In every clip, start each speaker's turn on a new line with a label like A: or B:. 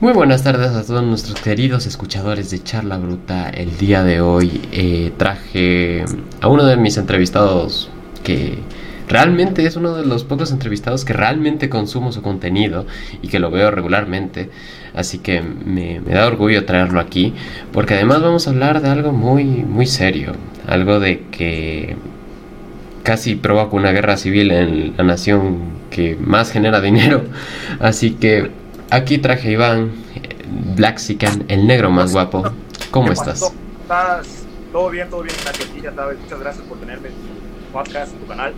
A: Muy buenas tardes a todos nuestros queridos escuchadores de Charla Bruta. El día de hoy eh, traje a uno de mis entrevistados que realmente es uno de los pocos entrevistados que realmente consumo su contenido y que lo veo regularmente. Así que me, da orgullo traerlo aquí porque además vamos a hablar de algo muy, muy serio. Algo de que casi provoca una guerra civil en la nación que más genera dinero. Así que aquí traje a Iván, Black Sican, el negro más guapo. ¿Cómo estás?
B: ¿Estás? Todo bien, todo bien, sabes. Muchas gracias por tenerme en tu podcast, en tu canal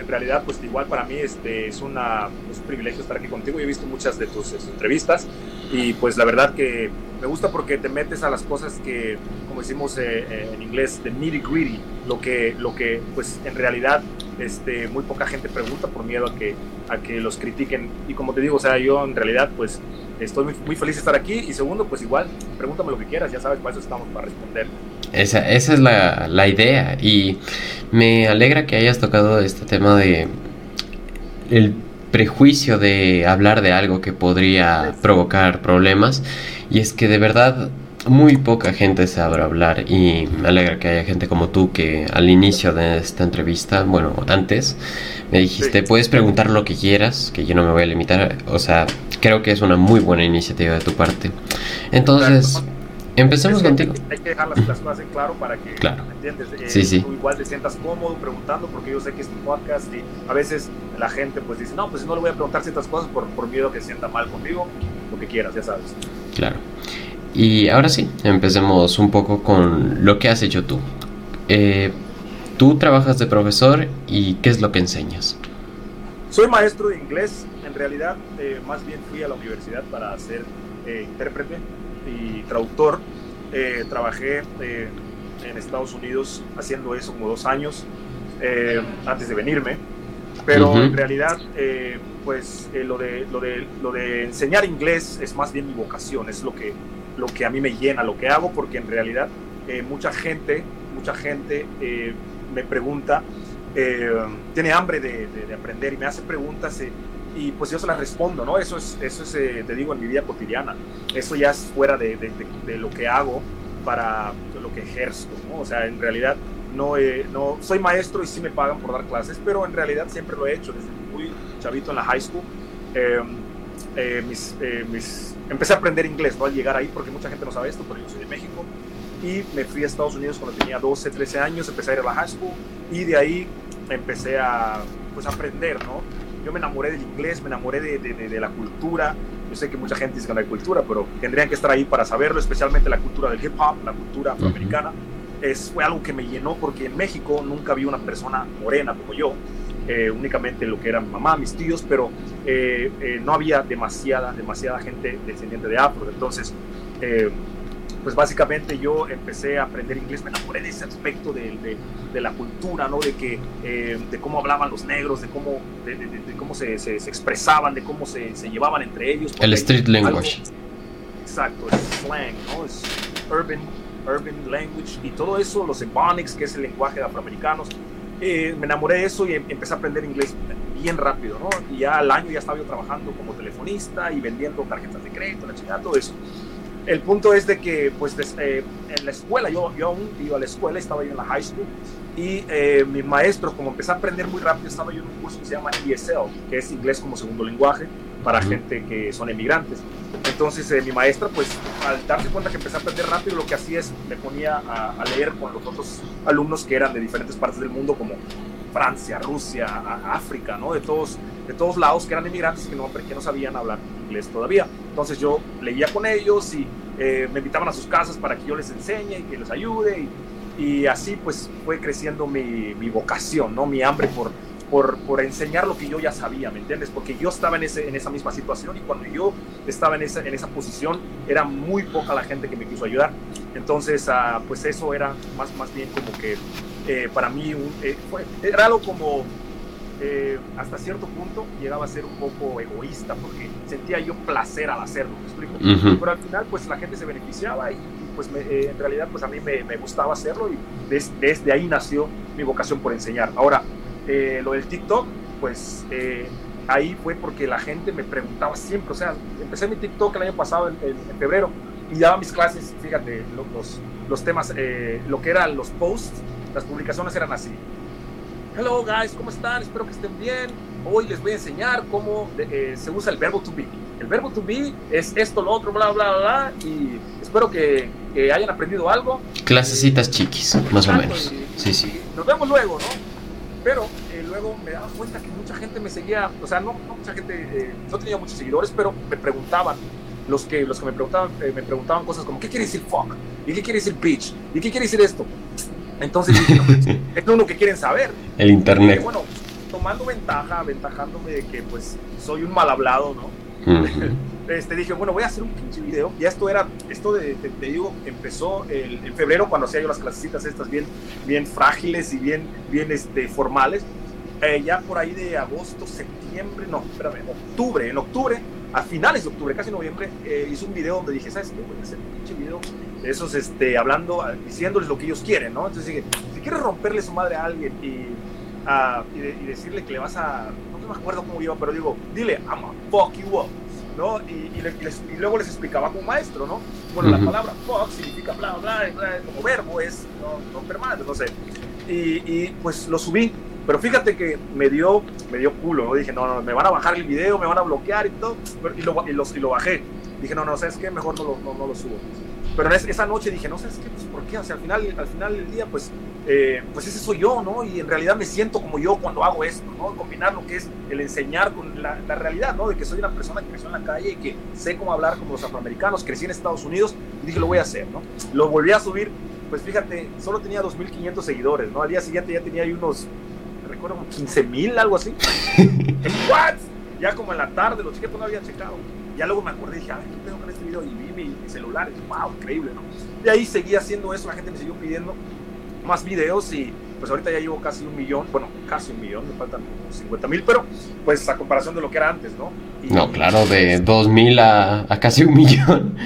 B: en realidad, pues igual para mí este, es, una, un privilegio estar aquí contigo. Yo he visto muchas de tus, entrevistas y pues la verdad que me gusta porque te metes a las cosas que, como decimos eh, eh, en inglés, de nitty gritty, lo que, lo que pues en realidad este, muy poca gente pregunta por miedo a que, a que los critiquen. Y como te digo, o sea, yo en realidad pues estoy muy, muy feliz de estar aquí y segundo, pues igual, pregúntame lo que quieras, ya sabes, para eso estamos, para responder.
A: Esa, esa es la, la, idea y me alegra que hayas tocado este tema de el prejuicio de hablar de algo que podría provocar problemas y es que de verdad muy poca gente sabe hablar y me alegra que haya gente como tú que al inicio de esta entrevista, bueno, antes, me dijiste, puedes preguntar lo que quieras, que yo no me voy a limitar, o sea, creo que es una muy buena iniciativa de tu parte. Entonces... Empecemos contigo.
B: Hay que dejar las, cosas en claro para que,
A: claro.
B: ¿me entiendes? Eh, tú igual te sientas cómodo preguntando, porque yo sé que es tu podcast y a veces la gente pues dice, no, pues no le voy a preguntar ciertas cosas por, por miedo que se sienta mal conmigo, lo que quieras, ya sabes.
A: Claro. Y ahora sí, empecemos un poco con lo que has hecho tú. Eh, tú trabajas de profesor y ¿qué es lo que enseñas?
B: Soy maestro de inglés, en realidad eh, más bien fui a la universidad para ser intérprete y traductor. Eh, trabajé eh, en Estados Unidos haciendo eso como dos años eh, antes de venirme. Pero en realidad, pues lo, de, lo, de, lo de enseñar inglés es más bien mi vocación, es lo que, lo que a mí me llena, lo que hago, porque en realidad mucha gente, mucha gente me pregunta, tiene hambre de, de, aprender y me hace preguntas y pues yo se las respondo, ¿no? Eso es, eso es eh, te digo, en mi vida cotidiana. Eso ya es fuera de, de, lo que hago para lo que ejerzo, ¿no? O sea, en realidad no, eh, no, soy maestro y sí me pagan por dar clases, pero en realidad siempre lo he hecho desde muy chavito en la high school. Eh, mis, mis, empecé a aprender inglés, ¿no? Al llegar ahí, porque mucha gente no sabe esto, pero yo soy de México. Y me fui a Estados Unidos cuando tenía 12, 13 años, empecé a ir a la high school y de ahí empecé a, pues, aprender, ¿no? yo me enamoré del inglés, me enamoré de, de, la cultura. Yo sé que mucha gente dice que no hay cultura, pero tendrían que estar ahí para saberlo, especialmente la cultura del hip hop, la cultura afroamericana. es, fue algo que me llenó porque en México nunca vi una persona morena como yo, eh, únicamente lo que era mi mamá, mis tíos, pero eh, eh, no había demasiada, demasiada gente descendiente de afro. Entonces, pues básicamente yo empecé a aprender inglés, me enamoré de ese aspecto de, de, la cultura, ¿no? De, que, eh, de cómo hablaban los negros, de cómo, de, cómo se, se, expresaban, de cómo se, se llevaban entre ellos.
A: El street language.
B: exacto, el slang, ¿no? Es urban, urban language y todo eso, los ebonics, que es el lenguaje de afroamericanos. Me enamoré de eso y em, empecé a aprender inglés bien rápido, ¿no? Y ya al año ya estaba yo trabajando como telefonista y vendiendo tarjetas de crédito, la chingada, todo eso el punto es de que, pues, eh, en la escuela, yo, yo aún iba a la escuela, estaba yo en la high school, y eh, mis maestros, como empecé a aprender muy rápido, estaba yo en un curso que se llama ESL, que es inglés como segundo lenguaje para gente que son emigrantes. Entonces, eh, mi maestra, pues, al darse cuenta que empecé a aprender rápido, lo que hacía es me ponía a, leer con los otros alumnos que eran de diferentes partes del mundo, como Francia, Rusia, África, ¿no? De todos, de todos lados que eran emigrantes que no, que no sabían hablar inglés todavía. Entonces yo leía con ellos y eh, me invitaban a sus casas para que yo les enseñe y que les ayude. Y, y así pues fue creciendo mi, mi, vocación, ¿no? Mi hambre por, por, por, enseñar lo que yo ya sabía, ¿me entiendes? Porque yo estaba en, ese, en esa misma situación y cuando yo estaba en esa, en esa posición era muy poca la gente que me quiso ayudar. Entonces, uh, pues eso era más, más bien como que eh, para mí un, eh, fue, era algo como eh, hasta cierto punto llegaba a ser un poco egoísta porque sentía yo placer al hacerlo, ¿me explico? Pero al final pues la gente se beneficiaba y pues eh, en realidad pues a mí me, me gustaba hacerlo y desde ahí nació mi vocación por enseñar. Ahora, eh, lo del TikTok, pues ahí fue porque la gente me preguntaba siempre, o sea, empecé mi TikTok el año pasado, en, febrero, y daba mis clases, fíjate, los, los temas, eh, lo que eran los posts, las publicaciones eran así. Hello guys, ¿cómo están? Espero que estén bien. Hoy les voy a enseñar cómo eh, se usa el verbo to be. El verbo to be es esto, lo otro, bla, bla, bla, y espero que, hayan aprendido algo.
A: Clasecitas chiquis, más o menos. sí, sí.
B: Nos vemos luego, ¿no? Pero eh, luego me daba cuenta que mucha gente me seguía, o sea, no, mucha gente, eh, no tenía muchos seguidores, pero me preguntaban, los que, los que me preguntaban, me preguntaban cosas como, ¿qué quiere decir fuck? ¿Y qué quiere decir bitch? ¿Y qué quiere decir esto? Entonces pues, es lo que quieren saber.
A: El internet.
B: bueno, tomando ventaja, aventajándome de que pues soy un mal hablado, ¿no? Este, dije, bueno, voy a hacer un pinche video. Y esto era, esto de, te, digo, empezó el, en febrero cuando hacía yo las clasecitas estas bien, bien frágiles y bien, bien este, formales. Eh, ya por ahí de agosto, septiembre, no, espérame, octubre, en octubre, a finales de octubre, casi noviembre, eh, hice un video donde dije, ¿sabes qué? Voy a hacer un pinche video de esos, este, hablando, diciéndoles lo que ellos quieren, ¿no? Entonces dije, si quieres romperle su madre a alguien y, uh, y, decirle que le vas a, no me acuerdo cómo iba, pero digo, dile, I'm a fuck you up, ¿no? Y, y, luego les explicaba como maestro, ¿no? Bueno, la palabra fuck significa bla, bla, bla, como verbo es no, romper madre, no sé. Y, y pues lo subí pero fíjate que me dio, me dio culo, ¿no? Dije, no, no, me van a bajar el video, me van a bloquear y todo. Y lo, y y lo bajé. Dije, no, no, ¿sabes qué? Mejor no lo, no, lo subo. Pero esa noche dije, no, ¿sabes qué? Pues, ¿por qué? O sea, al final, al final del día, pues, eh, pues ese soy yo, ¿no? Y en realidad me siento como yo cuando hago esto, ¿no? Combinar lo que es el enseñar con la, la realidad, ¿no? De que soy una persona que creció en la calle y que sé cómo hablar como los afroamericanos, crecí en Estados Unidos y dije, lo voy a hacer, ¿no? Lo volví a subir, pues fíjate, solo tenía 2.500 seguidores, ¿no? Al día siguiente ya tenía ahí unos recuerdo, 15 mil, algo así. ¿What? Ya como en la tarde, los chicos no habían checado. Ya luego me acordé y dije, a ver, ¿qué tengo con este video? Y vi mi, celular, y wow, increíble, ¿no? Y ahí seguí haciendo eso, la gente me siguió pidiendo más videos y pues ahorita ya llevo casi un millón, bueno, casi un millón, me faltan 50 mil, pero pues a comparación de lo que era antes, ¿no?
A: no, claro, de 2 mil a, a, casi un millón.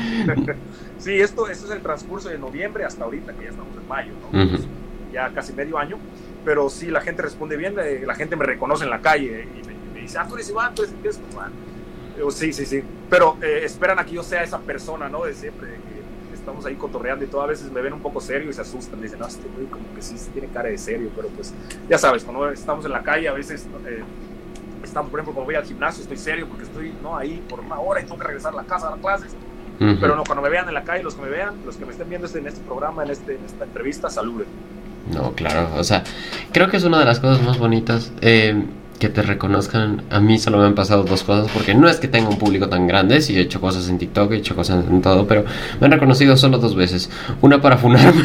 B: sí, esto, esto es el transcurso de noviembre hasta ahorita, que ya estamos en mayo, ¿no? ya casi medio año pero sí, la gente responde bien, eh, la gente me reconoce en la calle y me, dice, ah, tú eres Iván, tú eres, Iván. Sí, sí, sí, pero eh, esperan a que yo sea esa persona, ¿no? De siempre, de que estamos ahí cotorreando y todo, a veces me ven un poco serio y se asustan, dicen, no, este güey como que sí tiene cara de serio, pero pues, ya sabes, cuando estamos en la calle, a veces... Eh, estamos, por ejemplo, cuando voy al gimnasio, estoy serio porque estoy ¿no? ahí por una hora y tengo que regresar a la casa a las clases. Pero no, cuando me vean en la calle, los que me vean, los que me estén viendo en este programa, en, este, en esta entrevista, saluden.
A: No, claro, o sea, creo que es una de las cosas más bonitas. Eh, que te reconozcan. A mí solo me han pasado dos cosas, porque no es que tenga un público tan grande, sí he hecho cosas en TikTok, he hecho cosas en todo, pero me han reconocido solo dos veces. Una para funarme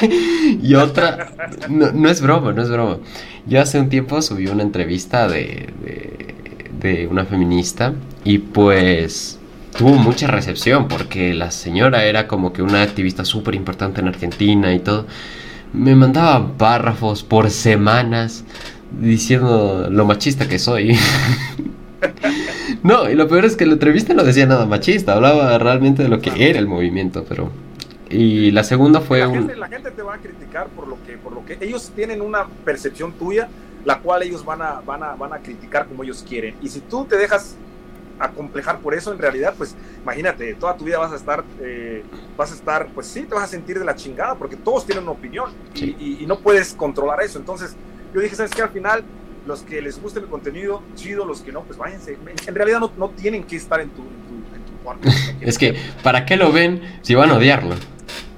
A: y otra... No, es broma, no es broma. Yo hace un tiempo subí una entrevista de, de, de una feminista y pues tuvo mucha recepción, porque la señora era como que una activista súper importante en Argentina y todo me mandaba párrafos por semanas diciendo lo machista que soy. no, y lo peor es que la entrevista no decía nada machista, hablaba realmente de lo que era el movimiento, pero... Y la segunda fue
B: la Gente, la gente te va a criticar por lo que, por lo que ellos tienen una percepción tuya, la cual ellos van a, van a, van a criticar como ellos quieren. Y si tú te dejas acomplejar por eso, en realidad, pues imagínate, toda tu vida vas a estar, eh, vas a estar, pues sí, te vas a sentir de la chingada, porque todos tienen una opinión y, no puedes controlar eso. Entonces, yo dije, ¿sabes qué? Al final, los que les guste mi contenido, chido, los que no, pues váyanse. En realidad no, no tienen que estar en tu, en tu, cuarto.
A: es que, ¿para qué lo ven si van a odiarlo?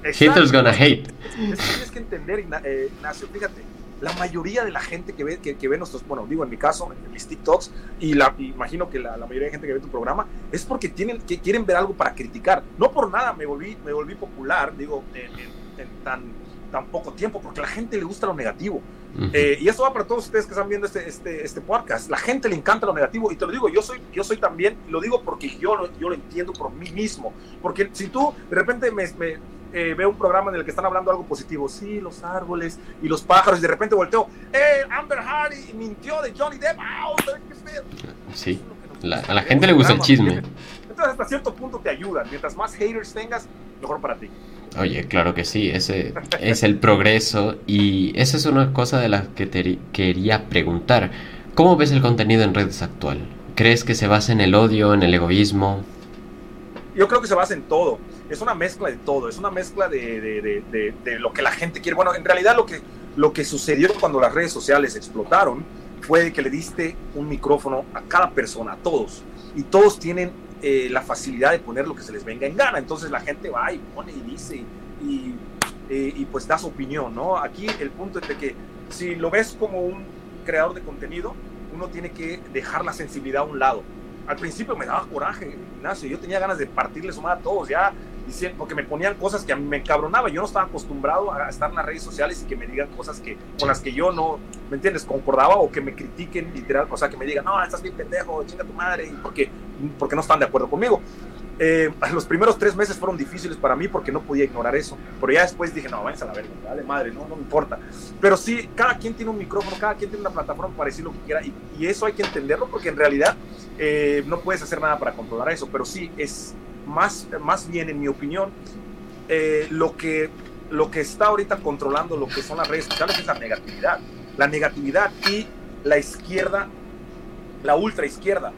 A: Haters gonna hate.
B: Es, que tienes que entender, eh, Ignacio, fíjate, la mayoría de la gente que ve, que, que ve nuestros, bueno, digo en mi caso, en mis TikToks, y la, imagino que la, mayoría de gente que ve tu programa, es porque tienen, que quieren ver algo para criticar. No por nada me volví, me volví popular, digo, en, tan, tan poco tiempo, porque a la gente le gusta lo negativo. Eh, y esto va para todos ustedes que están viendo este, este, este podcast. La gente le encanta lo negativo, y te lo digo, yo soy, yo soy también, lo digo porque yo, yo lo entiendo por mí mismo. Porque si tú de repente me eh, veo un programa en el que están hablando algo positivo, sí, los árboles y los pájaros, y de repente volteo, ¡eh, Amber Hardy mintió de Johnny Depp!
A: Sí, a la gente le gusta el chisme.
B: Entonces, hasta cierto punto te ayudan. Mientras más haters tengas, mejor para ti.
A: Oye, claro que sí, ese es el progreso y esa es una cosa de la que te quería preguntar. ¿Cómo ves el contenido en redes actual? ¿Crees que se basa en el odio, en el egoísmo?
B: Yo creo que se basa en todo. Es una mezcla de todo. Es una mezcla de, de, de, lo que la gente quiere. Bueno, en realidad lo que, lo que sucedió cuando las redes sociales explotaron fue que le diste un micrófono a cada persona, a todos. Y todos tienen eh, la facilidad de poner lo que se les venga en gana. Entonces la gente va y pone y dice y, eh, y pues da su opinión, ¿no? Aquí el punto es de que si lo ves como un creador de contenido, uno tiene que dejar la sensibilidad a un lado. Al principio me daba coraje, Ignacio, yo tenía ganas de partirle su a todos, ya diciendo, porque me ponían cosas que a mí me encabronaba, yo no estaba acostumbrado a estar en las redes sociales y que me digan cosas que, con las que yo no, ¿me entiendes?, concordaba o que me critiquen literal, o sea, que me digan, no, estás bien pendejo, chinga tu madre, porque, porque no están de acuerdo conmigo. Eh, los primeros tres meses fueron difíciles para mí porque no podía ignorar eso. Pero ya después dije, no, váyanse a la verga, dale madre, no, no me importa. Pero sí, cada quien tiene un micrófono, cada quien tiene una plataforma para decir lo que quiera y, eso hay que entenderlo porque en realidad eh, no puedes hacer nada para controlar eso. Pero sí, es más, más bien, en mi opinión, eh, lo, que, lo que está ahorita controlando lo que son las redes sociales es la negatividad. La negatividad y la izquierda, la ultra izquierda.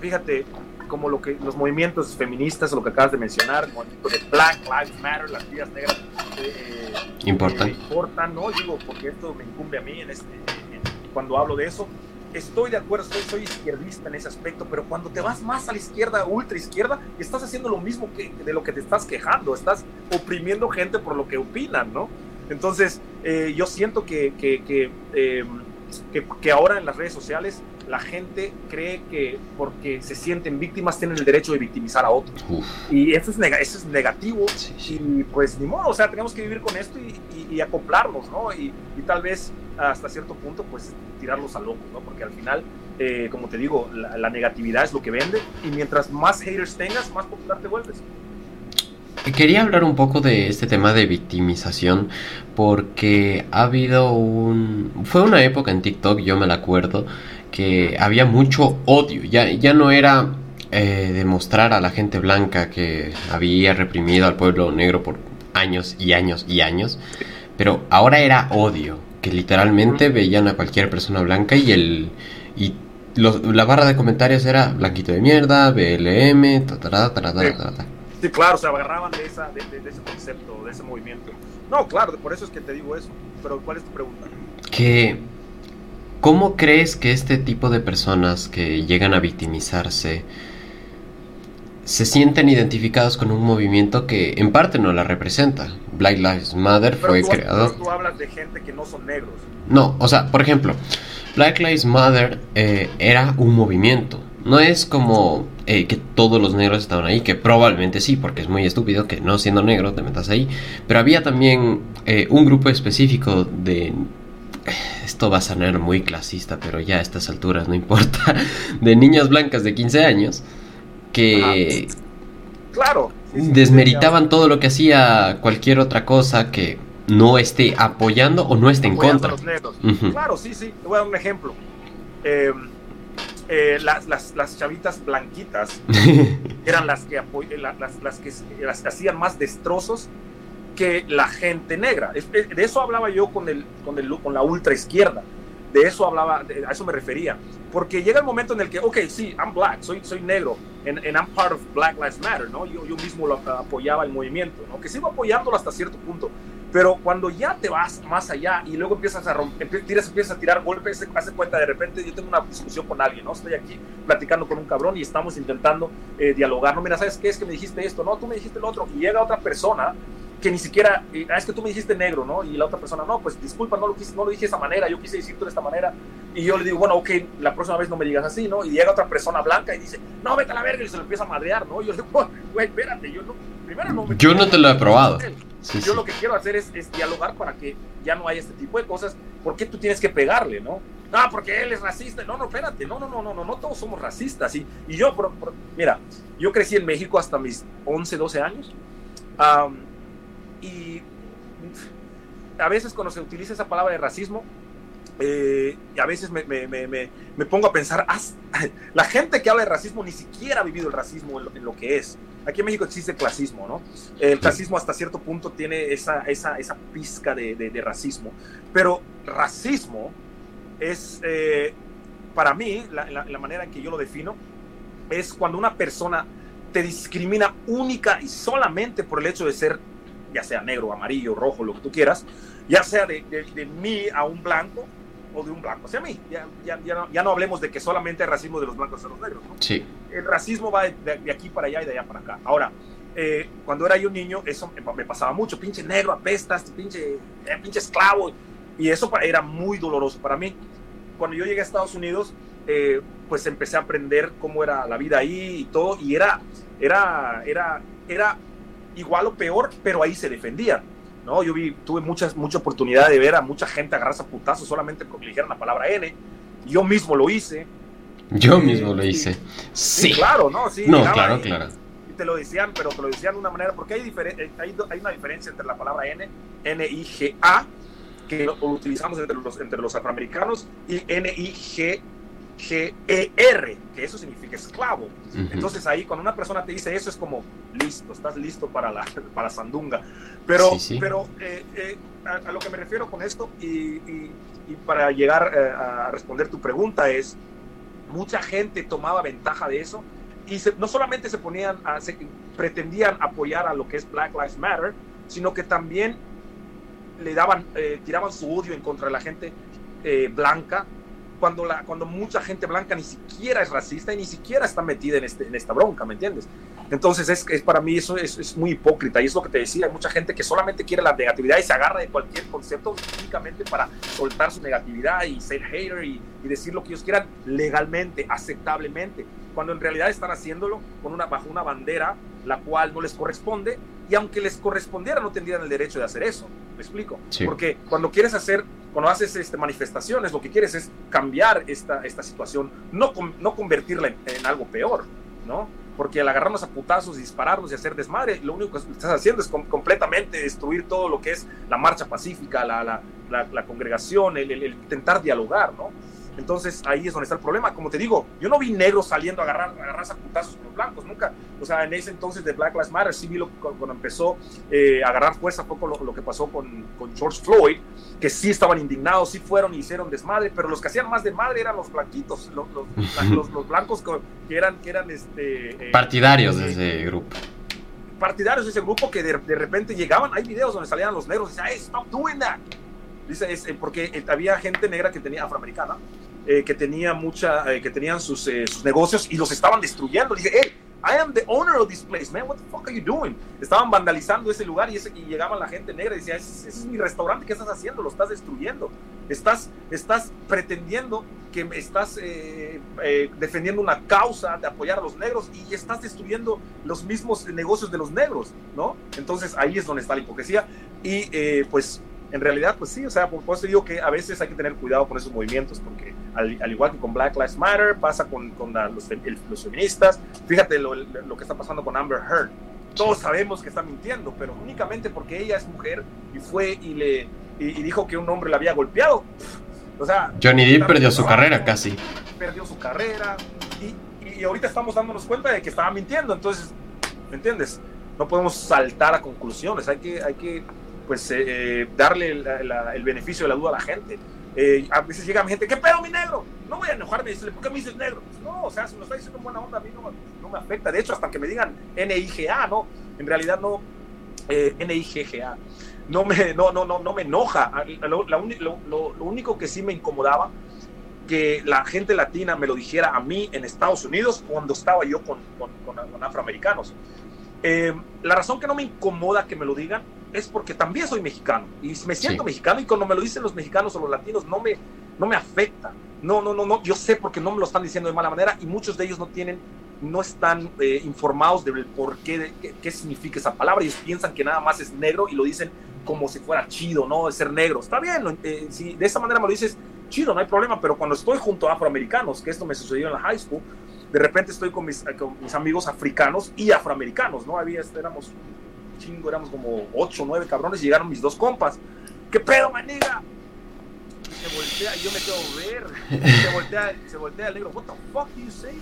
B: fíjate, como lo que los movimientos feministas, lo que acabas de mencionar, el movimiento de Black Lives Matter, las vidas negras
A: eh, importan.
B: Eh, importan, ¿no? Digo, porque esto me incumbe a mí en este, cuando hablo de eso. Estoy de acuerdo, soy, soy izquierdista en ese aspecto, pero cuando te vas más a la izquierda, ultra izquierda, estás haciendo lo mismo que de lo que te estás quejando, estás oprimiendo gente por lo que opinan, ¿no? Entonces, eh, yo siento que, que, que, que, que ahora en las redes sociales la gente cree que porque se sienten víctimas tienen el derecho de victimizar a otros. Y eso es, eso es negativo. Y pues ni modo, o sea, tenemos que vivir con esto y, acoplarnos, ¿no? Y, tal vez hasta cierto punto, pues tirarlos a locos, ¿no? Porque al final, eh, como te digo, la, negatividad es lo que vende y mientras más haters tengas, más popular te vuelves.
A: Quería hablar un poco de este tema de victimización porque ha habido un... Fue una época en TikTok, yo me la acuerdo, que había mucho odio. Ya, ya no era eh, demostrar a la gente blanca que había reprimido al pueblo negro por años y años y años, pero ahora era odio, que literalmente veían a cualquier persona blanca y el y la barra de comentarios era blanquito de mierda, BLM, ta, ta, ta,
B: sí. sí, claro, se agarraban de, esa, de, de, ese concepto, de ese movimiento. No, claro, por eso es que te digo eso. Pero ¿cuál es tu pregunta?
A: Que ¿Cómo crees que este tipo de personas que llegan a victimizarse se sienten identificados con un movimiento que en parte no la representa? Black Lives Matter fue creado.
B: Pero tú hablas de gente que no son negros.
A: No, o sea, por ejemplo, Black Lives Matter eh, era un movimiento. No es como eh, que todos los negros estaban ahí, que probablemente sí, porque es muy estúpido que no siendo negro te metas ahí. Pero había también eh, un grupo específico de esto va a sonar muy clasista, pero ya a estas alturas no importa, de niñas blancas de 15 años que
B: claro,
A: desmeritaban todo lo que hacía cualquier otra cosa que no esté apoyando o no esté en contra.
B: Claro, sí, sí. Te voy a dar un ejemplo. Em, eh, las, las, las, chavitas blanquitas eran las que, las, las, que las hacían más destrozos que la gente negra. De eso hablaba yo con, el, con, el, con la ultra izquierda. De eso hablaba, a eso me refería. Porque llega el momento en el que, ok, sí, I'm black, soy, soy negro, and, I'm part of Black Lives Matter, ¿no? Yo, yo mismo lo apoyaba el movimiento, ¿no? Que sigo apoyándolo hasta cierto punto. Pero cuando ya te vas más allá y luego empiezas a romper, tiras, empiezas a tirar golpes, hace cuenta de repente, yo tengo una discusión con alguien, ¿no? Estoy aquí platicando con un cabrón y estamos intentando eh, dialogar, no, mira, ¿sabes qué es que me dijiste esto? No, tú me dijiste lo otro. Y llega otra persona que ni siquiera, ah, es que tú me dijiste negro, ¿no? Y la otra persona, no, pues disculpa, no lo, quise, no lo dije de esa manera, yo quise decirte de esta manera. Y yo le digo, bueno, ok, la próxima vez no me digas así, ¿no? Y llega otra persona blanca y dice, no, vete a la verga, y se lo empieza a madrear, ¿no? Y yo le digo, güey, espérate, yo no, primero no me...
A: Yo no te lo he probado.
B: yo lo que quiero hacer es, es, dialogar para que ya no haya este tipo de cosas. ¿Por qué tú tienes que pegarle, no? No, porque él es racista. No, no, espérate. No, no, no, no, no, no todos somos racistas. Y, y yo, mira, yo crecí en México hasta mis 11, 12 años. Y a veces cuando se utiliza esa palabra de racismo, eh, y a veces me, me, me, me, pongo a pensar, la gente que habla de racismo ni siquiera ha vivido el racismo en lo, que es. Aquí en México existe clasismo, ¿no? El clasismo hasta cierto punto tiene esa, esa, esa pizca de, de, racismo, pero racismo es, eh, para mí, la, la, manera en que yo lo defino, es cuando una persona te discrimina única y solamente por el hecho de ser, ya sea negro, amarillo, rojo, lo que tú quieras, ya sea de, de, mí a un blanco o de un blanco hacia mí. Ya, ya, ya, no, ya, no, hablemos de que solamente el racismo de los blancos a los negros. ¿no?
A: Sí.
B: El racismo va de, aquí para allá y de allá para acá. Ahora, eh, cuando era yo niño, eso me, pasaba mucho. Pinche negro, apestas, pinche, eh, pinche esclavo. Y eso era muy doloroso para mí. Cuando yo llegué a Estados Unidos, eh, pues empecé a aprender cómo era la vida ahí y todo. Y era, era, era, era igual o peor, pero ahí se defendían. ¿no? Yo vi, tuve muchas, mucha oportunidad de ver a mucha gente agarrarse a putazos solamente porque le dijeron la palabra N. Yo mismo lo hice.
A: Yo mismo lo hice. Sí.
B: claro, ¿no? Sí,
A: no, claro, claro.
B: Y te lo decían, pero te lo decían de una manera, porque hay, eh, hay, hay una diferencia entre la palabra N, N-I-G-A, que lo, utilizamos entre los, entre los afroamericanos, y N-I-G G-E-R, que eso significa esclavo. Entonces ahí cuando una persona te dice eso es como, listo, estás listo para la, para sandunga. Pero, pero eh, eh, a, lo que me refiero con esto y, para llegar eh, a responder tu pregunta es, mucha gente tomaba ventaja de eso y no solamente se ponían, a, se, pretendían apoyar a lo que es Black Lives Matter, sino que también le daban, tiraban su odio en contra de la gente blanca cuando, la, cuando mucha gente blanca ni siquiera es racista y ni siquiera está metida en, este, en esta bronca, ¿me entiendes? Entonces, es, es para mí eso es, es, muy hipócrita y es lo que te decía, hay mucha gente que solamente quiere la negatividad y se agarra de cualquier concepto únicamente para soltar su negatividad y ser hater y, y decir lo que ellos quieran legalmente, aceptablemente, cuando en realidad están haciéndolo con una, bajo una bandera la cual no les corresponde y aunque les correspondiera no tendrían el derecho de hacer eso, ¿me explico? Porque cuando quieres hacer cuando haces este, manifestaciones, lo que quieres es cambiar esta, esta situación, no, no convertirla en, algo peor, ¿no? Porque al agarrarnos a putazos, dispararnos y hacer desmadre, lo único que estás haciendo es completamente destruir todo lo que es la marcha pacífica, la, la, la, congregación, el, el, intentar dialogar, ¿no? Entonces ahí es donde está el problema. Como te digo, yo no vi negros saliendo a agarrar, a agarrarse a putazos con los blancos, nunca. O sea, en ese entonces de Black Lives Matter, sí vi lo, cuando empezó eh, a agarrar fuerza, poco lo, lo que pasó con, con, George Floyd, que sí estaban indignados, sí fueron y hicieron desmadre, pero los que hacían más desmadre eran los blanquitos, los, los, los blancos que eran, que eran este,
A: eh, partidarios de ese grupo
B: partidarios de ese grupo que de, de, repente llegaban, hay videos donde salían los negros y decían, hey, stop doing that. Dice, es, eh, porque había gente negra que tenía afroamericana eh, que tenía mucha, eh, que tenían sus, eh, sus, negocios y los estaban destruyendo. Dije, hey, I am the owner of this place, man. What the fuck are you doing? Estaban vandalizando ese lugar y, ese, y llegaba la gente negra y decía, ese, es mi restaurante, ¿qué estás haciendo? Lo estás destruyendo. Estás, estás pretendiendo que estás defendiendo una causa de apoyar a los negros y estás destruyendo los mismos negocios de los negros, ¿no? Entonces ahí es donde está la hipocresía y pues en realidad, pues sí, o sea, por, eso digo que a veces hay que tener cuidado con esos movimientos, porque al, igual que con Black Lives Matter, pasa con, con los, los, feministas, fíjate lo, lo, que está pasando con Amber Heard. Todos sabemos que está mintiendo, pero únicamente porque ella es mujer y fue y le y, dijo que un hombre la había golpeado. O sea,
A: Johnny Depp perdió su carrera casi.
B: Perdió su carrera y, y ahorita estamos dándonos cuenta de que estaba mintiendo, entonces, ¿me entiendes? No podemos saltar a conclusiones, hay que, hay que pues eh, eh, darle el beneficio de la duda a la gente. Eh, a veces llega gente, ¿qué pedo mi negro? No voy a enojarme y decirle, ¿por qué me dices negro? Pues no, o sea, si me está diciendo buena onda, a mí no, no, me afecta. De hecho, hasta que me digan NIGA, ¿no? En realidad no, eh, NIGGA. No me, no, no, no, no me enoja. Lo, lo, único que sí me incomodaba que la gente latina me lo dijera a mí en Estados Unidos cuando estaba yo con, con, con, afroamericanos. la razón que no me incomoda que me lo digan es porque también soy mexicano y me siento mexicano y cuando me lo dicen los mexicanos o los latinos no me, no me afecta. No, no, no, no, yo sé porque no me lo están diciendo de mala manera y muchos de ellos no tienen, no están eh, informados del por qué, qué, significa esa palabra. Ellos piensan que nada más es negro y lo dicen como si fuera chido, ¿no? De ser negro. Está bien, eh, si de esa manera me lo dices, chido, no hay problema, pero cuando estoy junto a afroamericanos, que esto me sucedió en la high school, de repente estoy con mis, con mis amigos africanos y afroamericanos, ¿no? Había, éramos chingo, éramos como 8 o 9 cabrones y llegaron mis dos compas. ¿Qué pedo, maniga? Y se voltea, y yo me quedo ver. Se voltea, se voltea el negro, what the fuck do you say?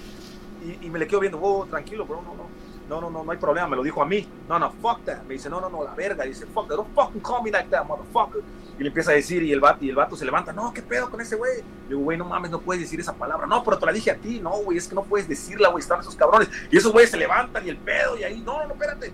B: Y, y me le quedo viendo, oh, tranquilo, bro, no, no. No, no, no, no hay problema, me lo dijo a mí. No, no, fuck that. Me dice, no, no, no, la verga. Y dice, fuck that, don't fucking call me like that, motherfucker. y le empieza a decir, y el, vato, y el vato se levanta, no, ¿qué pedo con ese güey? Le digo, güey, no mames, no puedes decir esa palabra. No, pero te la dije a ti, no, güey, es que no puedes decirla, güey, están esos cabrones. Y esos güeyes se levantan y el pedo, y ahí, no, no, espérate.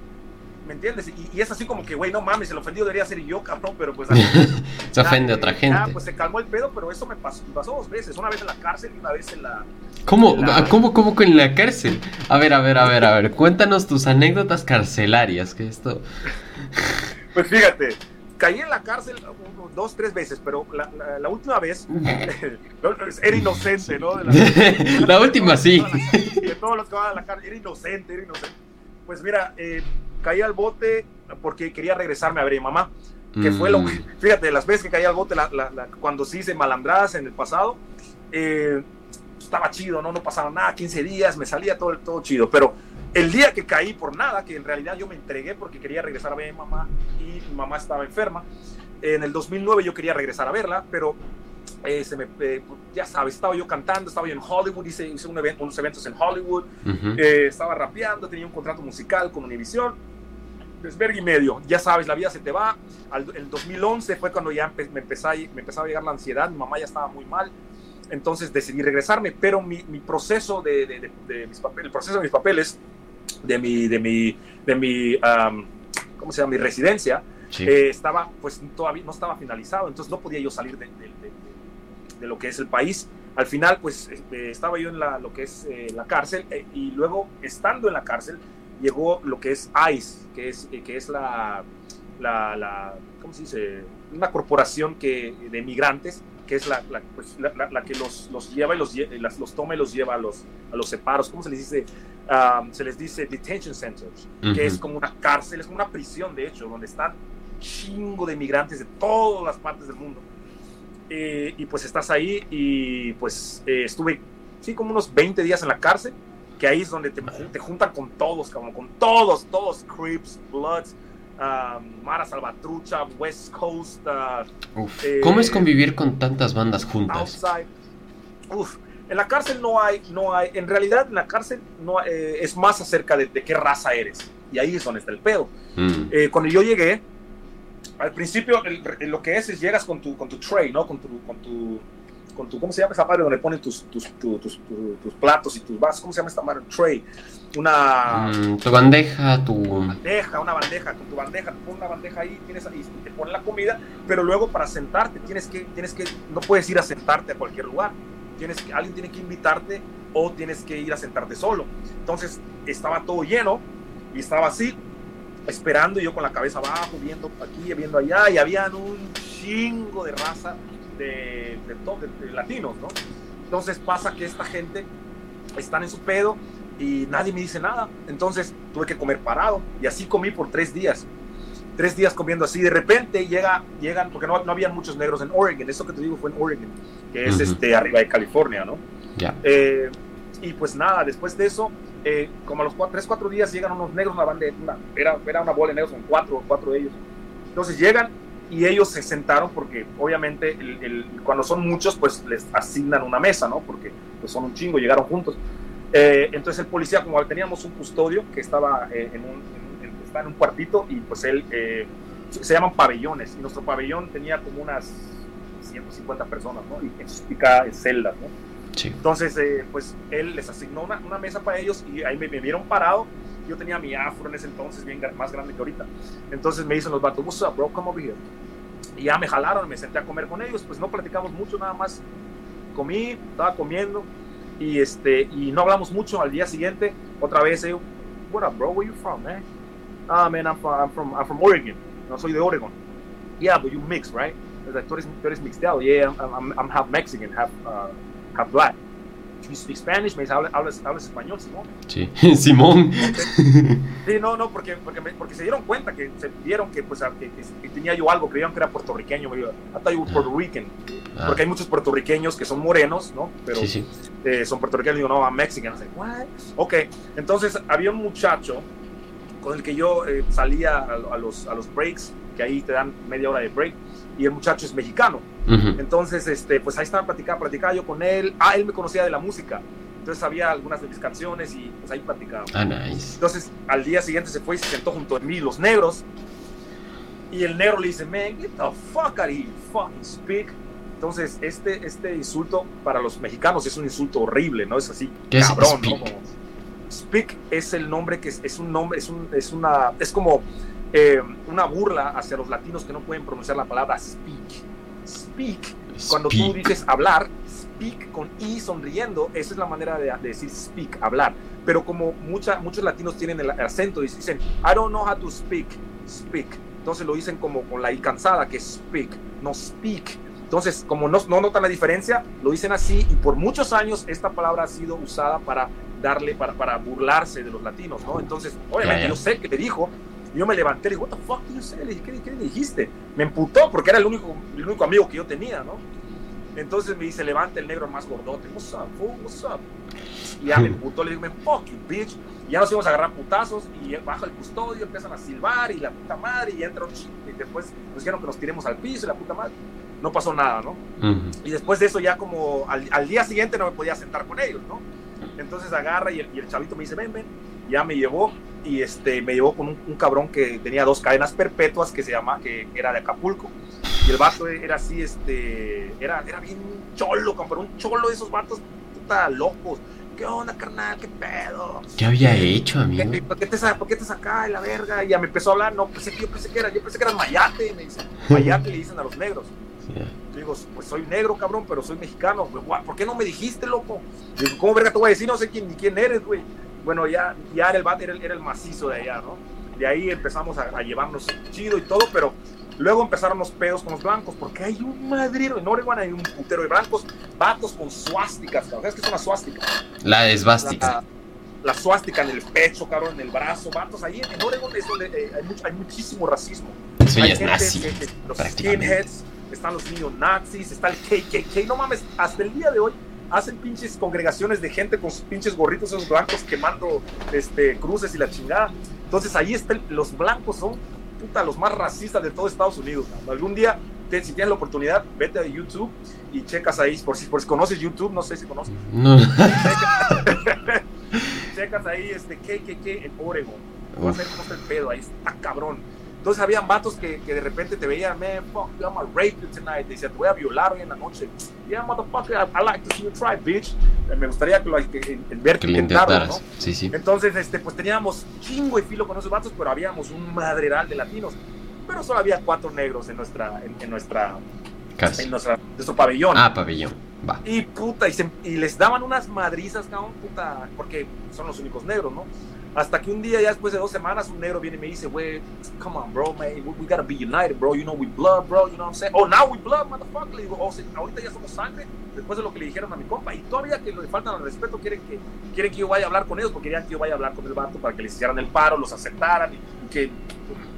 B: ¿Me entiendes? Y, es así como que, güey, no mames, el ofendido debería ser yo, cabrón, pero pues...
A: se ofende a otra gente.
B: Ah, pues se calmó el pedo, pero eso me pasó, pasó dos veces, una vez en la cárcel y una vez en la...
A: ¿Cómo? ¿Cómo, cómo en la cárcel? A ver, a ver, a ver, a ver, cuéntanos tus anécdotas carcelarias, que esto...
B: Pues fíjate, caí en la cárcel dos, tres veces, pero la, última vez era inocente, ¿no?
A: la, última sí.
B: De todos los que van a la cárcel, era inocente, era inocente. Pues mira, eh, caí al bote porque quería regresarme a ver a mi mamá, que fue lo mm. fíjate, las veces que caí al bote, cuando sí hice malandradas en el pasado, eh, estaba chido, ¿no? No pasaba nada, 15 días, me salía todo, todo chido, pero el día que caí por nada, que en realidad yo me entregué porque quería regresar a ver a mi mamá y mi mamá estaba enferma. En el 2009 yo quería regresar a verla, pero eh, se me, eh, ya sabes, estaba yo cantando, estaba yo en Hollywood, hice, hice un evento, unos eventos en Hollywood, eh, estaba rapeando, tenía un contrato musical con Univision, desvergue y medio, ya sabes, la vida se te va. El 2011 fue cuando ya me, empezaba, me empezaba a llegar la ansiedad, mi mamá ya estaba muy mal, entonces decidí regresarme, pero mi, mi proceso de, de, de, mis papeles, el proceso de mis papeles de mi, de mi, de mi ¿cómo se llama? Mi residencia, eh, estaba, pues todavía no estaba finalizado, entonces no podía yo salir de, de lo que es el país. Al final, pues este, estaba yo en la, lo que es eh, la cárcel eh, y luego, estando en la cárcel, llegó lo que es ICE, que es, que es la, la, la, ¿cómo se dice? Una corporación que, de migrantes que es la, la, pues, la, que los, los, lleva y los, los toma y los lleva a los, a los separos. ¿Cómo se les dice? Um, se les dice detention centers, que es como una cárcel, es como una prisión, de hecho, donde están chingo de migrantes de todas las partes del mundo. Eh, y pues estás ahí y pues eh, estuve, sí, como unos 20 días en la cárcel, que ahí es donde te, te juntan con todos, como con todos, todos, Crips, Bloods, um, Mara Salvatrucha, West Coast. Uh,
A: ¿Cómo es convivir con tantas bandas juntas?
B: Uf, en la cárcel no hay, no hay, en realidad en la cárcel no eh, es más acerca de, qué raza eres. Y ahí es donde está el pedo. Mm. Eh, cuando yo llegué, al principio lo que es es llegas con tu, con tu tray, ¿no? Con tu, con tu, con tu, ¿cómo se llama esa madre donde ponen tus, tus, tus, tus platos y tus vasos? ¿Cómo se llama esta madre? Tray. Una...
A: Mm, tu bandeja, tu...
B: Bandeja, una bandeja, con tu bandeja, te una bandeja ahí, tienes ahí, te ponen la comida, pero luego para sentarte tienes que, tienes que, no puedes ir a sentarte a cualquier lugar tienes que, alguien tiene que invitarte o tienes que ir a sentarte solo. Entonces estaba todo lleno y estaba así, esperando yo con la cabeza abajo, viendo aquí, viendo allá, y habían un chingo de raza de, de, de, latinos, ¿no? Entonces pasa que esta gente están en su pedo y nadie me dice nada. Entonces tuve que comer parado y así comí por tres días. Tres días comiendo así. De repente llega, llegan, porque no, no había muchos negros en Oregon. Eso que te digo fue en Oregon que es este, arriba de California, ¿no?
A: Ya.
B: Eh, y pues nada, después de eso, eh, como a los 3, 4 días llegan unos negros, una banda, una, era, era una bola de negros, son cuatro, cuatro de ellos. Entonces llegan y ellos se sentaron porque obviamente el, cuando son muchos pues les asignan una mesa, ¿no? Porque pues son un chingo, llegaron juntos. Eh, entonces el policía, como teníamos un custodio que estaba en, un, en, en un cuartito y pues él, se llaman pabellones y nuestro pabellón tenía como unas 150 personas, ¿no? Y en cada celdas, ¿no?
A: Sí.
B: Entonces, eh, pues él les asignó una, una, mesa para ellos y ahí me, vieron parado. Yo tenía mi afro en ese entonces, bien más grande que ahorita. Entonces me dicen los vatos, what's bro, come over here. Y ya me jalaron, me senté a comer con ellos. Pues no platicamos mucho, nada más comí, estaba comiendo y, este, y no hablamos mucho. Al día siguiente, otra vez, yo, what up, bro, where you from, man? Ah, man, I'm from, I'm from, I'm from Oregon. No soy de Oregon. Yeah, but you mix, right? tú eres, tú eres mixteado, yeah, I'm, I'm, half Mexican, half, uh, half black. You speak Spanish? Me dice, ¿hablas, hablas español, Simón?
A: Sí, Simón.
B: Sí, no, no, porque, porque, porque, se dieron cuenta que se vieron que, pues, que, que, tenía yo algo, creían que era puertorriqueño. Me dijo, you were Puerto Rican. Ah. Porque hay muchos puertorriqueños que son morenos, ¿no? Pero
A: sí, sí.
B: Eh, son puertorriqueños. Digo, no, I'm Mexican. I what? Ok, entonces había un muchacho con el que yo eh, salía a, a, los, a los breaks, que ahí te dan media hora de break y el muchacho es mexicano. Entonces, este, pues ahí estaba platicando, platicaba yo con él. Ah, él me conocía de la música. Entonces sabía algunas de mis canciones y pues ahí platicaba.
A: Ah, nice.
B: Entonces, al día siguiente se fue y se sentó junto a mí, los negros. Y el negro le dice, man, get the fuck out of here, fucking speak. Entonces, este, este insulto para los mexicanos es un insulto horrible, ¿no? Es así,
A: ¿Qué es
B: cabrón,
A: speak?
B: ¿no? Como- speak es el nombre que es, es un nombre, es, un, es una, es como eh, una burla hacia los latinos que no pueden pronunciar la palabra speak. Speak, cuando tú
A: Speak.
B: dices hablar, speak con i sonriendo, esa es la manera de, de decir speak, hablar. Pero como mucha, muchos latinos tienen el acento y dicen, I don't know how to speak, speak. Entonces lo dicen como con la i cansada, que speak, no speak. Entonces, como no, no notan la diferencia, lo dicen así y por muchos años esta palabra ha sido usada para darle, para, para burlarse de los latinos, ¿no? Entonces, obviamente
A: Ya, ya.
B: yo sé que le dijo, y yo me levanté y le dije, what the fuck you say? Le dije, ¿qué, qué le dijiste? Me emputó porque era el único, el único amigo que yo tenía, ¿no? Entonces me dice, levanta el negro más gordote, what's up, fool, what's up? Y ya me emputó, le man, fuck you, bitch. Y ya nos íbamos a agarrar putazos y baja el custodio, empiezan a silbar y la puta madre y entra un y después nos dijeron que nos tiremos al piso y la puta madre. No pasó nada, ¿no? Y después de eso ya como al, al día siguiente no me podía sentar con ellos, ¿no? Entonces agarra y el, y el chavito me dice, ven, ven, ya me llevó y este, me llevó con un, un cabrón que tenía dos cadenas perpetuas que se llama, que era de Acapulco. Y el vato era así, este, era, era bien cholo, pero un cholo de esos vatos puta locos. ¿Qué onda, carnal? ¿Qué pedo?
A: ¿Qué había hecho, amigo?
B: ¿Qué- ¿Por qué te, por qué te saca la verga? Y ya me empezó a hablar, no, pensé que yo pensé que era, yo pensé que eras mayate, me dice. Mayate le dicen a los negros. Yo digo, pues soy negro, cabrón, pero soy mexicano. ¿Por qué no me dijiste, loco? Digo, ¿cómo verga te voy a decir? No sé quién, ni quién eres, güey. Bueno, ya, ya era el bat, era era el macizo de allá, ¿no? De ahí empezamos a, a llevarnos chido y todo, pero luego empezaron los pedos con los blancos, porque hay un madrero, en Oregon hay un putero de blancos, vatos con suásticas. ¿Sabes qué es una suástica?
A: La esvástica.
B: La, la suástica en el pecho, cabrón, en el brazo, vatos. Ahí en Oregon es donde eh, hay, mucho- hay muchísimo racismo.
A: Eso ya
B: Hay
A: es
B: gente
A: nazi.
B: que- que- los skinheads, están los neonazis, está el KKK. No mames, hasta el día de hoy hacen pinches congregaciones de gente con sus pinches gorritos esos blancos quemando este, cruces y la chingada. Entonces ahí está, el- los blancos son puta, los más racistas de todo Estados Unidos. cabrón. Algún día, te- si tienes la oportunidad, vete a YouTube y checas ahí, por si, por si conoces YouTube, no sé si conoces,
A: No.
B: checas ahí este KKK en Oregon.
A: Uf.
B: a ver cómo está el pedo, ahí está cabrón. Entonces habían vatos que, que de repente te veían, man, fuck, I'm gonna rape you tonight. Te decían, te voy a violar hoy en la noche. Yeah, motherfucker, I, I like to see you try, bitch. Eh, Me gustaría que lo, que, que-
A: Que le
B: intentarlo,
A: intentaras.
B: ¿no?
A: Sí, sí.
B: Entonces, este, pues teníamos chingo y filo con esos vatos, pero habíamos un madreral de latinos. Pero solo había cuatro negros en nuestra, en, en nuestra,
A: Casi.
B: en nuestra, nuestro pabellón.
A: Ah, pabellón. Va.
B: Y puta, y, se- y les daban unas madrizas, cabrón, puta, porque son los únicos negros, ¿no? Hasta que un día, ya después de dos semanas, un negro viene y me dice, güey, come on, bro, man, we, we gotta be united, bro, you know, we blood, bro, you know what I'm saying? Oh, now we blood, motherfucker. Le digo, oh, sí, ahorita ya somos sangre, después de lo que le dijeron a mi compa. Y todavía que le faltan al respeto, quieren que, quieren que yo vaya a hablar con ellos, porque querían que yo vaya a hablar con el vato para que les hicieran el paro, los aceptaran y, que,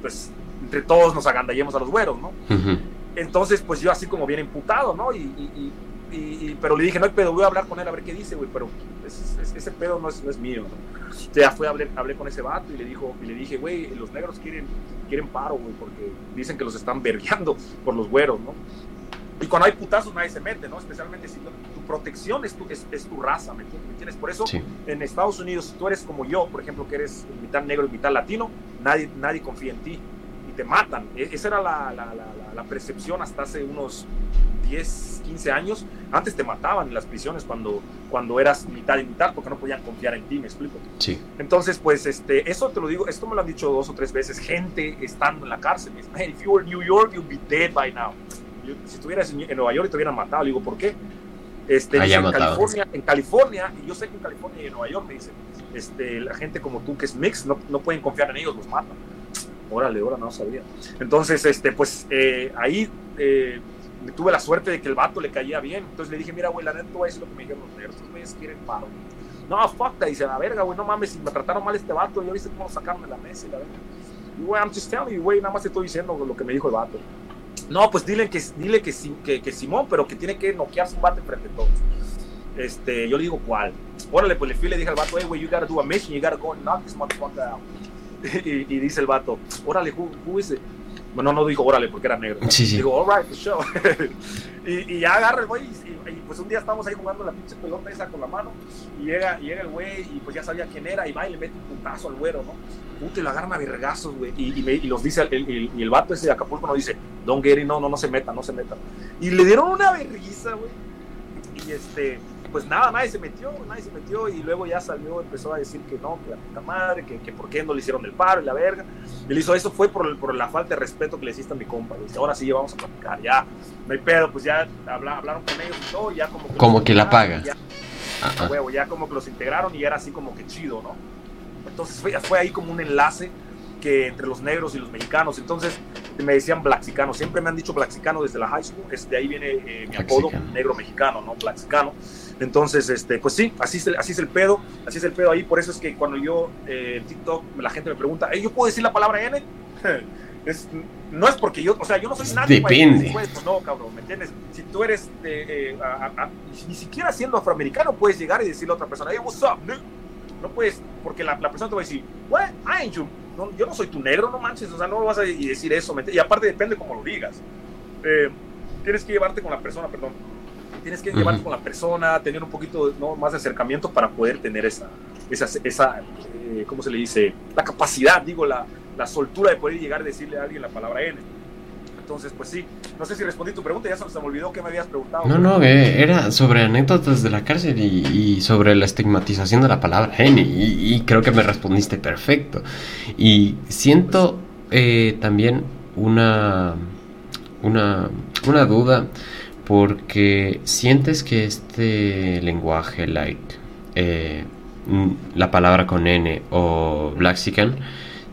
B: pues, entre todos nos agandallemos a los güeros, ¿no?
A: Ujú.
B: Entonces, pues yo así como bien emputado, ¿no? Y, y- y- y- y- pero le dije, no hay pedo, voy a hablar con él a ver qué dice, güey, pero es- es- ese pedo no es, no es mío, ¿no? O sea, fui a hablé, hablé con ese vato y le, dijo, y le dije, güey, los negros quieren, quieren paro, güey, porque dicen que los están vergueando por los güeros, ¿no? Y cuando hay putazos nadie se mete, ¿no? Especialmente si tu, tu protección es tu, es, es tu raza, ¿me entiendes? Por eso
A: Sí.
B: en Estados Unidos, si tú eres como yo, por ejemplo, que eres mitad negro y mitad latino, nadie, nadie confía en ti te matan. E- Esa era la, la- la- la- la percepción hasta hace unos 10, 15 años. Antes te mataban en las prisiones cuando, cuando eras mitad y mitad porque no podían confiar en ti, me explico.
A: Sí.
B: Entonces, pues, este, eso te lo digo, esto me lo han dicho dos o tres veces, gente estando en la cárcel. Me dice, "Man, if you were in New York, you'd be dead by now. Yo, si estuvieras en, en Nueva York, te hubieran matado. Le digo, ¿por qué? Este, en,
A: matado.
B: California, en California, y yo sé que en California y en Nueva York, me dice, este, la gente como tú que es mix, no, no pueden confiar en ellos, los matan. Órale, ahora no sabía. Entonces, este, pues, eh, ahí eh, tuve la suerte de que el vato le caía bien. Entonces le dije, mira, güey, la neta, a decir lo que me dijeron los negros. Estos güeyes quieren paro. No, fuck. Dice, la verga, güey, no mames, si me trataron mal este vato, yo viste cómo de la mesa y la verga. Y, güey, I'm just telling you, güey, nada más te estoy diciendo lo que me dijo el vato. No, pues dile que, dile que, que, que Simón, pero que tiene que noquearse un vato frente a todos. Este, yo le digo, ¿cuál? Órale, pues le fui y le dije al vato, hey, güey, you gotta do a mission, you gotta go and knock this motherfucker out. y, y dice el vato, órale, who, who is it? Bueno, no dijo órale porque era negro.
A: Sí, sí.
B: Digo, alright, show. y, y, ya agarra el güey y, y, pues un día estamos ahí jugando la pinche pelota esa con la mano y llega, llega el güey y pues ya sabía quién era y va y le mete un putazo al güero, ¿no? Puta, y lo agarran a vergazos, güey. Y, y, me, y, los dice, el, el, y el vato ese de Acapulco nos dice, don't get it, no, no, no se meta, no se meta. Y le dieron una vergüenza, güey. Y este, pues nada, nadie se metió, nadie se metió y luego ya salió, empezó a decir que no, que la puta madre, que, que por qué no le hicieron el paro y la verga. Y le hizo eso fue por, por la falta de respeto que le hiciste a mi compa. Y dice, ahora sí, vamos a platicar, ya, no hay pedo, pues ya habla, hablaron con ellos y todo, ya como que...
A: Como que la paga.
B: Ya, huevo, ya como que los integraron y era así como que chido, ¿no? Entonces fue, fue ahí como un enlace que entre los negros y los mexicanos. Entonces me decían blaxicano. Siempre me han dicho blaxicano desde la high school. Es, de ahí viene eh, mi apodo, negro mexicano, ¿no? Blaxicano. Entonces, este, pues sí, así es, el, así es el pedo, así es el pedo ahí. Por eso es que cuando yo eh, en TikTok la gente me pregunta, ¿yo puedo decir la palabra N? es, no es porque yo, o sea, yo no soy nadie
A: Depende.
B: para decir, no, cabrón, ¿me entiendes? Si tú eres, eh, eh, a, a, ni siquiera siendo afroamericano puedes llegar y decirle a otra persona, hey, what's up, man? No puedes, porque la, la, persona te va a decir, what, I ain't you. No, yo no soy tu negro, no manches, o sea, no vas a decir eso, ¿me? Y aparte depende cómo lo digas. Eh, tienes que llevarte con la persona, perdón, tienes que uh -huh. llevarte con la persona, tener un poquito ¿no? más de acercamiento para poder tener esa, esa, esa eh, ¿cómo se le dice? La capacidad, digo, la, la soltura de poder llegar a decirle a alguien la palabra N. Entonces, pues sí, no sé si respondí tu pregunta, ya se me olvidó que me habías preguntado.
A: No, no, eh, era sobre anécdotas de la cárcel y, y, sobre la estigmatización de la palabra N, y, y creo que me respondiste perfecto. Y siento eh, también una, una, una duda porque sientes que este lenguaje, like eh, la palabra con N o Blaxican,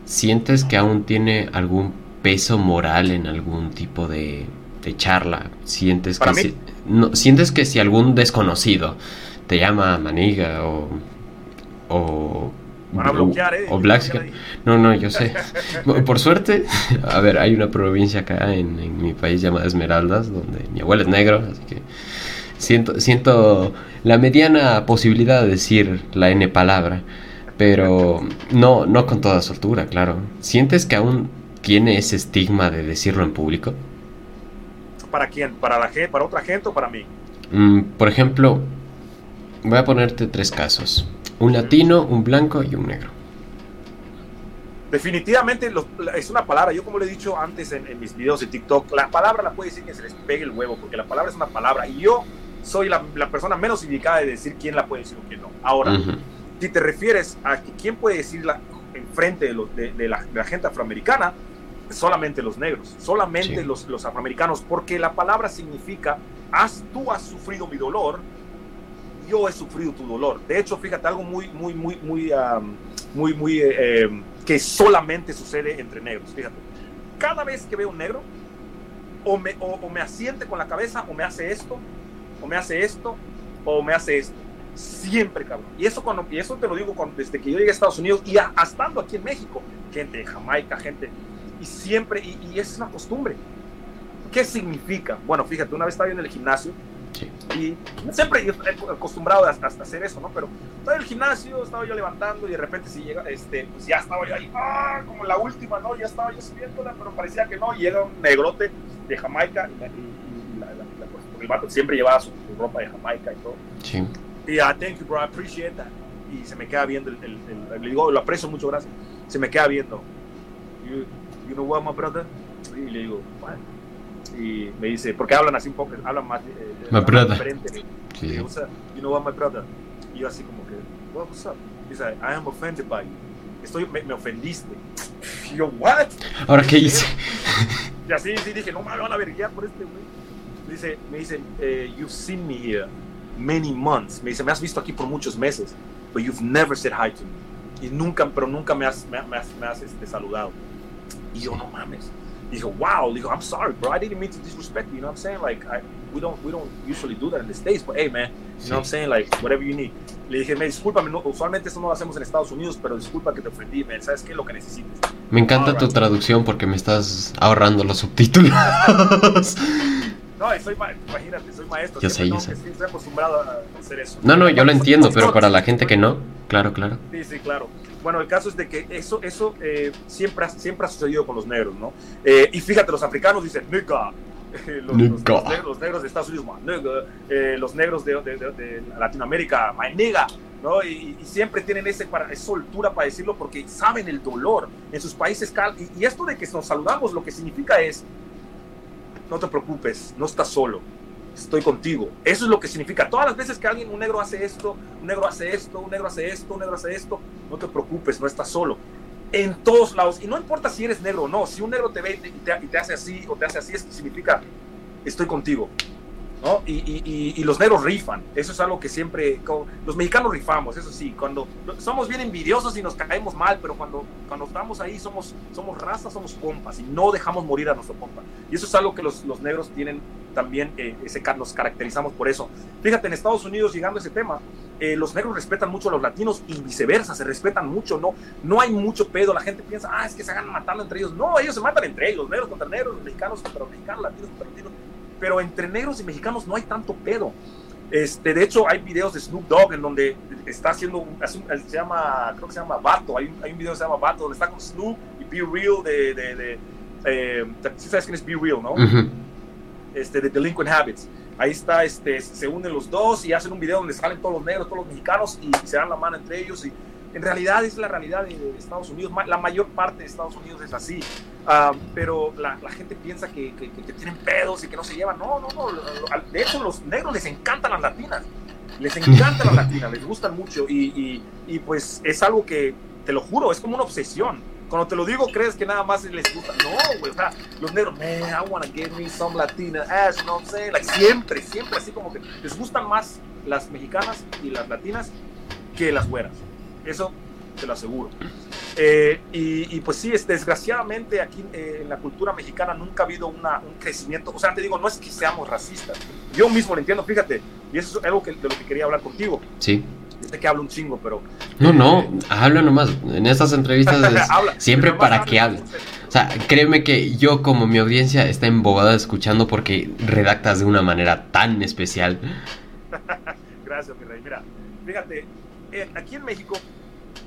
A: sientes que aún tiene algún peso moral en algún tipo de, de charla. Sientes que, si, no, sientes que si algún desconocido te llama maniga o, o
B: Van a bloquear, ¿eh?
A: O. No, no, yo sé. Por suerte, a ver, hay una provincia acá en, en, mi país llamada Esmeraldas, donde mi abuelo es negro, así que siento, siento la mediana posibilidad de decir la N palabra, pero no, no con toda soltura, claro. ¿Sientes que aún tiene ese estigma de decirlo en público?
B: ¿Para quién? ¿Para la gente, para otra gente o para mí?
A: Mm, por ejemplo, voy a ponerte tres casos un latino, un blanco y un negro.
B: Definitivamente es una palabra, yo como lo he dicho antes en, en, mis videos de TikTok, la palabra la puede decir que se les pegue el huevo, porque la palabra es una palabra y yo soy la, la persona menos indicada de decir quién la puede decir o quién no. Ahora, uh -huh. si te refieres a que quién puede decirla en frente de, los, de, de, la, de la, gente afroamericana, solamente los negros, solamente sí. los, los afroamericanos, porque la palabra significa, has, tú has sufrido mi dolor, yo he sufrido tu dolor. De hecho, fíjate, algo muy, muy, muy, muy, um, muy, muy, eh, eh, que solamente sucede entre negros. Fíjate, cada vez que veo un negro, o me, asiente con la cabeza, o me hace esto, o me hace esto, o me hace esto. Siempre, cabrón. Y eso, cuando, y eso te lo digo cuando, desde que yo llegué a Estados Unidos y a, aquí en México, gente de Jamaica, gente, y siempre, y, es una costumbre. ¿Qué significa? Bueno, fíjate, una vez estaba en el gimnasio Sí. Y siempre yo he acostumbrado hasta, hasta hacer eso, ¿no? Pero estaba en el gimnasio, estaba yo levantando y de repente si llega, este, pues ya estaba yo ahí, ¡ah! Como la última, ¿no? Ya estaba yo subiéndola, pero parecía que no. Y llega un negrote de Jamaica y, y, y la, la, la, pues, el vato siempre llevaba su, su, ropa de Jamaica y todo.
A: Sí.
B: Y uh, thank you, bro, I appreciate that. Y se me queda viendo, el, el, el, le digo, lo aprecio mucho, gracias. Se me queda viendo. You, you know what, my brother? Y le digo, what? Y me dice, porque hablan así un poco, hablan más eh,
A: my brother.
B: diferente. Sí. Y, what's up? You know what, my brother? Y yo así como que, what, what's up? Dice, I am offended by you. Estoy, me, me ofendiste. Y yo, what?
A: ¿Ahora qué hice?
B: Y así, sí, dije, no me van a verguiar por este güey. Dice, me dice, eh, you've seen me here many months. Me dice, me has visto aquí por muchos meses, but you've never said hi to me. Y nunca, pero nunca me has, me, me has, me has este, saludado. Y yo, no mames dijo, wow, dijo, I'm sorry, bro, I didn't mean to disrespect you, you know what I'm saying? Like, I, we don't, we don't usually do that in the States, but hey, man, you sí. know what I'm saying? Like, whatever you need. Le dije, me discúlpame, no, usualmente eso no lo hacemos en Estados Unidos, pero disculpa que te ofendí, man, ¿sabes qué? Lo que necesites.
A: Me encanta All tu right. traducción porque me estás ahorrando los subtítulos.
B: No, soy imagínate, soy maestro.
A: Yo sé, yo
B: sé. Estoy acostumbrado a hacer eso.
A: No, no, yo lo entiendo, pero para la gente que no, claro, claro.
B: Sí, sí, claro. Bueno, el caso es de que eso, eso eh, siempre, siempre ha sucedido con los negros, ¿no? Eh, y fíjate, los africanos dicen, nigga. Los, los, negros, de Estados Unidos, nigga. Eh, los negros de, de, de, Latinoamérica, my nigga. ¿no? Y, siempre tienen ese para, esa soltura para decirlo porque saben el dolor en sus países. Y, y esto de que nos saludamos lo que significa es, no te preocupes, no estás solo, estoy contigo. Eso es lo que significa. Todas las veces que alguien, un negro hace esto, un negro hace esto, un negro hace esto, un negro hace esto, no te preocupes, no estás solo. En todos lados. Y no importa si eres negro o no, si un negro te ve y te, y te hace así o te hace así, significa, estoy contigo. ¿No? Y, y, y, los negros rifan, eso es algo que siempre, los mexicanos rifamos, eso sí, cuando somos bien envidiosos y nos caemos mal, pero cuando, cuando estamos ahí somos, somos raza, somos pompas y no dejamos morir a nuestro pompa. Y eso es algo que los, los negros tienen también, eh, ese, nos caracterizamos por eso. Fíjate, en Estados Unidos, llegando a ese tema, eh, los negros respetan mucho a los latinos y viceversa, se respetan mucho, no, no hay mucho pedo, la gente piensa, ah, es que se hagan matando entre ellos, no, ellos se matan entre ellos, negros contra negros, mexicanos contra mexicanos, latinos contra latinos pero entre negros y mexicanos no hay tanto pedo. Este, de hecho, hay videos de Snoop Dogg en donde está haciendo, se llama, creo que se llama Vato, hay un, hay un video que se llama Vato, donde está con Snoop y Be Real de, de, de eh, sabes quién es Be Real, ¿no? Este, de Delinquent Habits. Ahí está, este, se unen los dos y hacen un video donde salen todos los negros, todos los mexicanos y, y se dan la mano entre ellos y en realidad es la realidad de, Estados Unidos. La mayor parte de Estados Unidos es así. Ah, pero la, gente piensa que, tienen pedos y que no se llevan. No, no, no. De hecho, los negros les encantan las latinas. Les encantan las latinas, les gustan mucho. Y, pues es algo que, te lo juro, es como una obsesión. Cuando te lo digo, crees que nada más les gusta. No, güey. O sea, los negros, man, I wanna get me some latina ass, no sé. Like, siempre, siempre así como que les gustan más las mexicanas y las latinas que las güeras. Eso te lo aseguro. Eh, y, pues sí, es, desgraciadamente aquí eh, en la cultura mexicana nunca ha habido una, un crecimiento. O sea, te digo, no es que seamos racistas. Yo mismo lo entiendo, fíjate. Y eso es algo que, de lo que quería hablar contigo.
A: Sí.
B: Sé que hablo un chingo, pero...
A: No, no, habla nomás. En estas entrevistas siempre para que hable. O sea, créeme que yo como mi audiencia está embobada escuchando porque redactas de una manera tan especial.
B: Gracias, mi rey. Mira, fíjate, eh, aquí en México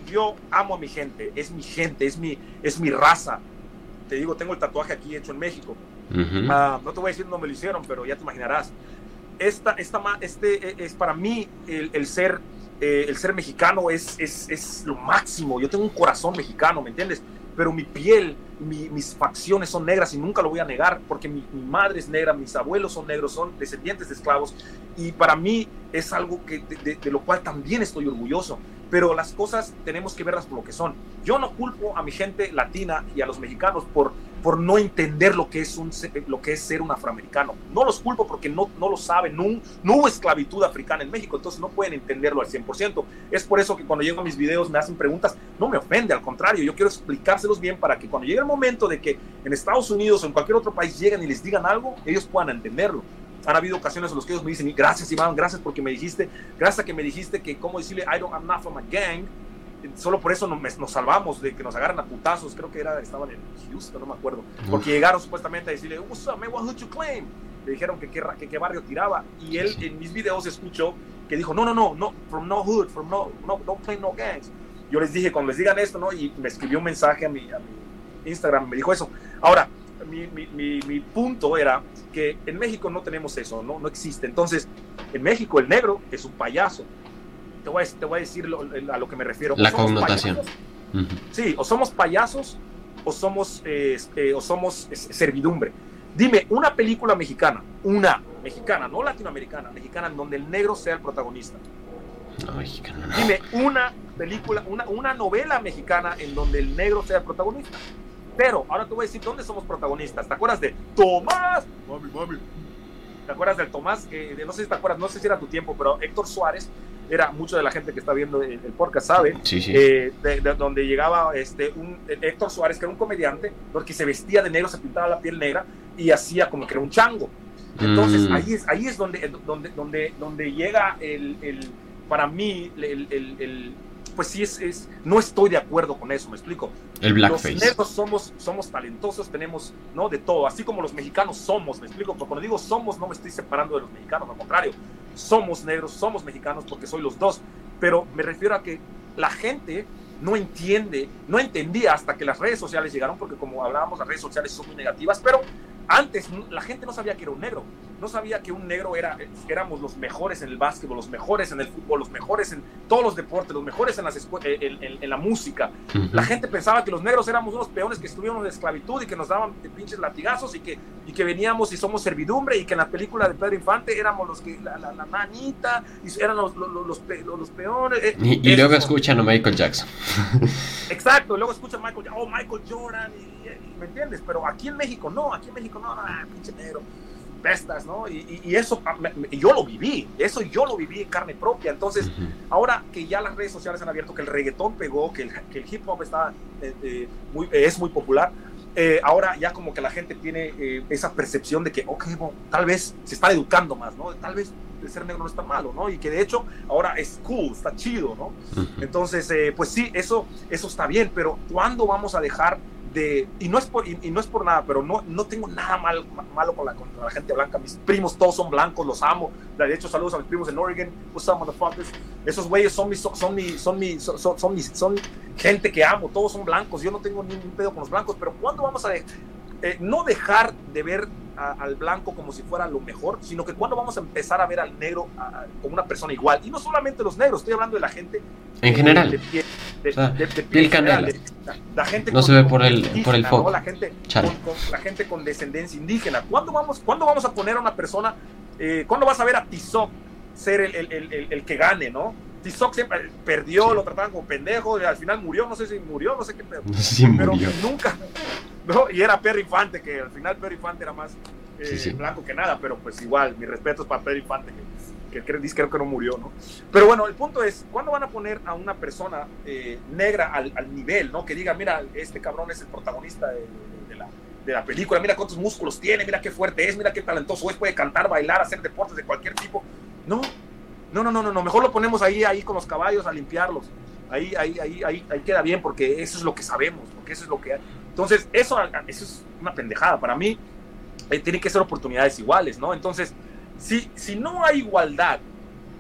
B: yo amo a mi gente, es mi gente, es mi, es mi raza. Te digo, tengo el tatuaje aquí hecho en México. Ah, no te voy a decir dónde me lo hicieron, pero ya te imaginarás. Esta, esta, este e, es para mí el, ser, eh, el ser mexicano es, es, es, lo máximo. Yo tengo un corazón mexicano, ¿me entiendes? Pero mi piel, mis facciones son negras y nunca lo voy a negar porque mi, madre es negra, mis abuelos son negros, son descendientes de esclavos y para mí es algo que, de lo cual también estoy orgulloso pero las cosas tenemos que verlas por lo que son. Yo no culpo a mi gente latina y a los mexicanos por, por no entender lo que, es un, lo que es ser un afroamericano. No los culpo porque no, no lo saben, no, no hubo esclavitud africana en México, entonces no pueden entenderlo al 100%. Es por eso que cuando llego a mis videos me hacen preguntas, no me ofende, al contrario, yo quiero explicárselos bien para que cuando llegue el momento de que en Estados Unidos o en cualquier otro país lleguen y les digan algo, ellos puedan entenderlo han habido ocasiones en las que ellos me dicen, gracias Iván, gracias porque me dijiste, gracias a que me dijiste que cómo decirle, I don't, I'm not from a gang, solo por eso nos, nos, salvamos de que nos agarran a putazos, creo que era, estaban en Houston, no me acuerdo, porque llegaron supuestamente a decirle, what's up, man, what you claim? Le dijeron que qué, que, barrio tiraba, y él en mis videos escuchó que dijo, no, no, no, no, from no hood, from no, no, don't claim no gangs. Yo les dije, cuando les digan esto, ¿no? Y me escribió un mensaje a mi, a mi Instagram, me dijo eso. Ahora, mi, mi, mi, punto era que en México no tenemos eso, no, no existe. Entonces, en México el negro es un payaso. Te voy a, te voy a decir a lo que me refiero.
A: La connotación.
B: Sí, o somos payasos o somos, eh, eh, o somos servidumbre. Dime, una película mexicana, una mexicana, no latinoamericana, mexicana, en donde el negro sea el protagonista. Dime, una película, una, una novela mexicana en donde el negro sea el protagonista. Pero ahora te voy a decir dónde somos protagonistas. ¿Te acuerdas de Tomás? Mami, mami. ¿Te acuerdas del Tomás? no sé si te acuerdas, no sé si era tu tiempo, pero Héctor Suárez era mucho de la gente que está viendo el, podcast sabe,
A: sí, sí.
B: Eh, de, donde llegaba este, un Héctor Suárez, que era un comediante, porque se vestía de negro, se pintaba la piel negra y hacía como que era un chango. Entonces mm. ahí es, ahí es donde, donde, donde, donde llega el, el para mí el, pues sí es, es, no estoy de acuerdo con eso, me explico.
A: El blackface.
B: Los negros somos, somos talentosos, tenemos, ¿no? De todo, así como los mexicanos somos, me explico, porque cuando digo somos no me estoy separando de los mexicanos, al contrario, somos negros, somos mexicanos porque soy los dos, pero me refiero a que la gente no entiende, no entendía hasta que las redes sociales llegaron, porque como hablábamos, las redes sociales son muy negativas, pero antes la gente no sabía que era un negro, no sabía que un negro era, éramos los mejores en el básquetbol, los mejores en el fútbol, los mejores en todos los deportes, los mejores en, las en, en, la música. La gente pensaba que los negros éramos unos peones que estuvimos de esclavitud y que nos daban pinches latigazos y que, y que veníamos y somos servidumbre y que en la película de Pedro Infante éramos los que, la, la, manita, y eran los, los, los, los peones.
A: Eh, y, luego escuchan a Michael Jackson.
B: Exacto, luego escuchan a Michael, oh, Michael Jordan, ¿me entiendes? Pero aquí en México no, aquí en México no, no ah, pinche negro, pestas, ¿no? Y, y, eso ah, yo lo viví, eso yo lo viví en carne propia. Entonces, ahora que ya las redes sociales han abierto, que el reggaetón pegó, que el, que el hip hop está, eh, eh, muy, es muy popular, eh, ahora ya como que la gente tiene esa percepción de que, ok, tal vez se está educando más, ¿no? Tal vez el ser negro no está malo, ¿no? Y que de hecho ahora es cool, está chido, ¿no? Entonces, pues sí, eso, eso está bien, pero ¿cuándo vamos a dejar y no es por, y, no es por nada, pero no, no tengo nada mal, malo con la, con la gente blanca. Mis primos todos son blancos, los amo. De hecho, saludos a mis primos en Oregon. What's up, motherfuckers? Esos güeyes son mi, son, mi, son, mi, son, son, son, gente que amo. Todos son blancos. Yo no tengo ningún pedo con los blancos, pero ¿cuándo vamos a eh, no dejar de ver al blanco como si fuera lo mejor, sino que cuando vamos a empezar a ver al negro como una persona igual. Y no solamente los negros, estoy hablando de la gente
A: en general.
B: De,
A: piel, canela.
B: La, gente
A: no se ve por el, por el foco.
B: La, gente con, la gente con descendencia indígena. ¿Cuándo vamos, ¿cuándo vamos a poner a una persona, eh, cuándo vas a ver a Tizoc ser el, el, el, el que gane, no? Tizoc siempre perdió, lo trataban como pendejo, y al final murió, no sé si murió, no sé qué pedo. pero nunca, ¿no? Y era Perry Infante, que al final Perry Infante era más eh, blanco que nada, pero pues igual, mis respetos para Perry Infante, que, que, creo que no murió, ¿no? Pero bueno, el punto es, ¿cuándo van a poner a una persona eh, negra al, al, nivel, ¿no? Que diga, mira, este cabrón es el protagonista de, de, la, de la película, mira cuántos músculos tiene, mira qué fuerte es, mira qué talentoso es, puede cantar, bailar, hacer deportes de cualquier tipo. No, no, no, no, no, mejor lo ponemos ahí, ahí con los caballos a limpiarlos. Ahí, ahí, ahí, ahí, ahí queda bien porque eso es lo que sabemos, porque eso es lo que... Entonces, eso, eso es una pendejada. Para mí, eh, tienen que ser oportunidades iguales, ¿no? Entonces, si, si no hay igualdad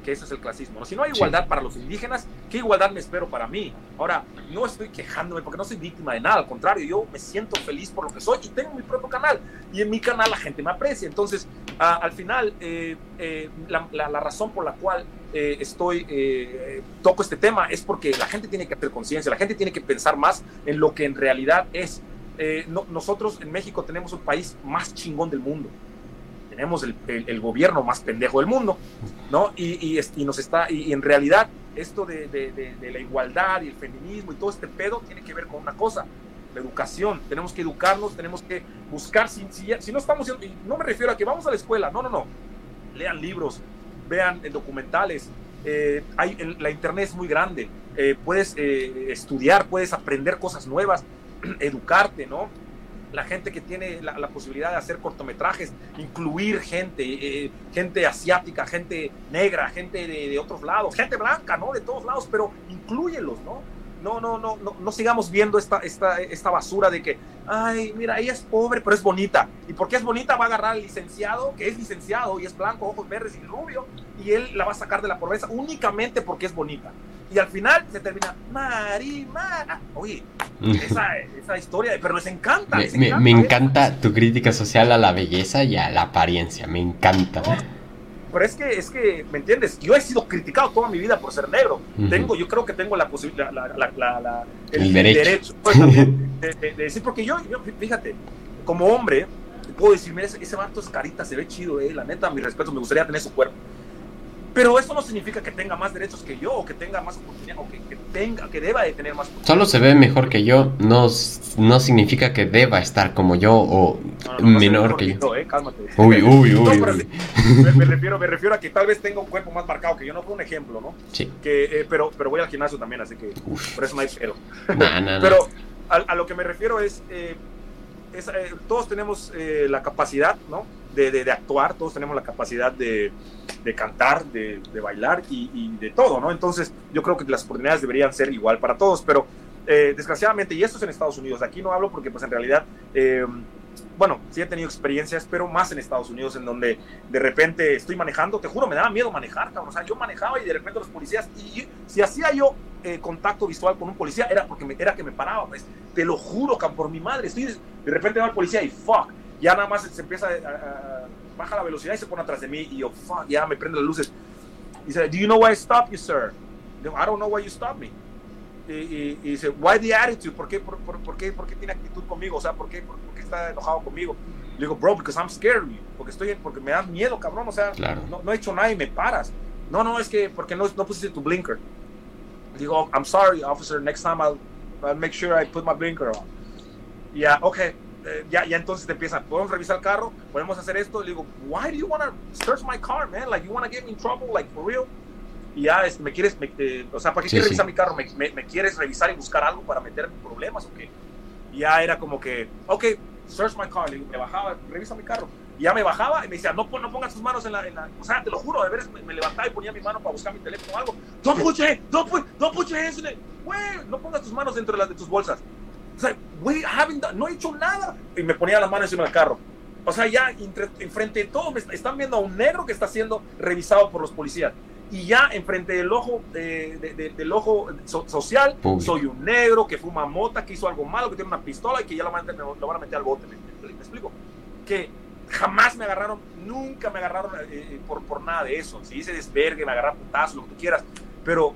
B: que eso es el clasismo. ¿no? Si no hay igualdad para los indígenas, ¿qué igualdad me espero para mí? Ahora, no estoy quejándome porque no soy víctima de nada, al contrario, yo me siento feliz por lo que soy y tengo mi propio canal. Y en mi canal la gente me aprecia. Entonces, al final, eh, eh, la, la, razón por la cual eh, estoy, toco este tema es porque la gente tiene que hacer conciencia, la gente tiene que pensar más en lo que en realidad es. nosotros en México tenemos un país más chingón del mundo tenemos el, el, gobierno más pendejo del mundo, ¿no? Y, y, y nos está, y, en realidad esto de, de, de, la igualdad y el feminismo y todo este pedo tiene que ver con una cosa, la educación. Tenemos que educarnos, tenemos que buscar, si, si, no estamos, no me refiero a que vamos a la escuela, no, no, no. Lean libros, vean documentales. Eh, hay, la internet es muy grande, eh, puedes eh, estudiar, puedes aprender cosas nuevas, educarte, ¿no? La gente que tiene la, posibilidad de hacer cortometrajes, incluir gente, eh, gente asiática, gente negra, gente de, otros lados, gente blanca, ¿no? De todos lados, pero incluyelos, ¿no? No, no, no, no, no sigamos viendo esta, esta, esta basura de que, ay, mira, ella es pobre, pero es bonita. Y porque es bonita va a agarrar al licenciado, que es licenciado y es blanco, ojos verdes y rubio, y él la va a sacar de la pobreza únicamente porque es bonita y al final se termina Marimara. Oye, esa, esa historia, pero les encanta.
A: Me, encanta, me, encanta tu crítica social a la belleza y a la apariencia, me encanta.
B: pero es que, es que, ¿me entiendes? Yo he sido criticado toda mi vida por ser negro. Tengo, yo creo que tengo la posibilidad, la,
A: el, derecho,
B: pues, de, decir, porque yo, fíjate, como hombre, puedo decir, mira, ese, ese vato es carita, se ve chido, eh, la neta, mi respeto, me gustaría tener su cuerpo pero eso no significa que tenga más derechos que yo, o que tenga más oportunidad, o que, tenga, que deba de tener más
A: Solo se ve mejor que yo, no, no significa que deba estar como yo o menor que yo.
B: Eh, cálmate.
A: Uy, uy, uy.
B: Me, refiero, me refiero a que tal vez tenga un cuerpo más marcado que yo, no fue un ejemplo, ¿no?
A: Sí.
B: Que, eh, pero, pero voy al gimnasio también, así que por eso no hay pero. pero a, a, lo que me refiero es, eh, eh, todos tenemos eh, la capacidad, ¿no? De, de, actuar, todos tenemos la capacidad de, de cantar, de, bailar y, de todo, ¿no? Entonces, yo creo que las oportunidades deberían ser igual para todos, pero eh, desgraciadamente, y esto es en Estados Unidos, aquí no hablo porque, pues, en realidad, bueno, sí he tenido experiencias, pero más en Estados Unidos, en donde de repente estoy manejando, te juro, me daba miedo manejar, cabrón. O sea, yo manejaba y de repente los policías, y si hacía yo eh, contacto visual con un policía, era porque me, era que me paraba, pues. Te lo juro, cabrón, por mi madre. Estoy, de repente va el policía y fuck, ya nada más se empieza a, baja la velocidad y se pone atrás de mí y yo, fuck, ya me prende las luces. Y dice, do you know why I stopped you, sir? I don't know why you stopped me y, dice, why the attitude? ¿Por qué, por, por, qué, ¿Por qué tiene actitud conmigo? O sea, ¿por qué, por, qué está enojado conmigo? Le digo, bro, because I'm scared Porque, estoy, porque me da miedo, cabrón. O sea, no, no, he hecho nada y me paras. No, no, es que porque no, no pusiste tu blinker. Digo, I'm sorry, officer. Next time I'll, I'll make sure I put my blinker on. Ya, ok. Eh, ya, ya entonces te empiezan, podemos revisar el carro, podemos hacer esto. Le digo, why do you want to search my car, man? Like, you want to get me in trouble, like, for real? y ya este, me quieres, eh, o sea, ¿para qué quieres revisar mi carro? ¿Me, me, quieres revisar y buscar algo para meterme en problemas o qué? Y ya era como que, ok, search my car, me bajaba, revisa mi carro. Y ya me bajaba y me decía, no, no pongas tus manos en la, en la, o sea, te lo juro, de veras me, levantaba y ponía mi mano para buscar mi teléfono o algo. Don't put your, don't put, don't put your hands in it. Güey, no pongas tus manos dentro de, las, de tus bolsas. O sea, güey, no he hecho nada. Y me ponía las manos encima del carro. O sea, ya enfrente de todo, me están viendo a un negro que está siendo revisado por los policías y ya enfrente del ojo, del ojo social, soy un negro que fuma mota, que hizo algo malo, que tiene una pistola y que ya lo van a, lo van a meter al bote. ¿Me, explico? Que jamás me agarraron, nunca me agarraron eh, eh, por, por nada de eso. Si dice desvergue, me agarraron putazo, lo que tú quieras, pero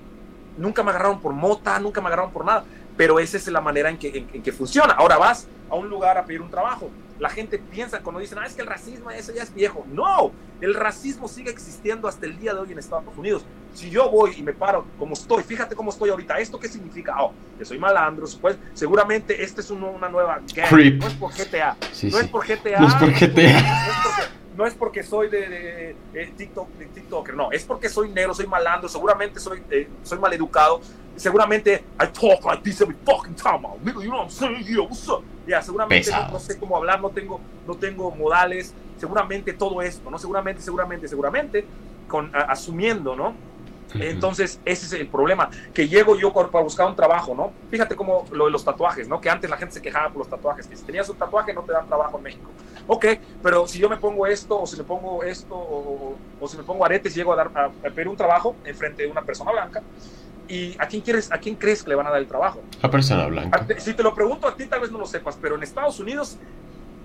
B: nunca me agarraron por mota, nunca me agarraron por nada. Pero esa es la manera en que, en que funciona. Ahora vas a un lugar a pedir un trabajo la gente piensa cuando dicen, ah, es que el racismo, eso ya es viejo. No, el racismo sigue existiendo hasta el día de hoy en Estados Unidos. Si yo voy y me paro como estoy, fíjate cómo estoy ahorita, ¿esto qué significa? Oh, que soy malandro, pues seguramente esta es una nueva gang. No es por GTA. no es por GTA.
A: No es por GTA.
B: No es porque, soy de, TikTok, de TikToker, no, es porque soy negro, soy malandro, seguramente soy, eh, soy maleducado, seguramente I talk like this every fucking time, you know what I'm saying? Yeah, what's up? Ya, seguramente no, sé cómo hablar, no tengo, no tengo modales, seguramente todo esto, ¿no? Seguramente, seguramente, seguramente, con, asumiendo, ¿no? Entonces, ese es el problema, que llego yo para buscar un trabajo, ¿no? Fíjate como lo de los tatuajes, ¿no? Que antes la gente se quejaba por los tatuajes, que si tenías un tatuaje no te dan trabajo en México. Ok, pero si yo me pongo esto, o si me pongo esto, o, si me pongo aretes, llego a, dar, a, a pedir un trabajo en frente de una persona blanca, ¿Y a quién, quieres, a quién crees que le van a dar el trabajo?
A: A persona blanca.
B: Si te lo pregunto a ti, tal vez no lo sepas, pero en Estados Unidos,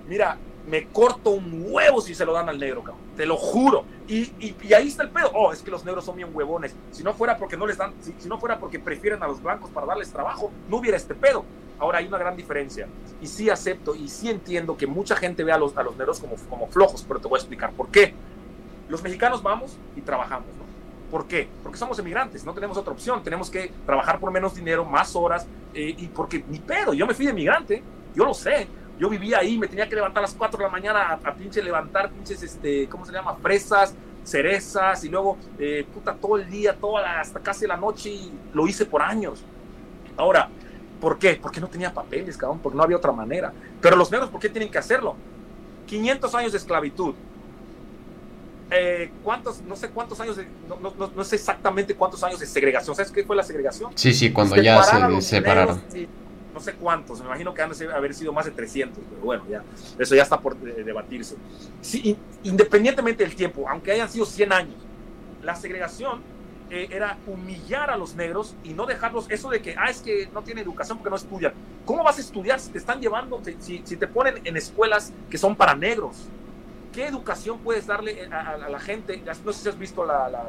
B: mira, me corto un huevo si se lo dan al negro, cabrón. Te lo juro. Y, y, ahí está el pedo. Oh, es que los negros son bien huevones. Si no fuera porque no les dan, si, no fuera porque prefieren a los blancos para darles trabajo, no hubiera este pedo. Ahora hay una gran diferencia. Y sí acepto y sí entiendo que mucha gente ve a los, a los negros como, como flojos, pero te voy a explicar por qué. Los mexicanos vamos y trabajamos. ¿Por qué? Porque somos emigrantes, no tenemos otra opción, tenemos que trabajar por menos dinero, más horas, eh, y porque ni pedo, yo me fui de emigrante, yo lo sé, yo vivía ahí, me tenía que levantar a las 4 de la mañana a, pinche levantar pinches, este, ¿cómo se llama? Fresas, cerezas, y luego, eh, puta, todo el día, toda hasta casi la noche, y lo hice por años. Ahora, ¿por qué? Porque no tenía papeles, cabrón, porque no había otra manera. Pero los negros, ¿por qué tienen que hacerlo? 500 años de esclavitud, eh, cuántos, no sé cuántos años, no, sé exactamente cuántos años de segregación. ¿Sabes qué fue la segregación?
A: Sí, sí, cuando ya se separaron.
B: no sé cuántos, me imagino que han de haber sido más de 300, pero bueno, ya, eso ya está por debatirse. Sí, independientemente del tiempo, aunque hayan sido 100 años, la segregación eh, era humillar a los negros y no dejarlos, eso de que, ah, es que no tiene educación porque no estudian. ¿Cómo vas a estudiar si te están llevando, si, si te ponen en escuelas que son para negros? ¿Qué educación puedes darle a, la gente? No sé si has visto la, la,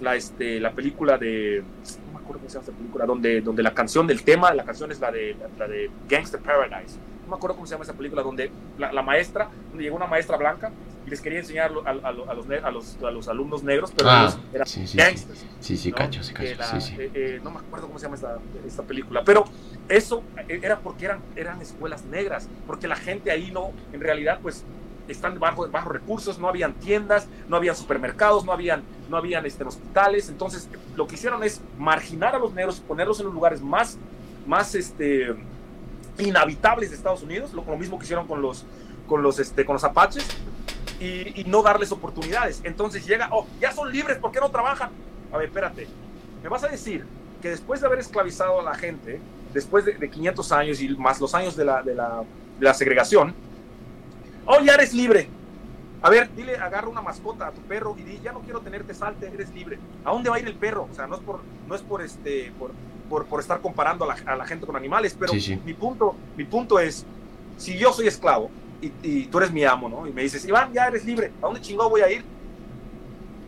B: la, este, la película de, no me acuerdo cómo se llama esa película, donde, donde la canción del tema la canción es la de, la de Gangster Paradise. No me acuerdo cómo se llama esa película, donde la, maestra, donde llegó una maestra blanca y les quería enseñar a, a, a, los, a los, a los alumnos negros, pero
A: ah,
B: ellos eran
A: sí, sí,
B: gangsters.
A: Sí, sí, cacho, sí, cacho.
B: Eh, eh, no me acuerdo cómo se llama esta, esta película, pero eso era porque eran, eran escuelas negras, porque la gente ahí no, en realidad, pues están bajo, bajo recursos, no habían tiendas, no había supermercados, no habían, no habían este, hospitales. Entonces, lo que hicieron es marginar a los negros, ponerlos en los lugares más, más, este, inhabitables de Estados Unidos, lo, lo mismo que hicieron con los, con los, este, con los apaches, y, y, no darles oportunidades. Entonces llega, oh, ya son libres, ¿por qué no trabajan? A ver, espérate, me vas a decir que después de haber esclavizado a la gente, después de, de 500 años y más los años de la, de la, de la segregación, oh, ya eres libre. A ver, dile, agarra una mascota a tu perro y di, ya no quiero tenerte, salte, eres libre. ¿A dónde va a ir el perro? O sea, no es por, no es por este, por, por, por estar comparando a la, a la, gente con animales, pero sí, sí. mi punto, mi punto es, si yo soy esclavo y, y, tú eres mi amo, ¿no? Y me dices, Iván, ya eres libre, ¿a dónde chingado voy a ir?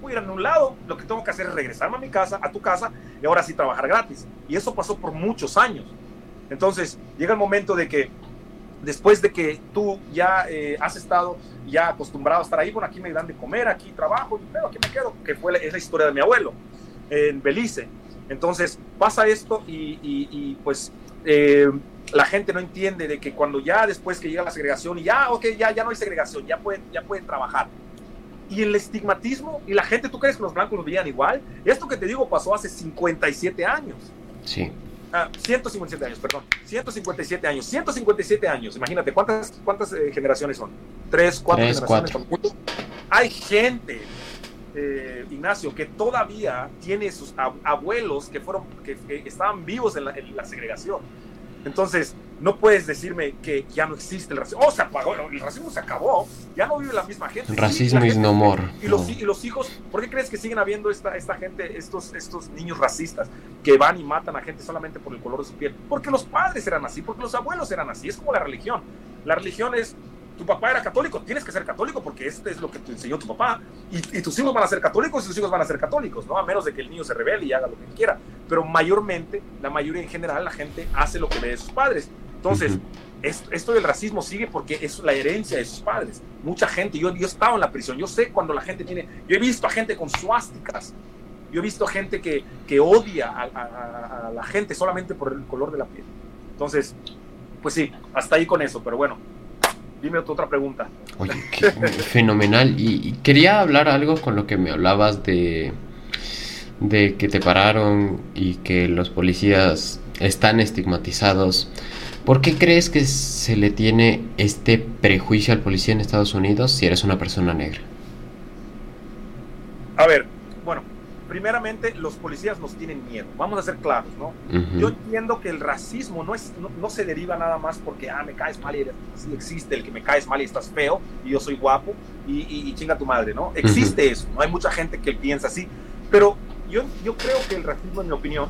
B: Voy a ir a un lado, lo que tengo que hacer es regresarme a mi casa, a tu casa, y ahora sí trabajar gratis. Y eso pasó por muchos años. Entonces, llega el momento de que después de que tú ya eh, has estado ya acostumbrado a estar ahí, bueno, aquí me dan de comer, aquí trabajo, pero aquí me quedo, que fue la, es la historia de mi abuelo en Belice. Entonces pasa esto y, y, pues eh, la gente no entiende de que cuando ya después que llega la segregación y ya, ok, ya, ya no hay segregación, ya pueden, ya pueden trabajar. Y el estigmatismo, y la gente, ¿tú crees que los blancos lo veían igual? Esto que te digo pasó hace 57 años.
A: Sí.
B: Ah, 157 años, perdón. 157 años. 157 años. Imagínate, ¿cuántas, cuántas eh, generaciones son? ¿Tres, cuatro
A: Tres,
B: generaciones?
A: Cuatro.
B: Hay gente, eh, Ignacio, que todavía tiene sus ab abuelos que, fueron, que, que estaban vivos en la, en la, segregación. Entonces, no puedes decirme que ya no existe el racismo. Oh, se apagó, el racismo se acabó. Ya no vive la misma gente.
A: Racismo es no more.
B: Y los, y los, hijos, ¿por qué crees que siguen habiendo esta, esta gente, estos, estos niños racistas que van y matan a gente solamente por el color de su piel? Porque los padres eran así, porque los abuelos eran así. Es como la religión. La religión es tu papá era católico, tienes que ser católico porque este es lo que te enseñó tu papá. Y, y, tus hijos van a ser católicos y tus hijos van a ser católicos, ¿no? A menos de que el niño se revele y haga lo que quiera. Pero mayormente, la mayoría en general, la gente hace lo que ve de sus padres. Entonces, uh -huh. esto, esto, del racismo sigue porque es la herencia de sus padres. Mucha gente, yo, yo he estado en la prisión, yo sé cuando la gente tiene, yo he visto a gente con suásticas, yo he visto a gente que, que odia a, a, a la gente solamente por el color de la piel. Entonces, pues sí, hasta ahí con eso, pero bueno, dime otra pregunta.
A: Oye, qué fenomenal. Y, y, quería hablar algo con lo que me hablabas de, de que te pararon y que los policías están estigmatizados. ¿Por qué crees que se le tiene este prejuicio al policía en Estados Unidos si eres una persona negra?
B: A ver, bueno, primeramente los policías nos tienen miedo, vamos a ser claros, ¿no? Uh -huh. Yo entiendo que el racismo no, es, no, no, se deriva nada más porque, ah, me caes mal y así existe el que me caes mal y estás feo y yo soy guapo y, y, y chinga tu madre, ¿no? Existe uh -huh. eso, ¿no? Hay mucha gente que piensa así, pero yo, yo creo que el racismo, en mi opinión,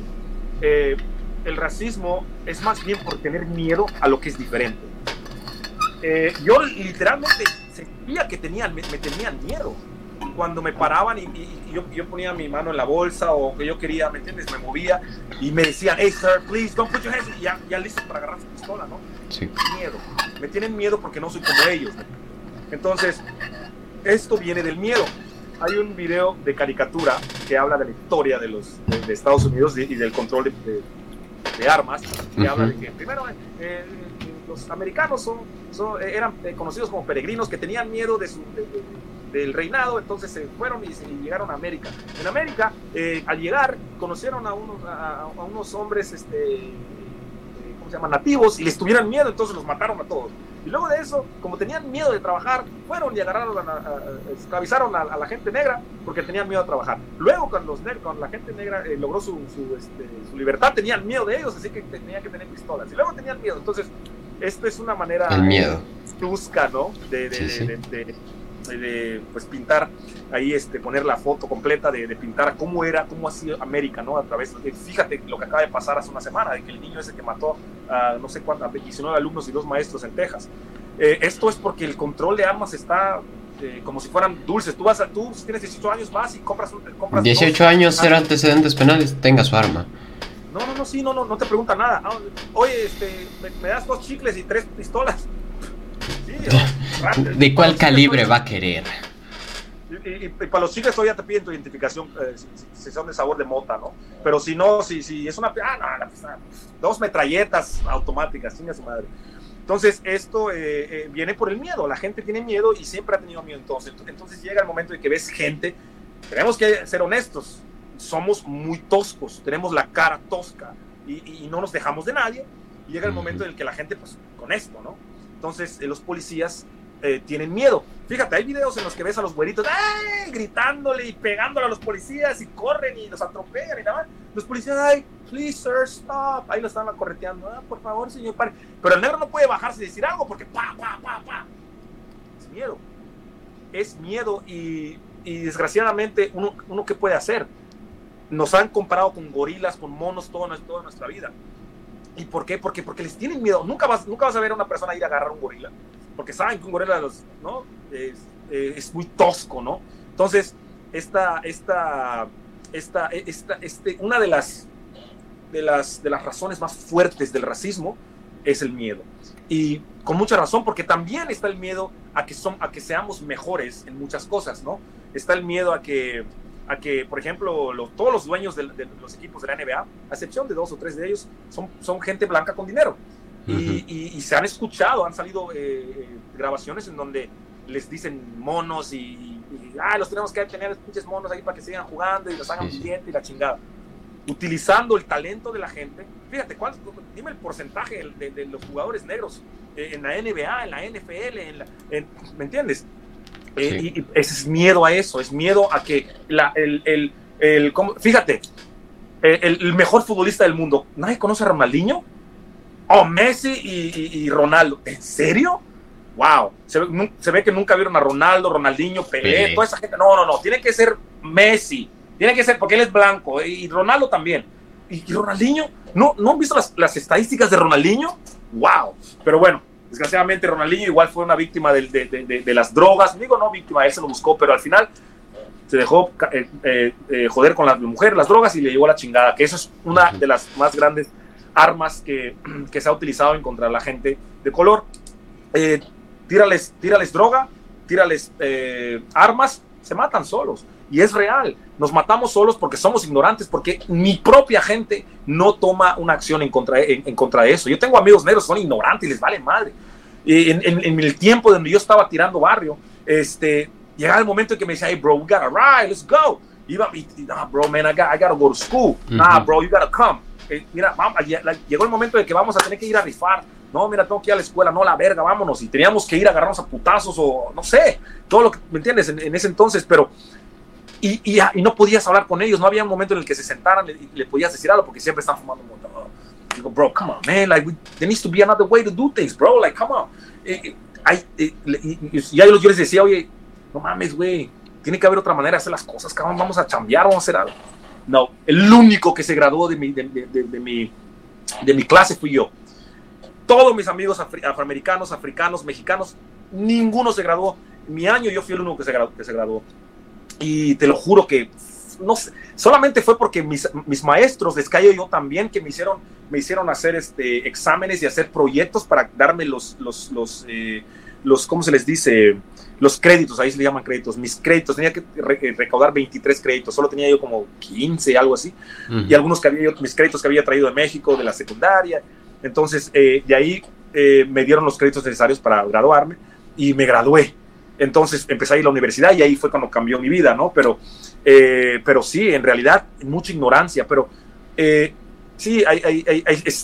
B: eh, el racismo es más bien por tener miedo a lo que es diferente. Eh, yo literalmente sentía que tenían, me, me tenían miedo cuando me paraban y, y, y yo, yo, ponía mi mano en la bolsa o que yo quería, ¿me entiendes? Me movía y me decían, hey, sir, please, don't put your hands. Y ya, ya listo para agarrar su pistola, ¿no?
A: Sí.
B: Miedo. Me tienen miedo porque no soy como ellos. Entonces, esto viene del miedo. Hay un video de caricatura que habla de la historia de los de, de Estados Unidos y, y del control de, de, de, armas, que uh -huh. habla de que primero eh, los americanos son, son, eran conocidos como peregrinos que tenían miedo de su, del reinado, entonces se fueron y, y, llegaron a América. En América, eh, al llegar, conocieron a unos, a, a unos hombres, este, ¿cómo se llama? Nativos y les tuvieran miedo, entonces los mataron a todos. Y luego de eso, como tenían miedo de trabajar, fueron y agarraron, a, a, esclavizaron a, a, la gente negra porque tenían miedo de trabajar. Luego, cuando, los cuando la gente negra eh, logró su, su, este, su, libertad, tenían miedo de ellos, así que tenían que tener pistolas. Y luego tenían miedo. Entonces, esto es una manera
A: El miedo.
B: ¿no? De, de, sí, sí. de, de pues pintar ahí este poner la foto completa de, de, pintar cómo era cómo ha sido América no a través de fíjate lo que acaba de pasar hace una semana de que el niño ese que mató a no sé cuántos 19 alumnos y dos maestros en Texas. Eh, esto es porque el control de armas está eh, como si fueran dulces. Tú vas a tú si tienes 18 años vas y compras, compras
A: 18 dos, años ser antecedentes penales tenga su arma.
B: No no no sí no no no te pregunta nada. Ah, oye este me, me das dos chicles y tres pistolas.
A: ¿De cuál calibre va a querer?
B: Y, y, y, para los chicles todavía te piden tu identificación eh, si, si, son de sabor de mota, ¿no? Pero si no, si, si es una... Ah, no, pues, ah, dos metralletas automáticas, chinga su madre. Entonces, esto eh, eh, viene por el miedo. La gente tiene miedo y siempre ha tenido miedo. Entonces, entonces llega el momento de que ves gente. Tenemos que ser honestos. Somos muy toscos. Tenemos la cara tosca y, y no nos dejamos de nadie Y llega el momento en el que la gente, pues, con esto, ¿no? Entonces, los policías eh, tienen miedo. Fíjate, hay videos en los que ves a los güeritos gritándole y pegándole a los policías y corren y los atropellan y nada. Los policías, ¡ay! Please, sir, stop. Ahí lo están correteando. Ah, por favor, señor, pare. Pero el negro no puede bajarse y decir algo porque pa, pa, pa, pa. Es miedo. Es miedo y, y desgraciadamente, uno, uno ¿qué puede hacer? Nos han comparado con gorilas, con monos toda, toda nuestra vida. ¿Y por qué? Porque, porque les tienen miedo. Nunca vas, nunca vas a ver a una persona ir a agarrar un gorila porque saben que un gorila los, ¿no? es, eh, es, muy tosco, ¿no? Entonces, esta, esta, esta, esta, este, una de las, de, las, de las razones más fuertes del racismo es el miedo. Y con mucha razón, porque también está el miedo a que, son, a que seamos mejores en muchas cosas, ¿no? Está el miedo a que, a que por ejemplo, todos los dueños de, de, los equipos de la NBA, a excepción de dos o tres de ellos, son, son gente blanca con dinero y, se han escuchado, han salido eh, grabaciones en donde les dicen monos y, ah, los tenemos que tener pinches monos ahí para que sigan jugando y los hagan bien y la chingada. Utilizando el talento de la gente. Fíjate, ¿cuál, dime el porcentaje de, los jugadores negros eh, en la NBA, en la NFL, en la, ¿me entiendes? Eh, y, ese es miedo a eso, es miedo a que la, el, el, el fíjate, el, el, mejor futbolista del mundo, ¿nadie conoce a Ronaldinho? Oh, Messi y, Ronaldo. ¿En serio? Wow. Se, ve que nunca vieron a Ronaldo, Ronaldinho, Pelé, toda esa gente. No, no, no. Tiene que ser Messi. Tiene que ser porque él es blanco. Y Ronaldo también. ¿Y, Ronaldinho? ¿No, ¿No han visto las, estadísticas de Ronaldinho? Wow. Pero bueno, desgraciadamente Ronaldinho igual fue una víctima de, las drogas. Digo, no víctima, él se lo buscó, pero al final se dejó eh, eh, eh, joder con la mujer, las drogas y le llevó la chingada. Que eso es una de las más grandes armas que, que, se ha utilizado en contra de la gente de color. Eh, tírales, tírales droga, tírales eh, armas, se matan solos. Y es real, nos matamos solos porque somos ignorantes, porque mi propia gente no toma una acción en contra, en, contra de eso. Yo tengo amigos negros que son ignorantes y les vale madre. En, en, el tiempo donde yo estaba tirando barrio, este, llegaba el momento en que me decía, hey bro, we gotta ride, let's go. Iba, y, nah, bro, man, I, got, I gotta go to school. Nah, bro, you gotta come. Eh, mira, vamos, llegó el momento de que vamos a tener que ir a rifar. No, mira, tengo que ir a la escuela, no, la verga, vámonos. Y teníamos que ir a agarrarnos a putazos o no sé, todo lo que, ¿me entiendes? En, ese entonces, pero. Y, y, y, no podías hablar con ellos, no había un momento en el que se sentaran y le, podías decir algo porque siempre están fumando. Digo, bro, come on, man, like, there needs to be another way to do things, bro, like, come on. Eh, eh, y, ahí yo les decía, oye, no mames, güey, tiene que haber otra manera de hacer las cosas, cabrón, vamos a chambear, vamos a hacer algo. No, el único que se graduó de mi, de, mi, de mi clase fui yo. Todos mis amigos afroamericanos, africanos, mexicanos, ninguno se graduó. Mi año yo fui el único que se graduó. Y te lo juro que no solamente fue porque mis, maestros les cayó yo también que me hicieron, me hicieron hacer este, exámenes y hacer proyectos para darme los, los, los, eh, los ¿cómo se les dice? Los créditos, ahí se le llaman créditos, mis créditos, tenía que eh, recaudar 23 créditos, solo tenía yo como 15, algo así, y algunos que había mis créditos que había traído de México, de la secundaria, entonces eh, de ahí eh, me dieron los créditos necesarios para graduarme y me gradué. Entonces empecé a ir a la universidad y ahí fue cuando cambió mi vida, ¿no? Pero, pero sí, en realidad, mucha ignorancia, pero sí, hay,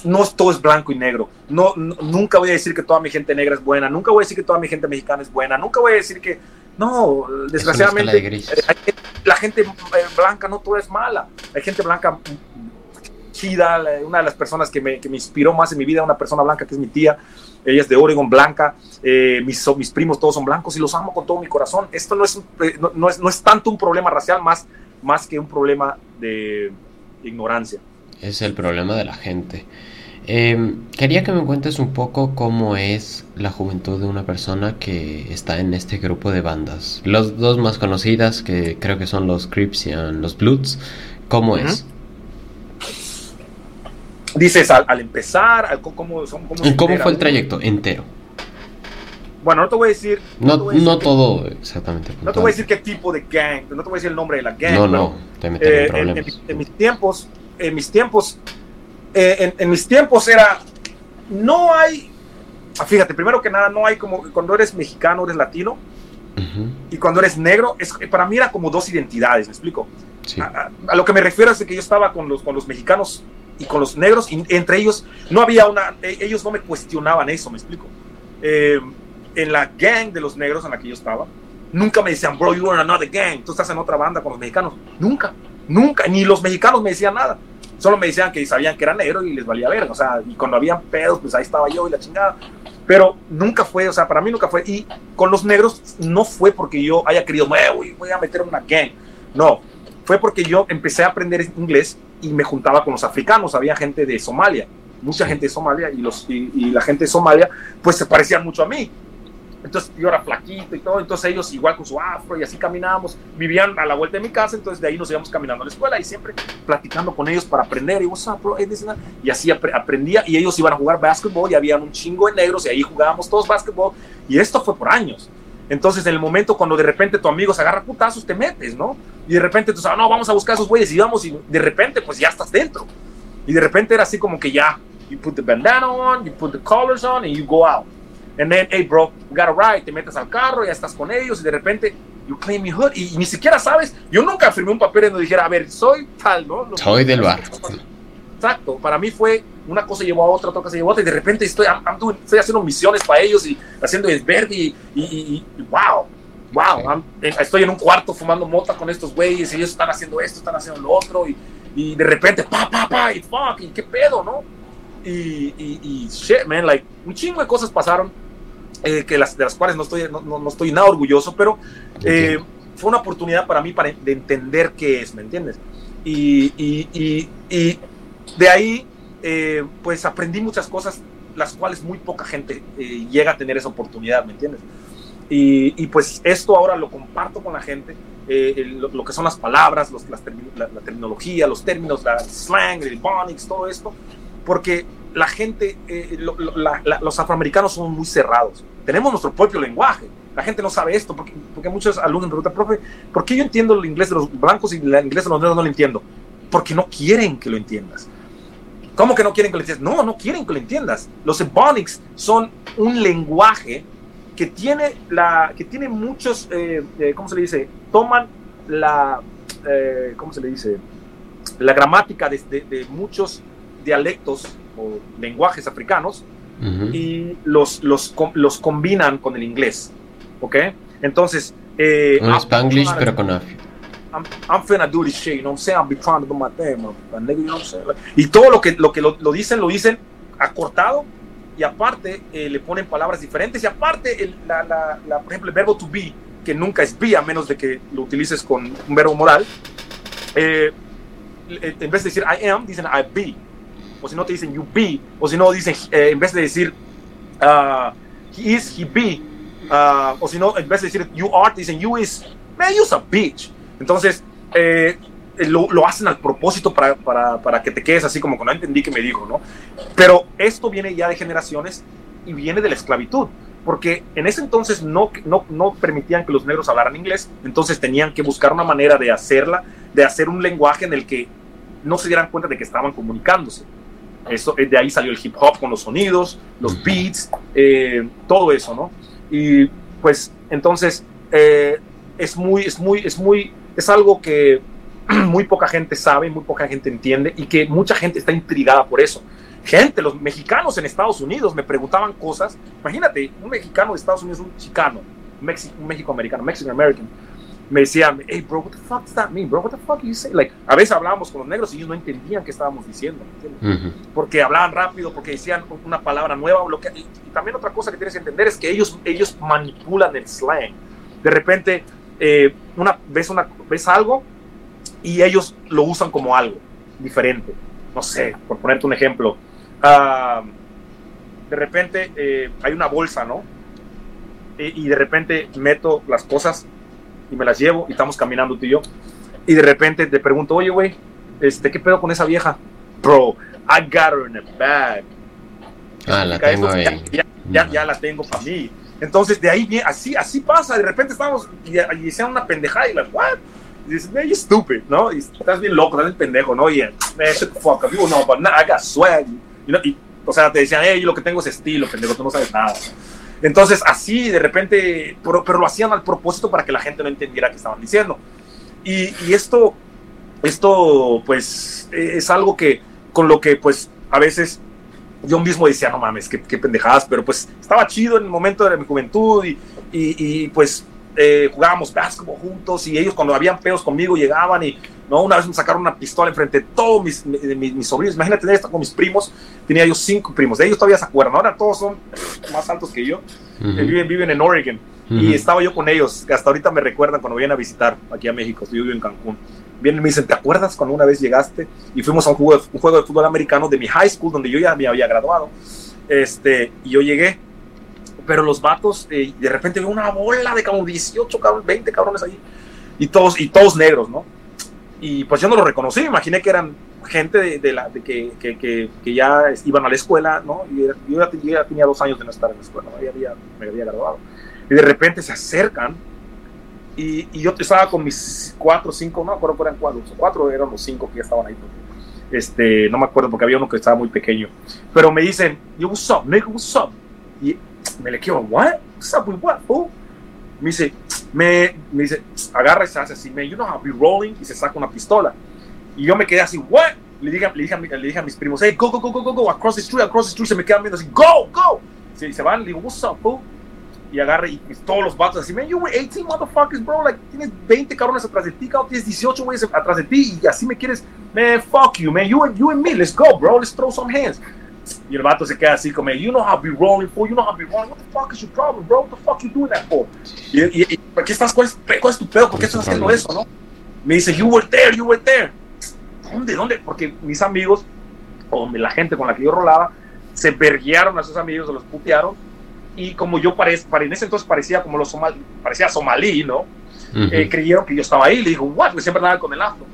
B: no todo es blanco y negro. No, nunca voy a decir que toda mi gente negra es buena, nunca voy a decir que toda mi gente mexicana es buena, nunca voy a decir que, no, desgraciadamente, eh, la gente eh, blanca no toda es mala. Hay gente blanca chida, una de las personas que me, que me inspiró más en mi vida, una persona blanca que es mi tía, ella es de Oregon, blanca, eh, mis, mis primos todos son blancos y los amo con todo mi corazón. Esto no es, no, es, no es tanto un problema racial, más, más que un problema de ignorancia
A: es el problema de la gente. Em, quería que me cuentes un poco cómo es la juventud de una persona que está en este grupo de bandas. Los dos más conocidas, que creo que son los Crips y los Bloods, ¿cómo es?
B: Dices, al, empezar, ¿cómo, son,
A: cómo, fue el trayecto entero?
B: Bueno, no te voy a decir.
A: No, no, todo exactamente.
B: No te voy a decir qué tipo de gang, no te voy a decir el nombre de la gang.
A: No, no, te meteré
B: en eh, problemas. en mis tiempos, en mis tiempos, eh, en, mis tiempos era, no hay, ah, fíjate, primero que nada, no hay como, cuando eres mexicano, eres latino, y cuando eres negro, es, para mí era como dos identidades, ¿me explico? A, lo que me refiero es que yo estaba con los, con los mexicanos y con los negros, y entre ellos no había una, e, ellos no me cuestionaban eso, me explico. Eh, en la gang de los negros en la que yo estaba, nunca me decían, bro, you are another gang, tú estás en otra banda con los mexicanos. Nunca, nunca, ni los mexicanos me decían nada. Solo me decían que sabían que era negro y les valía ver, o sea, y cuando habían pedos, pues ahí estaba yo y la chingada. Pero nunca fue, o sea, para mí nunca fue. Y con los negros no fue porque yo haya querido, voy, voy a meter una gang. No, fue porque yo empecé a aprender inglés y me juntaba con los africanos. Había gente de Somalia, mucha gente de Somalia, y, los, y la gente de Somalia, pues se parecían mucho a mí. Entonces yo era flaquito y todo, entonces ellos igual con su afro y así caminábamos, vivían a la vuelta de mi casa, entonces de ahí nos íbamos caminando a la escuela y siempre platicando con ellos para aprender y, what's up, bro? y así aprendía y ellos iban a jugar básquetbol y habían un chingo de negros y ahí jugábamos todos básquetbol y esto fue por años. Entonces, en el momento cuando de repente tu amigo se agarra putazos, te metes, ¿no? Y de repente tú sabes, no, vamos a buscar a esos güeyes y vamos, y de repente, pues ya estás dentro. Y de repente era así como que ya, you put the bandana on, you put the collars on, and you go out. And then, hey, bro, we got a ride. Te metes al carro, ya estás con ellos y de repente, you claim your hood. Y, ni siquiera sabes, yo nunca firmé un papel donde dijera, a ver, soy tal, ¿no?
A: soy del bar.
B: Exacto, para mí fue una cosa llevó a otra, otra cosa llevó a otra, y de repente estoy, estoy haciendo misiones para ellos y haciendo desverde y, y, wow, wow, eh, estoy en un cuarto fumando mota con estos güeyes y ellos están haciendo esto, están haciendo lo otro y, y de repente, pa, pa, pa, y fuck, y qué pedo, ¿no? Y, y, shit, man, like, un chingo de cosas pasaron eh, que las, de las cuales no estoy, no, no estoy nada orgulloso, pero eh, fue una oportunidad para mí para, de entender qué es, ¿me entiendes? Y, y, y de ahí, eh, pues aprendí muchas cosas, las cuales muy poca gente llega a tener esa oportunidad, ¿me entiendes? Y, pues esto ahora lo comparto con la gente, lo, que son las palabras, los, la, la, terminología, los términos, la slang, el bonics, todo esto, porque la gente, eh, los afroamericanos son muy cerrados. Tenemos nuestro propio lenguaje. La gente no sabe esto porque, porque muchos alumnos me preguntan, profe, ¿por qué yo entiendo el inglés de los blancos y el inglés de los negros no lo entiendo? Porque no quieren que lo entiendas. ¿Cómo que no quieren que lo entiendas? No, no quieren que lo entiendas. Los ebonics son un lenguaje que tiene, la, que tiene muchos, eh, eh, ¿cómo se le dice? Toman la, ¿cómo se le dice? La gramática de, de muchos dialectos o lenguajes africanos y los, los, los combinan con el inglés. ¿Ok? Entonces.
A: Eh, un Spanglish, pero con Afi.
B: I'm, I'm finna do this shit, you know what I'm saying? I'll be trying to do my thing, nigga, you know what I'm saying? y todo lo que, lo, que lo, dicen, lo dicen acortado y aparte eh, le ponen palabras diferentes y aparte, el, la, la, la, por ejemplo, el verbo to be, que nunca es be a menos de que lo utilices con un verbo moral, eh, en vez de decir I am, dicen I be o si no te dicen you be, o si no dicen, eh, en vez de decir uh, he is, he be, uh, o si no, en vez de decir you are, dicen you is, man, you's a bitch. Entonces, eh, lo, lo, hacen al propósito para, para, para, que te quedes así como que no entendí que me dijo, ¿no? Pero esto viene ya de generaciones y viene de la esclavitud, porque en ese entonces no, no, no permitían que los negros hablaran inglés, entonces tenían que buscar una manera de hacerla, de hacer un lenguaje en el que no se dieran cuenta de que estaban comunicándose. Eso, de ahí salió el hip hop con los sonidos, los beats, eh, todo eso, ¿no? Y pues entonces eh, es muy, es muy, es muy, es algo que muy poca gente sabe, muy poca gente entiende y que mucha gente está intrigada por eso. Gente, los mexicanos en Estados Unidos me preguntaban cosas. Imagínate, un mexicano de Estados Unidos, un chicano, un México-americano, Mexican-American, me decían, hey, bro, what the fuck does that mean, bro? What the fuck you say? Like, a veces hablábamos con los negros y ellos no entendían qué estábamos diciendo, Porque hablaban rápido, porque decían una palabra nueva. Lo que, y, también otra cosa que tienes que entender es que ellos, ellos manipulan el slang. De repente, eh, una, ves, una, ves algo y ellos lo usan como algo diferente. No sé, por ponerte un ejemplo. Uh, de repente eh, hay una bolsa, ¿no? y de repente meto las cosas y me las llevo y estamos caminando tú y yo. Y de repente te pregunto, oye, güey, este, ¿qué pedo con esa vieja? Bro, I got her in a bag.
A: Ah, la tengo ahí.
B: Ya, ya, la tengo para mí. Entonces, de ahí así, así pasa. De repente estamos y, y una pendejada y la, what? Y dices, man, you stupid, ¿no? Y estás bien loco, estás bien pendejo, ¿no? Y, man, shut the fuck up. You know, but nah, I got swag. y, o sea, te decían, hey, lo que tengo es estilo, pendejo, tú no sabes nada. Entonces, así de repente, pero, lo hacían al propósito para que la gente no entendiera qué estaban diciendo. Y, esto, esto, pues, es algo que, con lo que pues a veces yo mismo decía, no mames, qué, qué pendejadas, pero pues estaba chido en el momento de mi juventud y, y, y pues eh, jugábamos básquetbol juntos y ellos cuando habían peos conmigo llegaban y no una vez me sacaron una pistola enfrente de todos mis, mis, mis sobrinos. Imagínate tener esto con mis primos. Tenía yo cinco primos. De ellos todavía se acuerdan. Ahora todos son más altos que yo. Uh -huh. viven, viven en Oregon. Uh -huh. Y estaba yo con ellos. Hasta ahorita me recuerdan cuando vienen a visitar aquí a México. Yo vivo en Cancún. Vienen y me dicen, ¿te acuerdas cuando una vez llegaste? Y fuimos a un juego, de, un juego de fútbol americano de mi high school, donde yo ya me había graduado. Este, y yo llegué pero los vatos, eh, de repente veo una bola de como 18, cabrones, 20 cabrones ahí, y todos, y todos negros, ¿no? Y pues yo no los reconocí, me imaginé que eran gente de, de la, de que, que, que, que, ya iban a la escuela, ¿no? Y era, yo, ya, yo, ya, tenía dos años de no estar en la escuela, ¿no? ya había, me había graduado. Y de repente se acercan, y, y yo estaba con mis cuatro, cinco, no me acuerdo eran cuatro, eran los cinco que ya estaban ahí. Este, no me acuerdo porque había uno que estaba muy pequeño. Pero me dicen, yo, what's up, nigga, what's? Y me le quedo, what? What's up with what, fool? Me dice, me, me dice, agarra y se hace así, man, you know how be rolling, y se saca una pistola. Y yo me quedé así, what? Le dije, le dije, le dije a mis primos, hey, go, go, go, go, go, go, across the street, across the street, se me quedan viendo así, go, go. Se, se van, le digo, what's up, fool? Y agarra y todos los vatos así, man, you were 18 motherfuckers, bro, like, tienes 20 cabrones atrás de ti, cabrón, tienes 18 güeyes atrás de ti, y así me quieres, man, fuck you, man, you and, you and me, let's go, bro, let's throw some hands. Y el vato se queda así como, you know how be rolling, fool, you know how be rolling, what the fuck is your problem, bro, what the fuck you doing that for? Y, y, y ¿por qué estás, cuál es, cuál es tu pedo, por qué estás haciendo eso, no? Me dice, you were there, you were there. ¿Dónde, dónde? Porque mis amigos, o la gente con la que yo rolaba, se verguearon a sus amigos, se los putearon, y como yo parec, en ese entonces parecía como los somalí, parecía somalí, ¿no? Uh -huh. eh, creyeron que yo estaba ahí, le digo, what? Porque siempre andaba con el afro.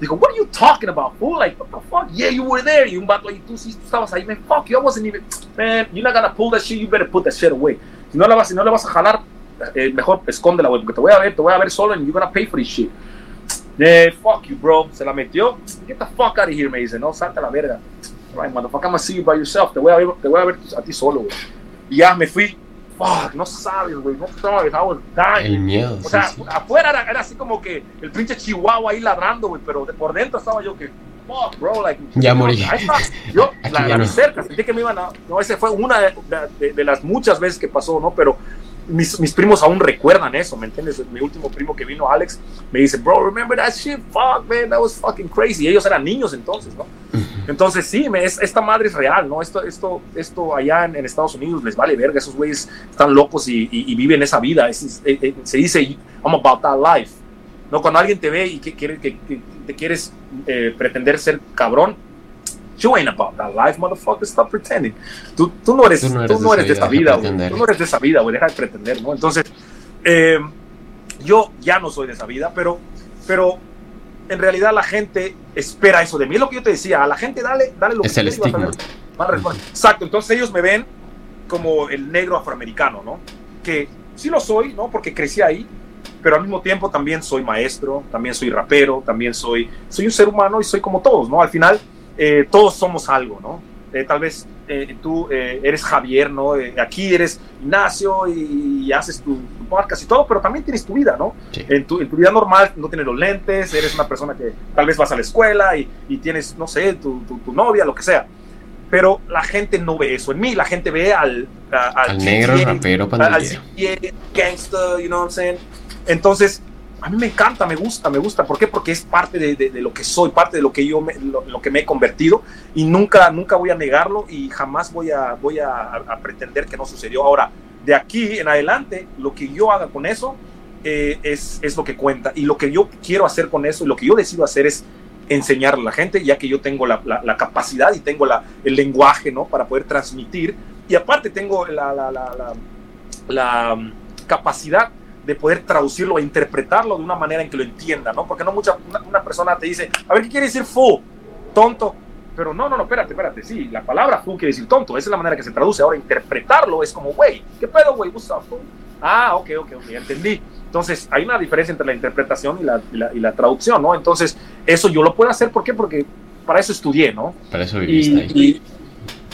B: Dijo, what are you talking about, fool? Like, what the fuck? Yeah, you were there. Y un vato ahí, tú sí tú estabas ahí. Man, fuck you, I wasn't even... Man, you're not gonna pull that shit, you better put that shit away. Si no la vas, si no le vas a jalar, eh, mejor escóndela, güey, porque te voy a ver, te voy a ver solo and you're gonna pay for this shit. Yeah, fuck you, bro. Se la metió. Get the fuck out of here, me dice, no, salte a la verga. Right, motherfucker, I'm gonna see you by yourself. Te voy a ver, te voy a, ver a ti solo, güey. Y ya me. Fuck, no sabes, güey, no sabes, I was dying.
A: El miedo.
B: O sea, sí, afuera era, era, así como que el pinche chihuahua ahí ladrando, güey, pero de, por dentro estaba yo que, fuck, bro, like.
A: Ya morí.
B: Yo, la, la no. cerca, sentí que me iban a. No, esa fue una de, de, de, las muchas veces que pasó, ¿no? Pero mis, mis primos aún recuerdan eso, ¿me entiendes? Mi último primo que vino, Alex, me dice, bro, remember that shit? Fuck, man, that was fucking crazy. Y ellos eran niños entonces, ¿no? Entonces, sí, me, es, esta madre es real, ¿no? Esto, esto, esto allá en, en, Estados Unidos les vale verga, esos güeyes están locos y, y, y viven esa vida. Es, es, es, se dice, I'm about that life. ¿No? Cuando alguien te ve y que, quiere, que, que te quieres eh, pretender ser cabrón, you ain't about that life, motherfucker, stop pretending. Tú, tú no eres, tú no eres, tú no eres de, esa vida, güey. Tú no eres de esa vida, güey, deja de pretender, ¿no? Entonces, eh, yo ya no soy de esa vida, pero, pero en realidad la gente espera eso de mí. Es lo que yo te decía, a la gente dale, dale lo
A: es
B: que
A: el estigma.
B: Exacto, entonces ellos me ven como el negro afroamericano, ¿no? Que sí lo soy, ¿no? Porque crecí ahí, pero al mismo tiempo también soy maestro, también soy rapero, también soy, soy un ser humano y soy como todos, ¿no? Al final eh, todos somos algo, ¿no? Eh, tal vez eh, tú eres Javier, ¿no? aquí eres Ignacio y, y haces tu, tu, podcast y todo, pero también tienes tu vida, ¿no? Sí. En, tu, en, tu, vida normal no tienes los lentes, eres una persona que tal vez vas a la escuela y, y tienes, no sé, tu, tu, novia, lo que sea. Pero la gente no ve eso en mí, la gente ve al, a,
A: al, al negro, rapero,
B: pandillero. Al gangster, you know what I'm saying? Entonces, a mí me encanta, me gusta, me gusta. ¿Por qué? Porque es parte de, de, lo que soy, parte de lo que yo me, lo, que me he convertido y nunca, nunca voy a negarlo y jamás voy a, voy a, pretender que no sucedió. Ahora, de aquí en adelante, lo que yo haga con eso eh, es, es lo que cuenta y lo que yo quiero hacer con eso y lo que yo decido hacer es enseñarle a la gente, ya que yo tengo la, la, la capacidad y tengo el lenguaje, ¿no? Para poder transmitir y aparte tengo la, la capacidad de poder traducirlo e interpretarlo de una manera en que lo entienda, ¿no? Porque no mucha, una, una persona te dice, a ver, ¿qué quiere decir fu? Tonto. Pero no, no, no, espérate, espérate, sí, la palabra fu quiere decir tonto, esa es la manera que se traduce. Ahora, interpretarlo es como, güey, ¿qué pedo, güey? What's up, Ah, ok, ok, ok, entendí. Entonces, hay una diferencia entre la interpretación y la, y la, y la traducción, ¿no? Entonces, eso yo lo puedo hacer, ¿por qué? Porque para eso estudié, ¿no?
A: Para eso viviste
B: y, ahí.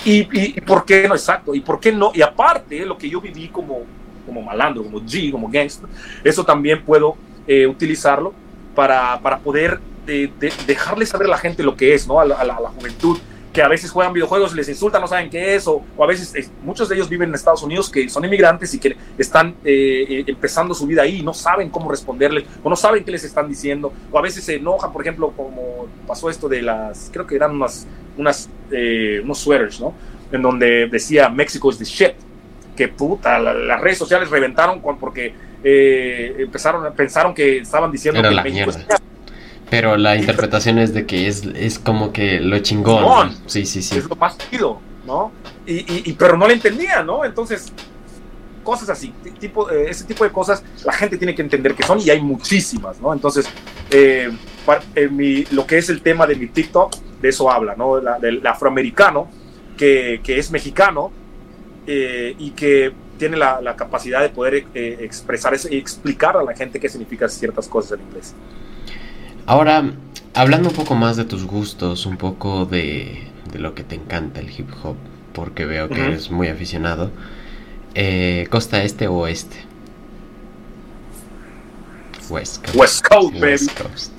B: Y, y, y, por qué no, exacto, y por qué no, y aparte, lo que yo viví como, como malandro, como G, como gangster, eso también puedo eh, utilizarlo para, para poder de, dejarle saber a la gente lo que es, ¿no? A la, juventud, que a veces juegan videojuegos, les insultan, no saben qué es, o, a veces muchos de ellos viven en Estados Unidos que son inmigrantes y que están eh, empezando su vida ahí y no saben cómo responderles, o no saben qué les están diciendo, o a veces se enojan, por ejemplo, como pasó esto de las, creo que eran unas, unas eh, unos sweaters, ¿no? En donde decía México is the shit que puta, las redes sociales reventaron porque eh, empezaron, pensaron que estaban diciendo
A: que la México Pero la interpretación es de que es, es como que lo chingón. Sí, sí, sí.
B: Es lo más chido, ¿no? Y, y, pero no le entendía, ¿no? Entonces, cosas así, tipo, eh, ese tipo de cosas, la gente tiene que entender que son y hay muchísimas, ¿no? Entonces, eh, mi, lo que es el tema de mi TikTok, de eso habla, ¿no? del afroamericano que, que es mexicano, eh, y que tiene la, capacidad de poder eh, expresar eso y explicar a la gente qué significan ciertas cosas en inglés.
A: Ahora, hablando un poco más de tus gustos, un poco de, lo que te encanta el hip hop, porque veo que eres muy aficionado, eh, ¿costa este o oeste?
B: West Coast. West Coast, baby. West Coast.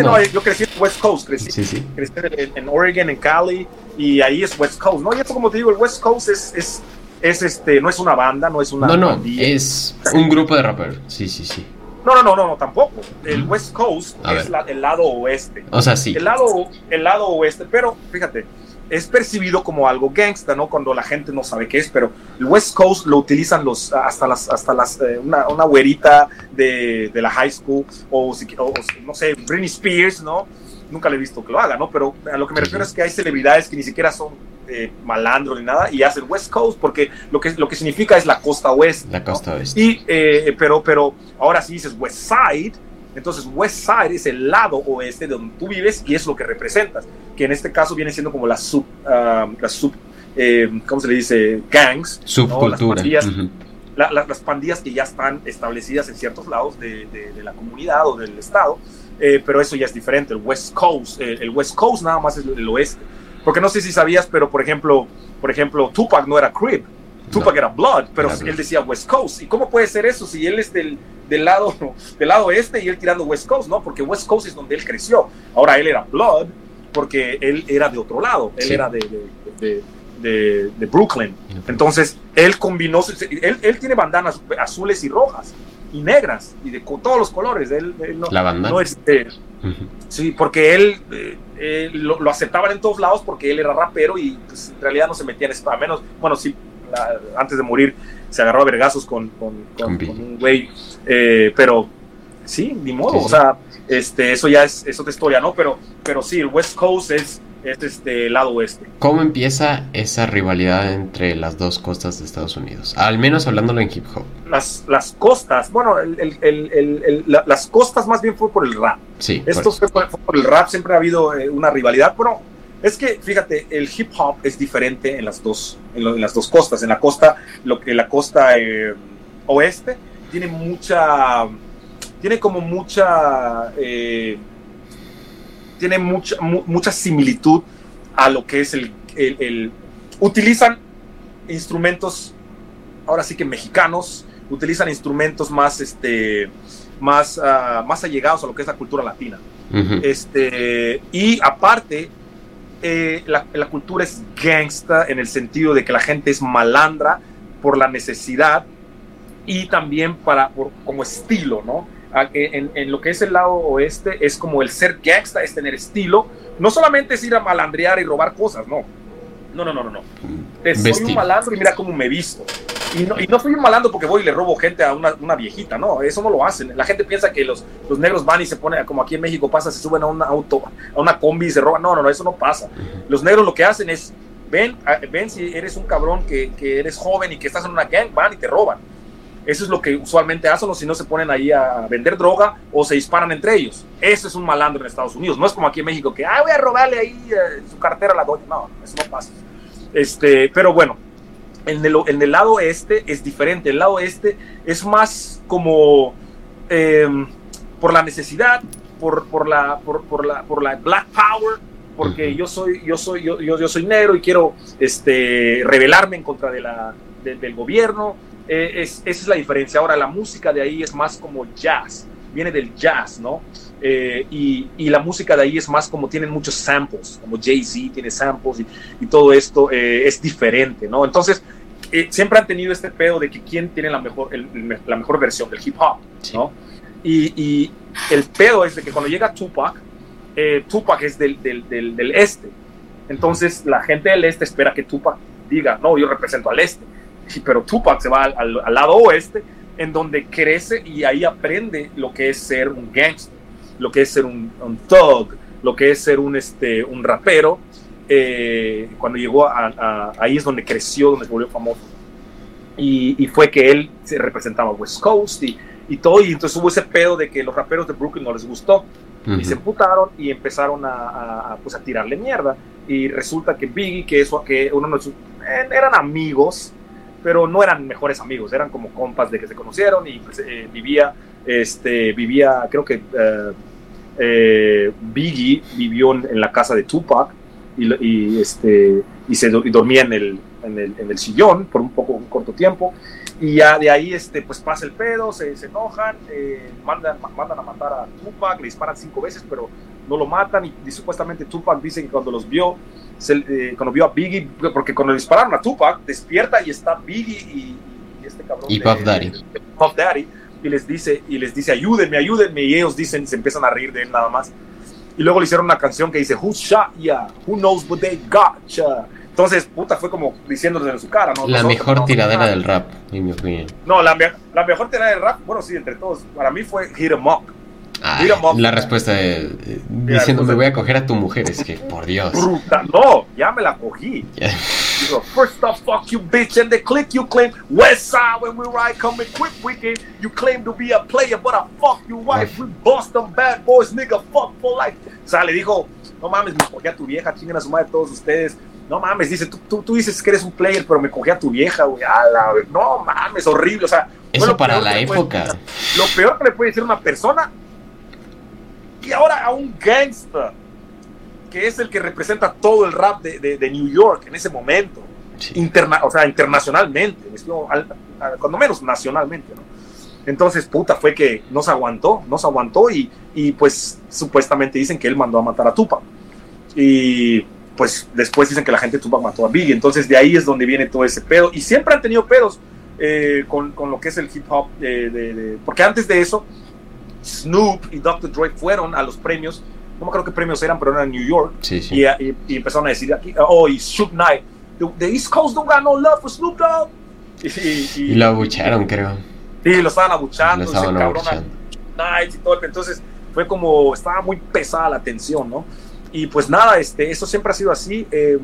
B: no. yo crecí en West Coast, crecí, crecí en, Oregon, en Cali, y ahí es West Coast, ¿no? Y esto, como te digo, el West Coast es, es, es este, no es una banda, no es una.
A: No, no, es un grupo de raperos. Sí, sí, sí.
B: No, no, no, no, tampoco. El West Coast es el lado oeste.
A: O sea, sí.
B: El lado, el lado oeste, pero fíjate, es percibido como algo gangsta, ¿no? Cuando la gente no sabe qué es, pero el West Coast lo utilizan los, hasta las, hasta las, eh, una, una güerita de, de, la high school, o, o, no sé, Britney Spears, ¿no? Nunca le he visto que lo haga, ¿no? Pero a lo que me refiero es que hay celebridades que ni siquiera son eh, malandros ni nada y hacen West Coast porque lo que, lo que significa es la costa oeste.
A: La costa oeste.
B: Y, eh, pero, pero ahora sí dices West Side, entonces West Side es el lado oeste de donde tú vives y es lo que representas, que en este caso viene siendo como la sub, ah, la sub eh, ¿cómo se le dice? Gangs.
A: Subcultura.
B: Las, pandillas, que ya están establecidas en ciertos lados de, de la comunidad o del estado eh, pero eso ya es diferente. El West Coast, eh, el West Coast nada más es el oeste. Porque no sé si sabías, pero por ejemplo, por ejemplo, Tupac no era Crip, Tupac era Blood, pero él decía West Coast. ¿Y cómo puede ser eso si él es del, del, lado, del lado este y él tirando West Coast? No, porque West Coast es donde él creció. Ahora él era Blood porque él era de otro lado, él era de, de, de, de, Brooklyn. Entonces, él combinó, él, él tiene bandanas azules y rojas y negras y de todos los colores. Él,
A: no, la banda.
B: No este, Sí, porque él, eh, lo, aceptaban en todos lados porque él era rapero y pues, en realidad no se metía en esto. A menos, bueno, sí, antes de morir se agarró a vergazos con, con, un güey, eh, pero sí, ni modo, o sea, este, eso ya es, es otra historia, ¿no? Pero, pero sí, el West Coast es es este lado oeste.
A: ¿Cómo empieza esa rivalidad entre las dos costas de Estados Unidos? Al menos hablándolo en hip hop.
B: Las, las costas, bueno, las costas más bien fue por el rap.
A: Sí.
B: Esto fue por, el rap, siempre ha habido eh, una rivalidad. Bueno, es que, fíjate, el hip hop es diferente en las dos, en, las dos costas. En la costa, lo que la costa eh, oeste tiene mucha, tiene como mucha... Eh, tiene mucha, mucha similitud a lo que es el, el, Utilizan instrumentos, ahora sí que mexicanos, utilizan instrumentos más, este, más, uh, más allegados a lo que es la cultura latina. este, y aparte, eh, la, la, cultura es gangsta en el sentido de que la gente es malandra por la necesidad y también para, por, como estilo, ¿no? En, lo que es el lado oeste es como el ser gangsta, es tener estilo. No solamente es ir a malandrear y robar cosas, no. No, no, no, no. no. Soy un malandro y mira cómo me visto. Y no, y no soy un malandro porque voy y le robo gente a una, una, viejita, no, eso no lo hacen. La gente piensa que los, los negros van y se ponen, como aquí en México pasa, se suben a un auto, a una combi y se roban. No, no, no, eso no pasa. Los negros lo que hacen es, ven, ven si eres un cabrón que, que eres joven y que estás en una gang, van y te roban. Eso es lo que usualmente hacen, o si no se ponen ahí a vender droga o se disparan entre ellos. Eso es un malandro en Estados Unidos. No es como aquí en México que, ah, voy a robarle ahí eh, su cartera a la doña. No, eso no pasa. Este, pero bueno, en el, en el lado este es diferente. El lado este es más como em, por la necesidad, por, por, la, por, la, por la Black Power, porque yo soy, yo soy, yo, yo, soy negro y quiero este, rebelarme en contra de la, del gobierno eh, es, esa es la diferencia. Ahora, la música de ahí es más como jazz, viene del jazz, ¿no? Eh, y, y, la música de ahí es más como tienen muchos samples, como Jay-Z tiene samples y, y todo esto eh, es diferente, ¿no? Entonces, siempre han tenido este pedo de que quién tiene la mejor, el, la mejor versión del hip hop, ¿no? Y, y, el pedo es de que cuando llega Tupac, Tupac es del, del, del, del, este. Entonces la gente del este espera que Tupac diga, no, yo represento al este. Pero Tupac se va al, al, al lado oeste, en donde crece y ahí aprende lo que es ser un gangster, lo que es ser un, un thug, lo que es ser un, este, un rapero. Eh, cuando llegó a, a, ahí es donde creció, donde se volvió famoso. Y, y, fue que él se representaba West Coast y, y todo, y entonces hubo ese pedo de que los raperos de Brooklyn no les gustó. Uh -huh. Y se emputaron y empezaron a, a, pues a tirarle mierda. Y resulta que Biggie, que, eso, que uno sus, eh, eran amigos, pero no eran mejores amigos, eran como compas de que se conocieron y pues, eh, vivía, este, vivía, creo que eh, Biggie vivió en, en, la casa de Tupac y, y este, y se y dormía en el, en el, en el sillón por un poco, un corto tiempo. Y ya de ahí este, pues pasa el pedo, se, se enojan, eh, mandan, mandan a matar a Tupac, le disparan cinco veces, pero no lo matan y, y supuestamente Tupac dice que cuando los vio, se, eh, cuando vio a Biggie, porque cuando le dispararon a Tupac, despierta y está Biggie y, y este cabrón.
A: Y Puff Daddy.
B: Puff Daddy. Y les dice, y les dice, ayúdenme, ayúdenme, y ellos dicen, se empiezan a reír de él nada más. Y luego le hicieron una canción que dice, Who shot ya? Who knows what they got ya? Entonces, puta, fue como diciéndole en su cara, ¿no?
A: La Nosotros, mejor no, tiradera no, del rap, en mi opinión.
B: No, la, la, mejor tiradera del rap, bueno, sí, entre todos, para mí fue Hit 'em Up.
A: Ay, la respuesta de, diciendo me voy a coger a tu mujer, es que, por Dios.
B: Bruta, no, ya me la cogí. Yeah. Digo, first off, fuck you, bitch, and the click you claim, West Side, when we ride, coming quick weekend, you claim to be a player, but I fuck your wife, we bust them bad boys, nigga, fuck for life. O sea, le dijo, no mames, me cogí a tu vieja, chinguen a su madre todos ustedes, no mames, dice, tú, tú, tú, dices que eres un player, pero me cogí a tu vieja, güey. No mames, horrible. O sea,
A: eso para la época.
B: Puede, lo peor que le puede decir una persona y ahora a un gangster que es el que representa todo el rap de, de, de New York en ese momento. Sí. Interna, o sea, internacionalmente, al, al, cuando menos nacionalmente, ¿no? Entonces, puta, fue que no se aguantó, no se aguantó y, y pues supuestamente dicen que él mandó a matar a Tupac. Y pues después dicen que la gente Tupac mató a Biggie, entonces de ahí es donde viene todo ese pedo, y siempre han tenido pedos eh, con, con, lo que es el hip hop, de, de, de, porque antes de eso, Snoop y Dr. Dre fueron a los premios, no me acuerdo qué premios eran, pero eran en New York,
A: sí, sí.
B: Y, y, y, empezaron a decir aquí, oh, y Suge Knight, the, the, East Coast don't got no love for Snoop Dogg.
A: Y, y lo abucharon, creo.
B: Sí, lo estaban abuchando,
A: lo estaban abuchando.
B: Y todo, entonces fue como, estaba muy pesada la tensión, ¿no? y pues nada, este, eso siempre ha sido así. Eh,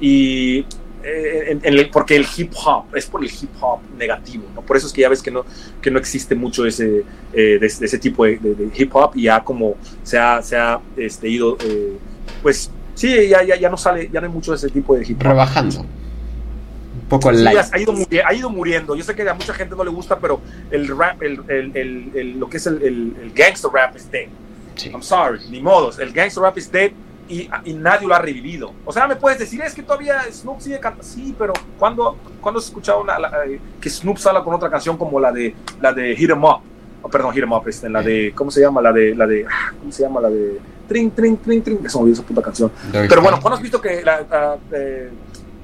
B: y eh, en, en el, porque el hip hop es por el hip hop negativo, ¿no? Por eso es que ya ves que no, que no existe mucho ese, eh, de, de, ese tipo de, de, hip hop y ya como se ha, se ha este, ido, eh, pues sí, ya, ya, ya no sale, ya no hay mucho de ese tipo de hip hop.
A: Rebajando. Un poco
B: sí,
A: light.
B: Ha ido, ha ido muriendo. Yo sé que a mucha gente no le gusta, pero el rap, el, el, el, el lo que es el, el, gangster rap es dead. Sí. I'm sorry, ni modos. El gangster rap is dead y, y, nadie lo ha revivido. O sea, me puedes decir, es que todavía Snoop sigue cantando. Sí, pero ¿cuándo, ¿cuándo has escuchado una, la, eh, que Snoop sala con otra canción como la de, la de Hit 'em Up? Oh, perdón, Hit 'em Up, este, la de, ¿cómo se llama? La de, la de, ah, ¿cómo se llama? La de, Trin, Trin, Trin, Trin. Eso me olvidó esa puta canción. Pero bueno, ¿cuándo has visto que la, uh, eh,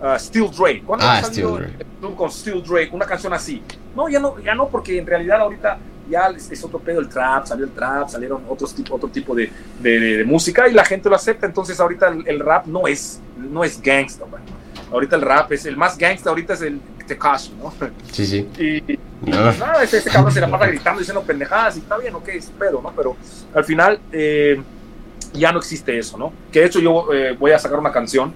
B: uh, Steel Drake? ¿Cuándo
A: ah,
B: ha salido con Steel Drake una canción así? No, ya no, ya no, porque en realidad ahorita ya es otro pedo el trap, salió el trap, salieron otros tipo, otro tipo de, de, de, de, música y la gente lo acepta, entonces ahorita el, el rap no es, no es gangsta, man. ahorita el rap es, el más gangsta ahorita es el Tekashi, ¿no?
A: Sí, sí.
B: Y, no. y nada, ese, ese, cabrón se la pasa gritando, diciendo pendejadas y está bien, ok, es pedo, ¿no? Pero al final eh, ya no existe eso, ¿no? Que de hecho yo eh, voy a sacar una canción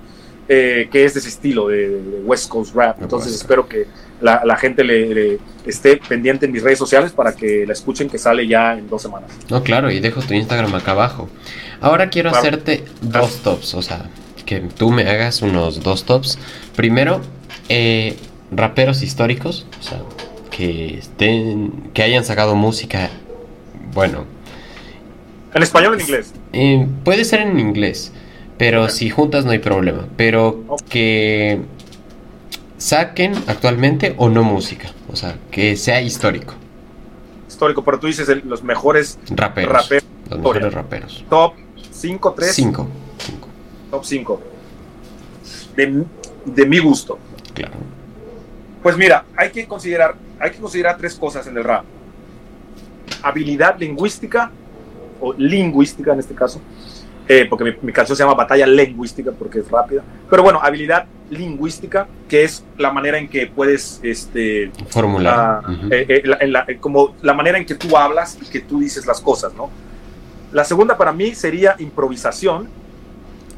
B: eh, que es de ese estilo, de, de West Coast Rap, entonces espero que la, la gente le, le, esté pendiente en mis redes sociales para que la escuchen que sale ya en dos semanas.
A: No, claro, y dejo tu Instagram acá abajo. Ahora quiero claro. hacerte dos tops, o sea, que tú me hagas unos dos tops. Primero, eh, raperos históricos, o sea, que estén, que hayan sacado música, bueno.
B: ¿En español o en inglés?
A: Eh, puede ser en inglés, pero okay. si juntas no hay problema. Pero okay. que saquen actualmente o no música, o sea, que sea histórico.
B: Histórico, pero tú dices el, los mejores
A: raperos.
B: raperos.
A: Los mejores raperos.
B: Top 5, 3.
A: 5.
B: Top 5. De, de mi gusto.
A: Claro.
B: Pues mira, hay que considerar, hay que considerar tres cosas en el rap. Habilidad lingüística, o lingüística en este caso, eh, porque mi, mi, canción se llama Batalla Lingüística porque es rápida. Pero bueno, habilidad lingüística, que es la manera en que puedes este,
A: formular.
B: Uh, uh -huh. eh, eh, la, la, como la manera en que tú hablas y que tú dices las cosas, ¿no? La segunda para mí sería improvisación,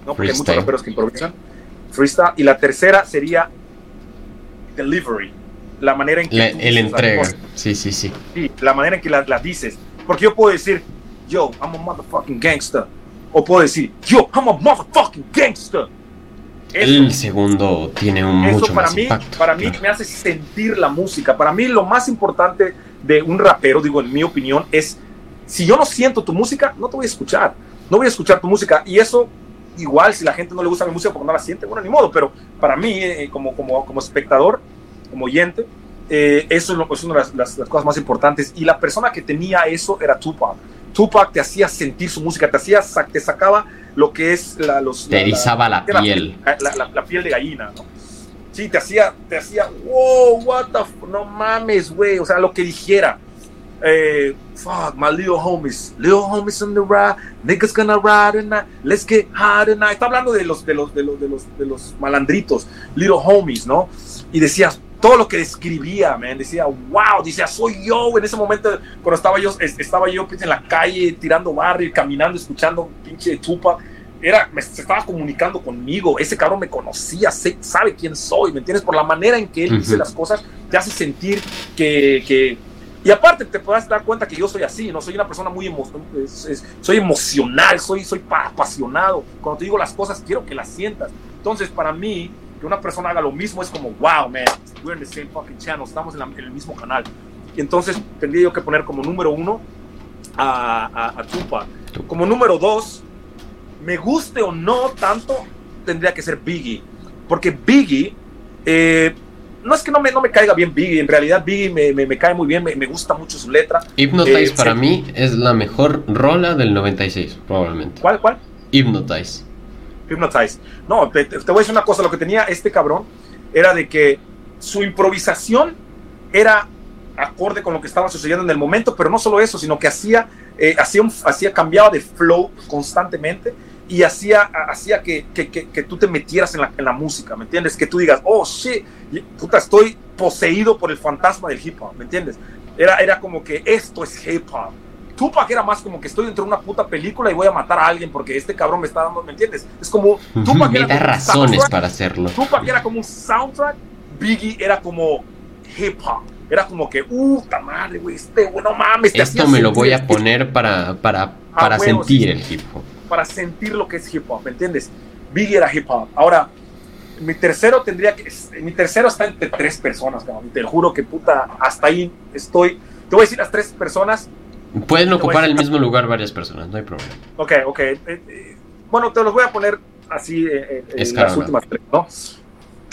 B: ¿no? Porque hay muchos raperos que improvisan. Freestyle. Y la tercera sería delivery, la manera en que...
A: La, el entrega, sí, sí, sí.
B: Sí, la manera en que la, la, dices. Porque yo puedo decir, yo, I'm a motherfucking gangster. O puedo decir, yo, I'm a motherfucking gangster.
A: Eso, el segundo tiene un
B: eso
A: mucho
B: para
A: más
B: mí,
A: impacto.
B: Para mí me hace sentir la música. Para mí lo más importante de un rapero, digo, en mi opinión, es si yo no siento tu música, no te voy a escuchar. No voy a escuchar tu música. Y eso, igual, si la gente no le gusta mi música porque no la siente, bueno, ni modo. Pero para mí, eh, como, como, como espectador, como oyente, eh, eso es, lo, es, una de las, las, las, cosas más importantes. Y la persona que tenía eso era Tupac. Tupac te hacía sentir su música, te hacía, te sacaba lo que es la, los...
A: Te erizaba la, la, piel.
B: La, la, piel de gallina, ¿no? Sí, te hacía, te hacía, wow, what the, no mames, güey, o sea, lo que dijera. Eh, fuck, my little homies, little homies on the ride, niggas gonna ride tonight, let's get high tonight. Está hablando de los, de los, de los, de los, de los malandritos, little homies, ¿no? Y decías, todo lo que describía, man, decía, wow, decía, soy yo en ese momento, cuando estaba yo, estaba yo en la calle, tirando barrio, caminando, escuchando pinche tupa, era, me, se estaba comunicando conmigo, ese cabrón me conocía, sé, sabe quién soy, ¿me entiendes? Por la manera en que él uh -huh. dice las cosas, te hace sentir que, que y aparte te podrás dar cuenta que yo soy así, no soy una persona muy emo es, es, soy emocional, soy, soy apasionado, cuando te digo las cosas quiero que las sientas, entonces para mí, que una persona haga lo mismo es como, wow, man, we're in the same fucking channel, estamos en, la, en el mismo canal. Y entonces tendría yo que poner como número uno a, a, a Tupac. Como número dos, me guste o no tanto, tendría que ser Biggie. Porque Biggie, eh, no es que no me, no me caiga bien Biggie, en realidad Biggie me, me, me cae muy bien, me, me, gusta mucho su letra.
A: Hypnotize eh, para sí. mí es la mejor rola del 96, probablemente.
B: ¿Cuál, cuál?
A: Hypnotize.
B: No, te, te, voy a decir una cosa, lo que tenía este cabrón era de que su improvisación era acorde con lo que estaba sucediendo en el momento, pero no solo eso, sino que hacía, eh, hacía, hacía, cambiaba de flow constantemente y hacía, hacía que, que, que, que tú te metieras en la, en la, música, ¿me entiendes? Que tú digas, oh, shit, puta, estoy poseído por el fantasma del hip hop, ¿me entiendes? Era, era como que esto es hip hop. Tupac era más como que estoy dentro de una puta película y voy a matar a alguien porque este cabrón me está dando, ¿me entiendes? Es como
A: Tupac era como razones para hacerlo.
B: Tupac era como un soundtrack, Biggie era como hip hop. Era como que, puta madre, güey, este, güey, no mames.
A: Esto me lo voy a poner para, para, para huevo, sentir sí, el hip hop.
B: Para sentir lo que es hip hop, ¿me entiendes? Biggie era hip hop. Ahora, mi tercero tendría que. Mi tercero está entre tres personas, cabrón. Te juro que puta, hasta ahí estoy. Te voy a decir las tres personas.
A: Pueden ocupar el mismo lugar varias personas, no hay problema.
B: Ok, ok. Eh, eh, bueno, te los voy a poner así eh, en las últimas tres, ¿no?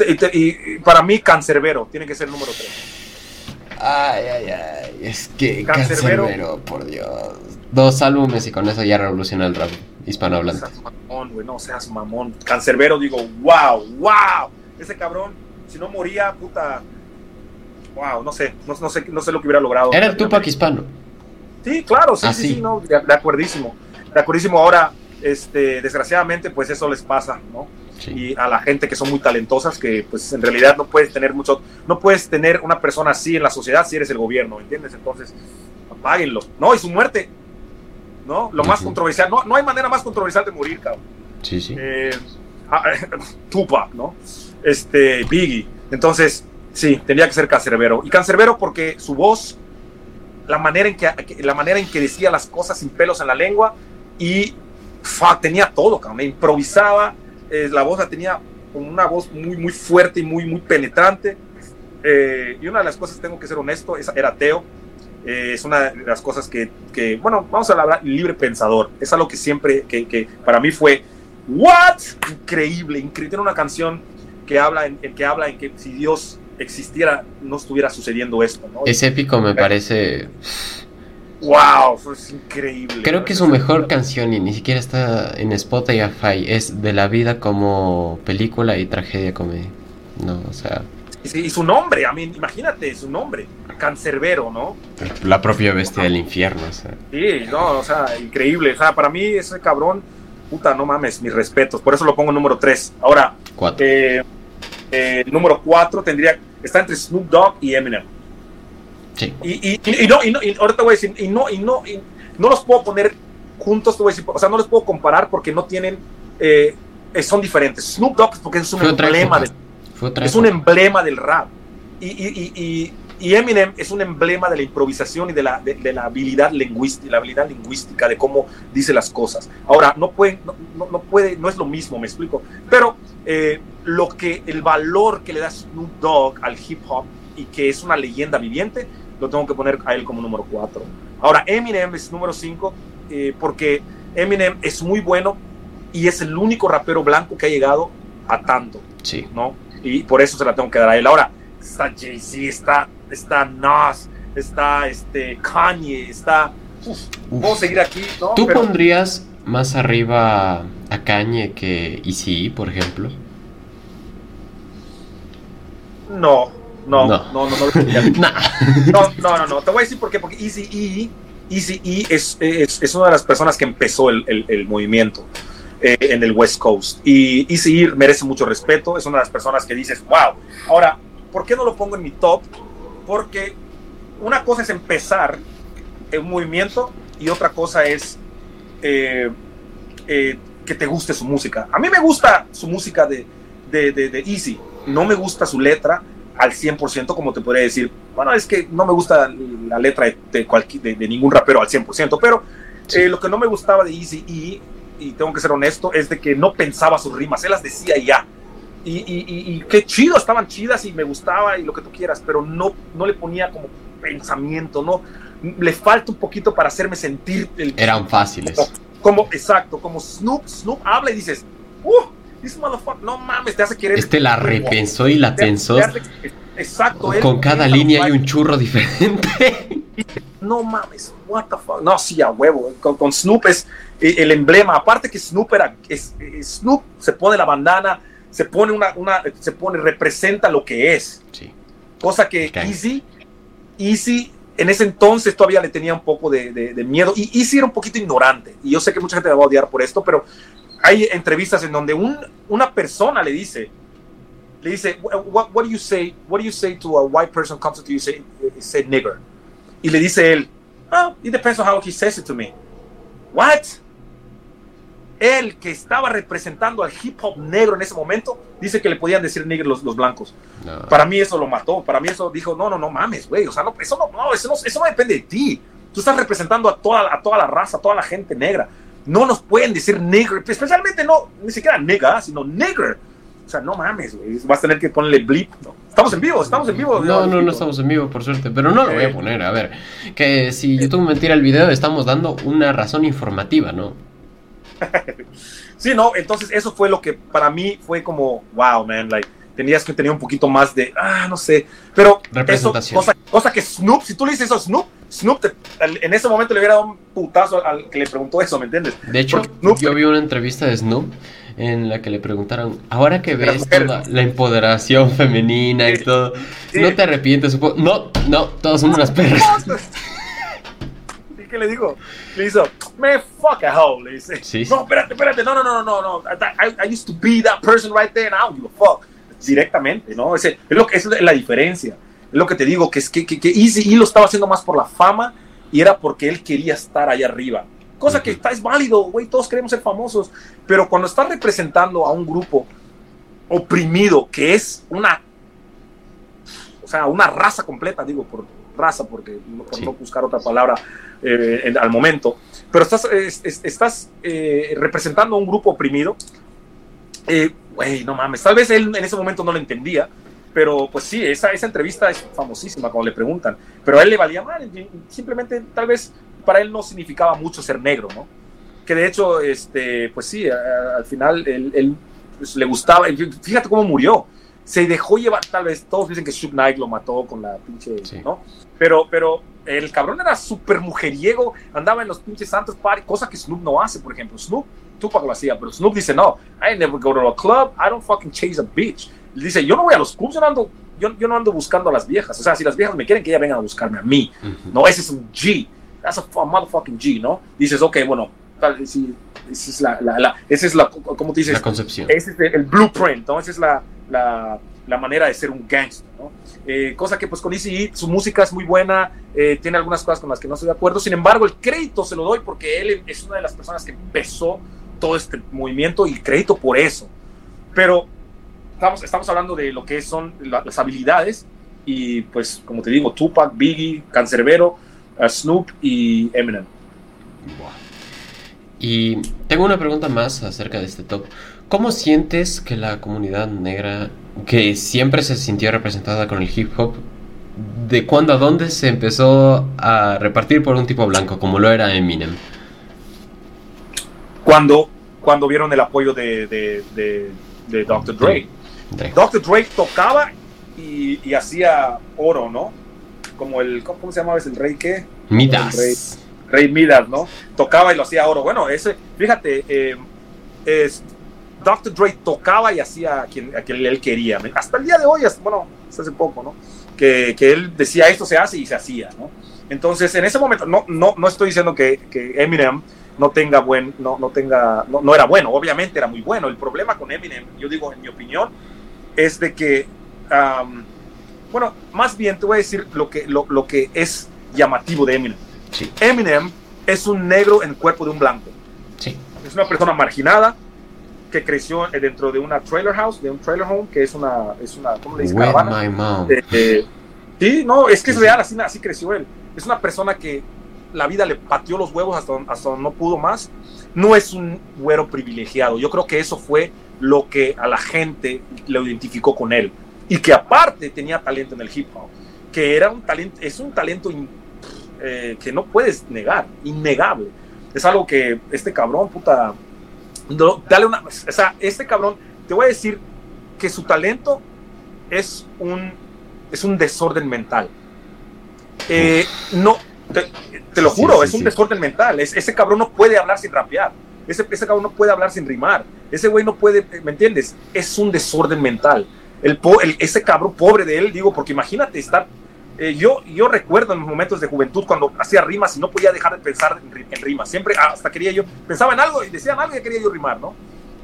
B: Y, te, y, para mí, Cancerbero tiene que ser el número tres.
A: Ay, ay, ay. Es que Cancerbero, Cancerbero, por Dios. Dos álbumes y con eso ya revoluciona el rap hispanohablante.
B: No seas mamón, güey, no seas mamón. Cancerbero, digo, wow, wow. Ese cabrón, si no moría, puta. Wow, no sé, no, no sé, no sé lo que hubiera logrado.
A: Era el Tupac hispano.
B: Sí, claro, sí, sí, sí, no, de, de acuerdísimo. De acuerdísimo. Ahora, este, desgraciadamente, pues eso les pasa, ¿no? Sí. y a la gente que son muy talentosas que pues en realidad no puedes tener mucho no puedes tener una persona así en la sociedad si eres el gobierno ¿entiendes? entonces apáguenlo no y su muerte no lo uh -huh. más controversial no, no hay manera más controversial de morir cabrón
A: sí sí
B: eh, Tupac no este Biggie entonces sí tendría que ser Cancerbero y Cancerbero porque su voz la manera en que la manera en que decía las cosas sin pelos en la lengua y fuck, tenía todo cabrón improvisaba eh, la voz la tenía con una voz muy, muy fuerte y muy, muy penetrante. Eh, y una de las cosas, tengo que ser honesto, es, era ateo. Eh, es una de las cosas que, bueno, vamos a hablar libre pensador. Es algo que siempre, que, para mí fue, ¿what? Increíble, increíble. Una canción que habla en, que habla en que si Dios existiera, no estuviera sucediendo esto. ¿no?
A: Es épico, me parece.
B: wow, fue increíble.
A: Creo que su mejor canción, y ni siquiera está en Spotify, es De la vida como película y tragedia comedia. No, o sea.
B: Y, su nombre, a mí, imagínate, su nombre, Cancerbero, ¿no?
A: La propia bestia del infierno, o
B: sea. Sí, no, o sea, increíble. O sea, para mí ese cabrón, puta, no mames, mis respetos. Por eso lo pongo número 3. Ahora, eh, eh, número 4 tendría, está entre Snoop Dogg y Eminem.
A: Sí.
B: Y, y, y, no, y, no, y ahorita voy a decir, y no, y no, no los puedo poner juntos, te voy a decir, o sea, no los puedo comparar porque no tienen, eh, son diferentes. Snoop Dogg porque es un emblema del es un emblema del rap. Y, y, y, y, Eminem es un emblema de la improvisación y de la, de, la habilidad lingüística, la habilidad lingüística de cómo dice las cosas. Ahora, no puede, no, no puede, no es lo mismo, me explico. Pero eh, lo que, el valor que le da Snoop Dogg al hip hop y que es una leyenda viviente, lo tengo que poner a él como número 4. Ahora, Eminem es número 5 eh, porque Eminem es muy bueno y es el único rapero blanco que ha llegado a tanto.
A: Sí.
B: ¿no? y por eso se la tengo que dar a él. Ahora, está Jay-Z, está, está Nas, está este, Kanye, está... puedo seguir aquí, ¿no?
A: ¿Tú pondrías más arriba a Kanye que Easy, por ejemplo?
B: No, no, no, no, no. No, no, no, no, no, Te voy a decir por qué, porque Easy E, Easy e es, es, es, una de las personas que empezó el, el, movimiento eh, en el West Coast. Y Easy E merece mucho respeto, es una de las personas que dices, wow. Ahora, ¿por qué no lo pongo en mi top? Porque una cosa es empezar un movimiento y otra cosa es eh, eh, que te guste su música. A mí me gusta su música de, de, de, de Easy no me gusta su letra al 100%, como te podría decir. Bueno, es que no me gusta la letra de, de, de ningún rapero al 100%, pero lo que no me gustaba de Easy y y tengo que ser honesto, es de que no pensaba sus rimas, él las decía ya. Y, y, y, qué chido, estaban chidas y me gustaba y lo que tú quieras, pero no, no le ponía como pensamiento, no le falta un poquito para hacerme sentir. El,
A: Eran fáciles.
B: Como, exacto, como Snoop, Snoop habla y dices, uh, this motherfucker, no mames, te hace querer.
A: Este la repensó y la pensó.
B: exacto.
A: Con cada línea hay un churro diferente.
B: No mames, what the fuck. No, sí, a huevo. Con, con Snoop es el emblema. Aparte que Snoop era, es, Snoop se pone la bandana, se pone una, una, se pone, representa lo que es.
A: Sí.
B: Cosa que Easy, Easy en ese entonces todavía le tenía un poco de, de, miedo y Easy era un poquito ignorante. Y yo sé que mucha gente me va a odiar por esto, pero hay entrevistas en donde un, una persona le dice, le dice, what, what, do you say? What do you say to a white person comes to you say, say nigger? Y le dice él, oh, it depends on how he says it to me. What? él que estaba representando al hip hop negro en ese momento, dice que le podían decir negro los, los blancos. Para mí eso lo mató, para mí eso dijo, no, no, no mames, güey, o sea, no, eso, no, no, eso, no, eso no depende de ti. Tú estás representando a toda, a toda la raza, a toda la gente negra. No nos pueden decir negro, especialmente no, ni siquiera nega, sino negro. O sea, no mames, güey. Vas a tener que ponerle blip. Estamos en vivo, estamos en vivo.
A: No, no, no estamos en vivo, por suerte. Pero no lo voy a poner. A ver, que si YouTube me tira el video, estamos dando una razón informativa, ¿no?
B: sí, no, entonces eso fue lo que para mí fue como, wow, man, like, tenías que tener un poquito más de, ah, no sé, pero eso, cosa, cosa que Snoop, si tú le dices eso a Snoop, Snoop en ese momento le hubiera dado un putazo al que le preguntó eso, ¿me entiendes?
A: De hecho, yo vi una entrevista de Snoop en la que le preguntaron, ahora que ves toda la empoderación femenina y todo, ¿no te arrepientes? No, no, todas son unas perras.
B: ¿qué le digo? Le hizo, me fuck a hoe, le dice. No, espérate, espérate, no, no, no, no, no, I, I, used to be that person right there and I don't give a fuck. Directamente, ¿no? Ese, es, lo que, es la diferencia. Es lo que te digo, que es que, que, que Easy lo estaba haciendo más por la fama y era porque él quería estar allá arriba. Cosa que está, es válido, güey, todos queremos ser famosos, pero cuando estás representando a un grupo oprimido, que es una, o sea, una raza completa, digo, por raza, porque por no buscar otra palabra eh, al momento, pero estás, estás eh, representando a un grupo oprimido. Eh, güey, no mames, tal vez él en ese momento no lo entendía, pero pues sí, esa, esa entrevista es famosísima cuando le preguntan, pero a él le valía mal, simplemente tal vez para él no significaba mucho ser negro, ¿no? Que de hecho, este, pues sí, al final él, pues, le gustaba, fíjate cómo murió, se dejó llevar, tal vez todos dicen que Suge Knight lo mató con la pinche, ¿no? Pero, pero el cabrón era súper mujeriego, andaba en los pinches santos party, cosa que Snoop no hace, por ejemplo. Snoop, Tupac lo hacía, pero Snoop dice, no, I never go to a club, I don't fucking chase a bitch. Dice, yo no voy a los clubs, yo no ando, yo, yo no ando buscando a las viejas. O sea, si las viejas me quieren, que ellas vengan a buscarme a mí. No, ese es un G. That's a motherfucking G, ¿no? Dices, ok, bueno, tal, si, esa es la, la, la, esa es la, ¿cómo te dices?
A: La concepción.
B: Ese es el, blueprint, ¿no? Esa es la, la, la manera de ser un gangster. Eh, cosa que pues con Easy su música es muy buena, eh, tiene algunas cosas con las que no estoy de acuerdo, sin embargo el crédito se lo doy porque él es una de las personas que empezó todo este movimiento y crédito por eso. Pero estamos, estamos hablando de lo que son las habilidades y pues como te digo, Tupac, Biggie, Cancerbero, uh, Snoop y Eminem.
A: Y tengo una pregunta más acerca de este top. ¿Cómo sientes que la comunidad negra, que siempre se sintió representada con el hip hop, de cuándo a dónde se empezó a repartir por un tipo blanco, como lo era Eminem?
B: Cuando, cuando vieron el apoyo de, de, de, de Dr. Dre. Dre. Dr. Dre tocaba y, y, hacía oro, ¿no? Como el, ¿cómo se llamaba ese? ¿El rey qué?
A: Midas.
B: El rey, rey, Midas, ¿no? Tocaba y lo hacía oro. Bueno, ese, fíjate, eh, es, Dr. Dre tocaba y hacía a quien, a quien él quería. Hasta el día de hoy, bueno, hasta hace poco, ¿no? Que, que, él decía esto se hace y se hacía, ¿no? Entonces, en ese momento, no, no, no estoy diciendo que, que Eminem no tenga buen, no, no tenga, no, no, era bueno, obviamente era muy bueno. El problema con Eminem, yo digo, en mi opinión, es de que, um, bueno, más bien te voy a decir lo que, lo, lo que es llamativo de Eminem.
A: Sí.
B: Eminem es un negro en el cuerpo de un blanco.
A: Sí.
B: Es una persona marginada, que creció dentro de una trailer house, de un trailer home, que es una, es una ¿cómo le dice?
A: With my mom.
B: Eh, eh, sí, no, es que es real, así, así creció él. Es una persona que la vida le pateó los huevos hasta, hasta no pudo más. No es un güero privilegiado. Yo creo que eso fue lo que a la gente lo identificó con él. Y que aparte tenía talento en el hip hop. Que era un talento, es un talento in, eh, que no puedes negar, innegable. Es algo que este cabrón, puta, no, dale una, o sea, este cabrón, te voy a decir que su talento es un, es un desorden mental. Eh, no, te, te, lo juro, sí, sí, es un sí. desorden mental. Es, ese cabrón no puede hablar sin rapear. Ese, ese cabrón no puede hablar sin rimar. Ese güey no puede, ¿me entiendes? Es un desorden mental. El, ese cabrón pobre de él, digo, porque imagínate estar eh, yo, yo recuerdo en los momentos de juventud cuando hacía rimas y no podía dejar de pensar en, en, rimas. Siempre, hasta quería yo, pensaba en algo y decían algo y quería yo rimar, ¿no?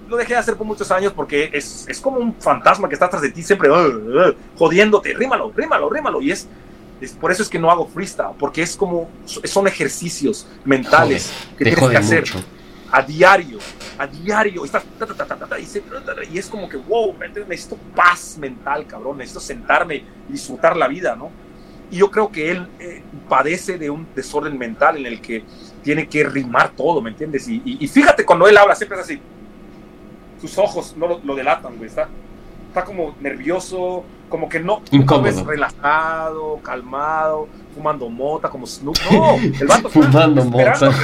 B: Lo dejé de hacer por muchos años porque es, es como un fantasma que está atrás de ti siempre uh, uh, jodiéndote. Rímalo, rímalo, rímalo. Y es, es, por eso es que no hago freestyle, porque es como, son ejercicios mentales
A: jode,
B: que tienes que hacer
A: mucho.
B: a diario, a diario. Estás, ta, ta, ta, y, se, y es como que, wow, necesito paz mental, cabrón. Necesito sentarme y disfrutar la vida, ¿no? Y yo creo que él eh, padece de un desorden mental en el que tiene que rimar todo, ¿me entiendes? Y, y, y fíjate, cuando él habla, siempre es así. Sus ojos no lo, lo delatan, güey. Está, está como nervioso, como que no,
A: no
B: ves relajado, calmado, fumando mota, como Snoop. No, el vato
A: está fumando
B: esperando,
A: mota.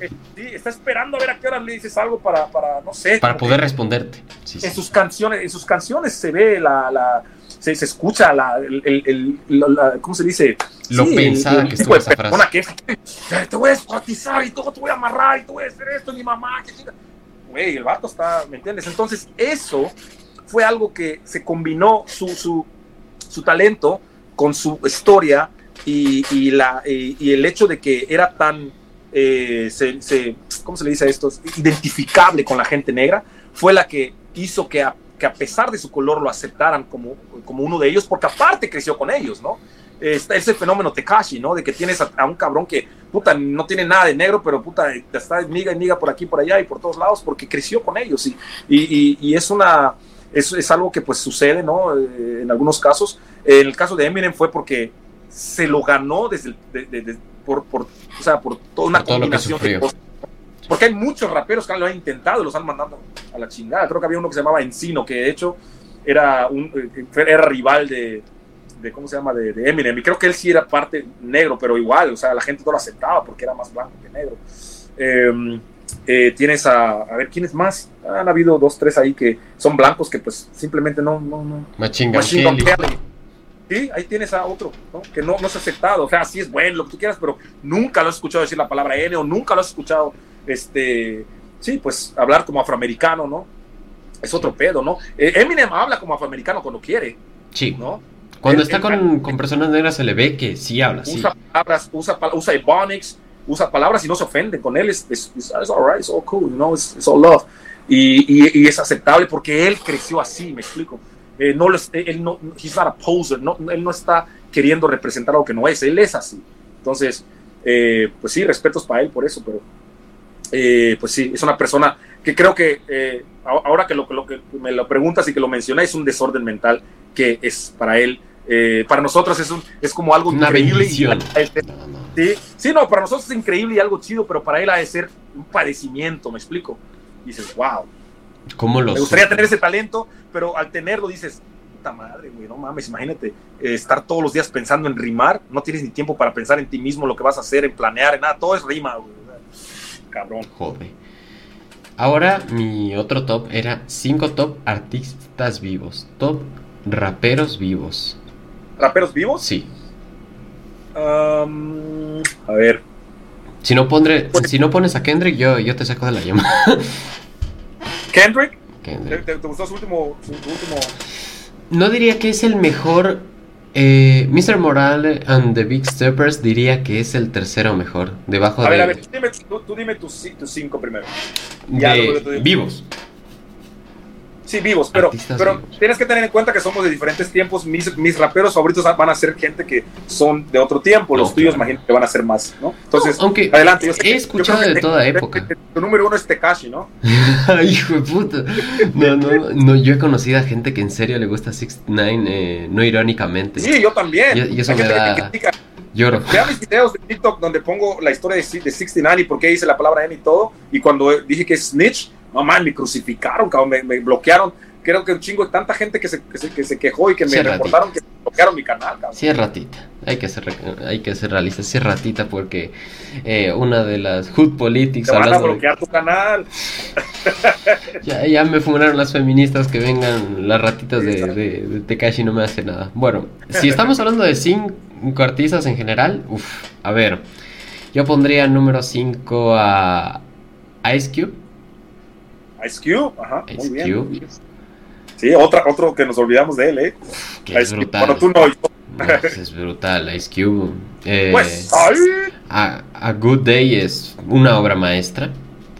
B: Eh, sí, está esperando a ver a qué hora le dices algo para, para no sé.
A: Para poder responderte.
B: Sí, sí. En sus canciones, en sus canciones se ve la, la se, se, escucha la, el, el, el la, ¿cómo se dice?
A: Lo sí, pensada el, que estuvo esa frase.
B: Que es, te voy a descuartizar y todo, te voy a amarrar y te voy a hacer esto, mi mamá, que chica. Güey, el vato está, ¿me entiendes? Entonces, eso fue algo que se combinó su, su, su talento con su historia y, y la, y, y, el hecho de que era tan, eh, se, se, ¿cómo se le dice a esto? Identificable con la gente negra, fue la que hizo que a que a pesar de su color lo aceptaran como, como uno de ellos, porque aparte creció con ellos, ¿no? Está ese fenómeno Tekashi, ¿no? De que tienes a, a, un cabrón que, puta, no tiene nada de negro, pero, puta, está miga y miga por aquí, por allá y por todos lados, porque creció con ellos. Y, y, y es una, es, es, algo que pues sucede, ¿no? Eh, en algunos casos. En el caso de Eminem fue porque se lo ganó desde el, de, de, de, por, por, o sea, por toda una
A: por
B: combinación de cosas. Porque hay muchos raperos que lo han intentado y los han mandado a la chingada. Creo que había uno que se llamaba Encino, que de hecho era, un, era rival de, de ¿cómo se llama? De, de, Eminem. Y creo que él sí era parte negro, pero igual, o sea, la gente no lo aceptaba porque era más blanco que negro. Eh, eh, tienes a, a ver, ¿quiénes más? Han habido dos, tres ahí que son blancos que pues simplemente no... no, no.
A: Machine.
B: Sí, ahí tienes a otro, ¿no? Que no, no es aceptado. O sea, sí es bueno, lo que tú quieras, pero nunca lo has escuchado decir la palabra N o nunca lo has escuchado, este, sí, pues hablar como afroamericano, ¿no? Es otro pedo, ¿no? Eh, Eminem habla como afroamericano cuando quiere,
A: Sí.
B: ¿no?
A: Cuando
B: Él-
A: está
B: él-
A: con, con personas negras se le ve que sí habla, sí.
B: Usa palabras, usa, usa ebonics, usa palabras y no se ofende con él. Es, es it's all cool, you know, it's, it's all love. Y, y, y es aceptable porque él creció así, me explico. Eh, no lo, es- él no, he's not a poser, no, él no está queriendo representar algo que no es, él es así. Entonces, eh, pues sí, respetos para él por eso, pero eh, pues sí, es una persona que creo que eh, ahora que lo, lo que me lo preguntas y que lo mencionas, es un desorden mental que es para él, eh, para nosotros es, un, es como algo
A: Una
B: increíble. y-. Sí, sí, no, para nosotros es increíble y algo chido, pero para él ha de ser un padecimiento, ¿me explico? Dices, wow,
A: ¿Cómo lo
B: me gustaría tener ese talento, pero al tenerlo dices, puta madre, güey, no mames, imagínate eh, estar todos los días pensando en rimar, no tienes ni tiempo para pensar en ti mismo, lo que vas a hacer, en planear, en nada, todo es rima, güey. Cabrón.
A: Joder. Ahora mi otro top era 5 top artistas vivos. Top raperos vivos.
B: ¿Raperos vivos?
A: Sí.
B: Um, a ver,
A: Si no, pondré, si no pones a Kendrick, yo, yo te saco de la llama.
B: Kendrick, ¿te,
A: Kendrick.
B: te- te gustó su último, su último?
A: No diría que es el mejor. Eh, Mr. Morale and the Big Steppers diría que es el tercero mejor. Debajo
B: A
A: de,
B: ver, a ver, dime, tú, tú dime tus, tus cinco primero. ya,
A: de vivos.
B: Sí, vivos, pero,
A: Artistas
B: pero
A: vivos.
B: tienes que tener en cuenta que somos de diferentes tiempos. Mis, mis raperos favoritos van a ser gente que son de otro tiempo.
A: No,
B: Los tuyos,
A: claro.
B: imagino que van a ser más, ¿no? Entonces,
A: Aunque
B: adelante. Yo que-
A: he
B: yo
A: escuchado
B: que
A: de toda
B: te-
A: época.
B: te- Tu número uno es Tekashi, ¿no?
A: Hijo de puta. No, no, no, yo he conocido a gente que en serio le gusta 69, eh, no irónicamente.
B: Sí, yo también.
A: Y- y eso
B: Hay
A: me
B: que
A: da-. Lloro.
B: Vean mis videos de TikTok donde pongo la historia de, de 69 y por qué hice la palabra N y todo. Y cuando dije que es snitch, no man, me crucificaron, cabrón, me, me bloquearon. Creo que un chingo de tanta gente que se, que se, que se quejó y que me
A: Sí,
B: reportaron que bloquearon mi canal, cabrón.
A: Sí es ratita, hay que ser, hay que ser realista, sí es ratita porque eh, una de las Hood Politics
B: Te van a
A: de-
B: bloquear tu canal.
A: ya, ya me fumaron las feministas que vengan las ratitas de, de, de Tekashi no me hace nada. Bueno, si estamos hablando de cinco artistas en general, uff, a ver, yo pondría número 5 a Ice Cube.
B: Ice Cube, ajá, muy
A: Ice
B: bien.
A: Cube.
B: Sí, otra, otro que nos olvidamos de él, ¿eh?
A: Que es
B: Cube.
A: brutal.
B: Bueno, tú no, yo.
A: No, pues es brutal, Ice Cube. Eh,
B: Pues,
A: a, a Good Day es una obra maestra.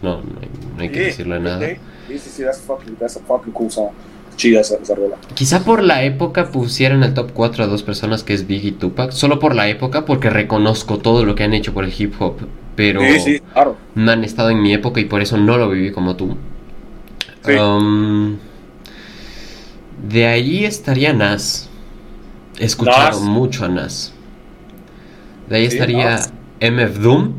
A: No, no hay, no hay que
B: sí,
A: decirle nada.
B: Sí, sí, that's, fucking, that's a fucking cool song. Chida esa, esa rola.
A: Quizá por la época pusiera en el top 4 a dos personas que es Biggie y Tupac. Solo por la época, porque reconozco todo lo que han hecho por el hip hop. Pero
B: Sí, sí, claro.
A: no han estado en mi época y por eso no lo viví como tú.
B: Sí.
A: Um, de ahí estaría Nas. He escuchado
B: Nas.
A: mucho a Nas. De ahí
B: Sí,
A: estaría
B: Nas.
A: MF Doom.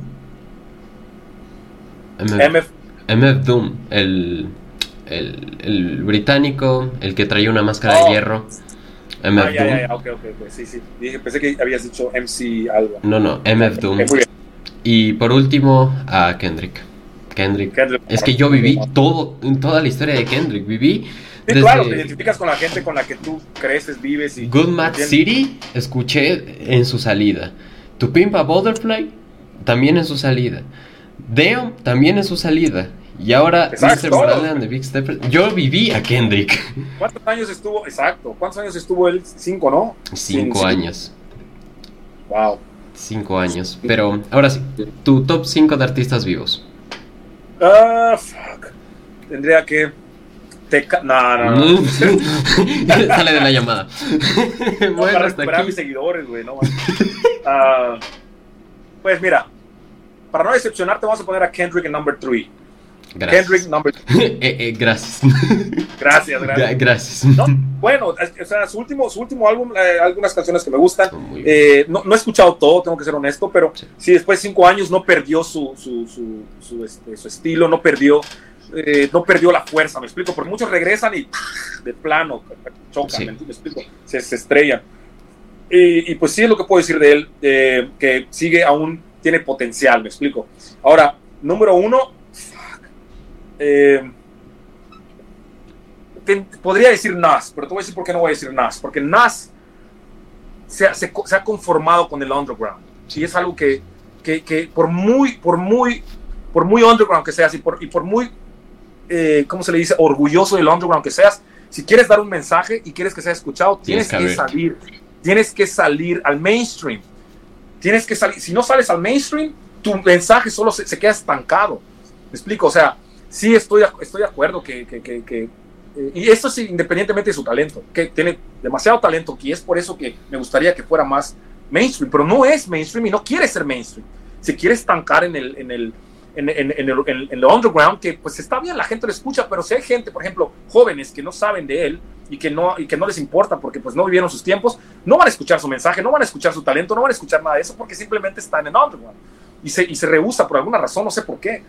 A: MF,
B: MF,
A: MF Doom, el, el, el británico, el que traía una máscara
B: Oh.
A: de hierro. MF
B: ah,
A: Doom.
B: ya, ya, ok, ok, ok, sí, sí. Dije, pensé que habías dicho MC algo.
A: No, no, MF Doom. Y por último, a Kendrick. Kendrick.
B: Kendrick.
A: Es que yo viví todo, toda la historia de Kendrick. Viví
B: Sí,
A: desde
B: claro, te identificas con la gente con la que tú creces, vives y...
A: Good Mad. City, escuché en su salida. Tu Pimpa Butterfly, también en su salida. Damn, también en su salida. Y ahora
B: Exacto,
A: Mr. Morales the Big Steppers. Yo viví a Kendrick.
B: ¿Cuántos años estuvo? Exacto. ¿Cuántos años estuvo él? Cinco, ¿no?
A: Cinco años.
B: Wow.
A: Cinco años. Pero ahora sí, tu top 5 de artistas vivos.
B: Ah, fuck. Tendría que... Teca... No, no, no.
A: Sale de la llamada.
B: No,
A: bueno,
B: para recuperar mis seguidores, güey, no. Ah, Pues mira, para no decepcionarte, vamos a poner a Kendrick en number 3.
A: Gracias.
B: Kendrick number
A: Eh, eh, gracias.
B: Gracias, gracias.
A: Gra- Gracias.
B: No, bueno, o sea, su último, su último álbum, eh, algunas canciones que me gustan. Eh, no, no he escuchado todo, tengo que ser honesto, pero
A: Sí.
B: sí, después de cinco años no perdió su, su, su, su, este, su estilo, no perdió, no perdió la fuerza, me explico, porque muchos regresan y de plano chocan,
A: Sí.
B: ¿me explico, se, se estrellan. Y, y pues sí es lo que puedo decir de él, que sigue aún, tiene potencial, me explico. Ahora, número uno, eh, te- podría decir Nas, pero te voy a decir por qué no voy a decir Nas, porque Nas se, se, se ha conformado con el underground. Y es algo que, que, que, por muy, por muy, por muy underground que seas y por, y por muy, eh, ¿cómo se le dice? Orgulloso del underground que seas, si quieres dar un mensaje y quieres que sea escuchado, tienes, tienes que, que salir, tienes que salir al mainstream. Tienes que salir, si no sales al mainstream, tu mensaje solo se, se queda estancado. ¿Me explico? O sea, sí estoy, estoy de acuerdo que, que, que, que eh, y esto es independientemente de su talento, que tiene demasiado talento y es por eso que me gustaría que fuera más mainstream, pero no es mainstream y no quiere ser mainstream. Se quiere estancar en el, en el, en, en, en el, el underground, que pues está bien, la gente lo escucha, pero si hay gente, por ejemplo, jóvenes que no saben de él y que no, y que no les importa porque pues no vivieron sus tiempos, no van a escuchar su mensaje, no van a escuchar su talento, no van a escuchar nada de eso porque simplemente están en underground y se, y se rehúsa por alguna razón, no sé por qué.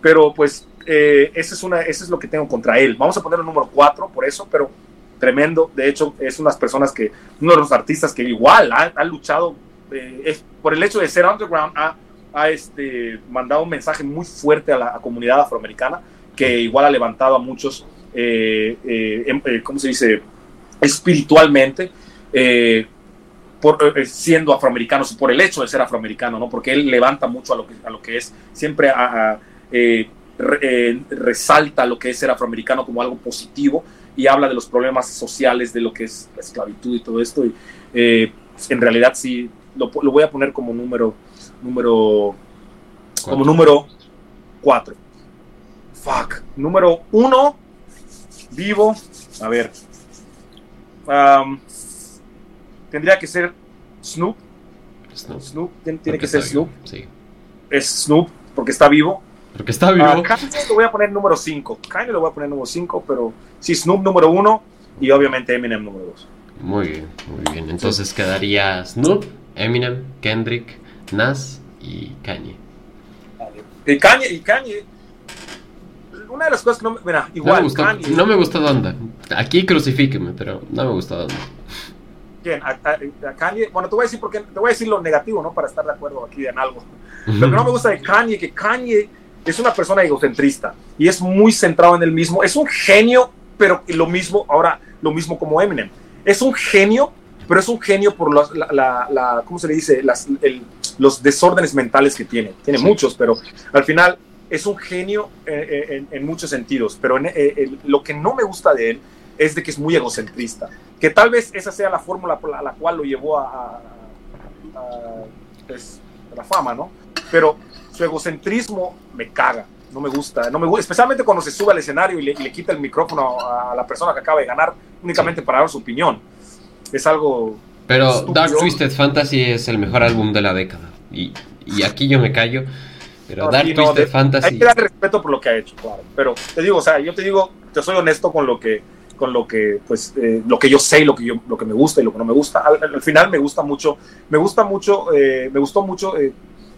B: Pero pues eh, eso, es una, eso es lo que tengo contra él. Vamos a poner el número 4 por eso, pero tremendo. De hecho, es unas personas que, uno de los artistas que igual ha, ha luchado eh, por el hecho de ser underground, ha, ha este, mandado un mensaje muy fuerte a la comunidad afroamericana que igual ha levantado a muchos, eh, eh, ¿cómo se dice? Espiritualmente. Por, siendo afroamericanos por el hecho de ser afroamericano, ¿no? Porque él levanta mucho a lo que, a lo que es, siempre a, eh, resalta lo que es ser afroamericano como algo positivo y habla de los problemas sociales de lo que es la esclavitud y todo esto. Y eh, en realidad sí, lo, lo, voy a poner como número, número, ¿Cuatro? como número 4. Fuck. Número 1, vivo. A ver. Um, tendría que ser Snoop.
A: Snoop,
B: Snoop tiene, tiene que ser Snoop.
A: Sí.
B: Es Snoop porque está vivo.
A: Porque está vivo.
B: Uh, Kanye lo voy a poner número 5. Kanye lo voy a poner número 5, pero sí, Snoop número 1 y obviamente Eminem número 2.
A: Muy bien, muy bien. Entonces sí. quedaría Snoop, Eminem, Kendrick, Nas y Kanye.
B: Y Kanye, y Kanye una de las cosas que no me. Mira, igual,
A: no me gustó,
B: Kanye.
A: No me gustó Donda. Aquí crucifíqueme, pero no me gustó Donda.
B: A, a, a, Kanye. Bueno, te voy a decir porque te voy a decir lo negativo, ¿no? Para estar de acuerdo aquí en algo. Lo que no me gusta de Kanye, que Kanye es una persona egocentrista y es muy centrado en el mismo. Es un genio, pero lo mismo, ahora, lo mismo como Eminem. Es un genio, pero es un genio por los, la, la, la, ¿cómo se le dice? Las, el, los desórdenes mentales que tiene. Tiene sí. muchos, pero al final es un genio en, en, en muchos sentidos. Pero en, en, lo que no me gusta de él es de que es muy egocentrista. Que tal vez esa sea la fórmula por la, la, cual lo llevó a, a, a, pues, a la fama, ¿no? Pero su egocentrismo me caga, no me gusta, no me gusta, especialmente cuando se sube al escenario y le, y le quita el micrófono a la persona que acaba de ganar únicamente para dar su opinión. Es algo.
A: Pero estúpido. Dark Twisted Fantasy es el mejor álbum de la década. Y, y aquí yo me callo. Pero no, Dark no, Twisted
B: de,
A: Fantasy.
B: Hay que darle respeto por lo que ha hecho, claro. Pero te digo, o sea, yo te digo, te soy honesto con lo que con lo que pues eh, lo que yo sé lo que yo lo que me gusta y lo que no me gusta al, al final me gusta mucho me gusta mucho eh, me gustó mucho eh,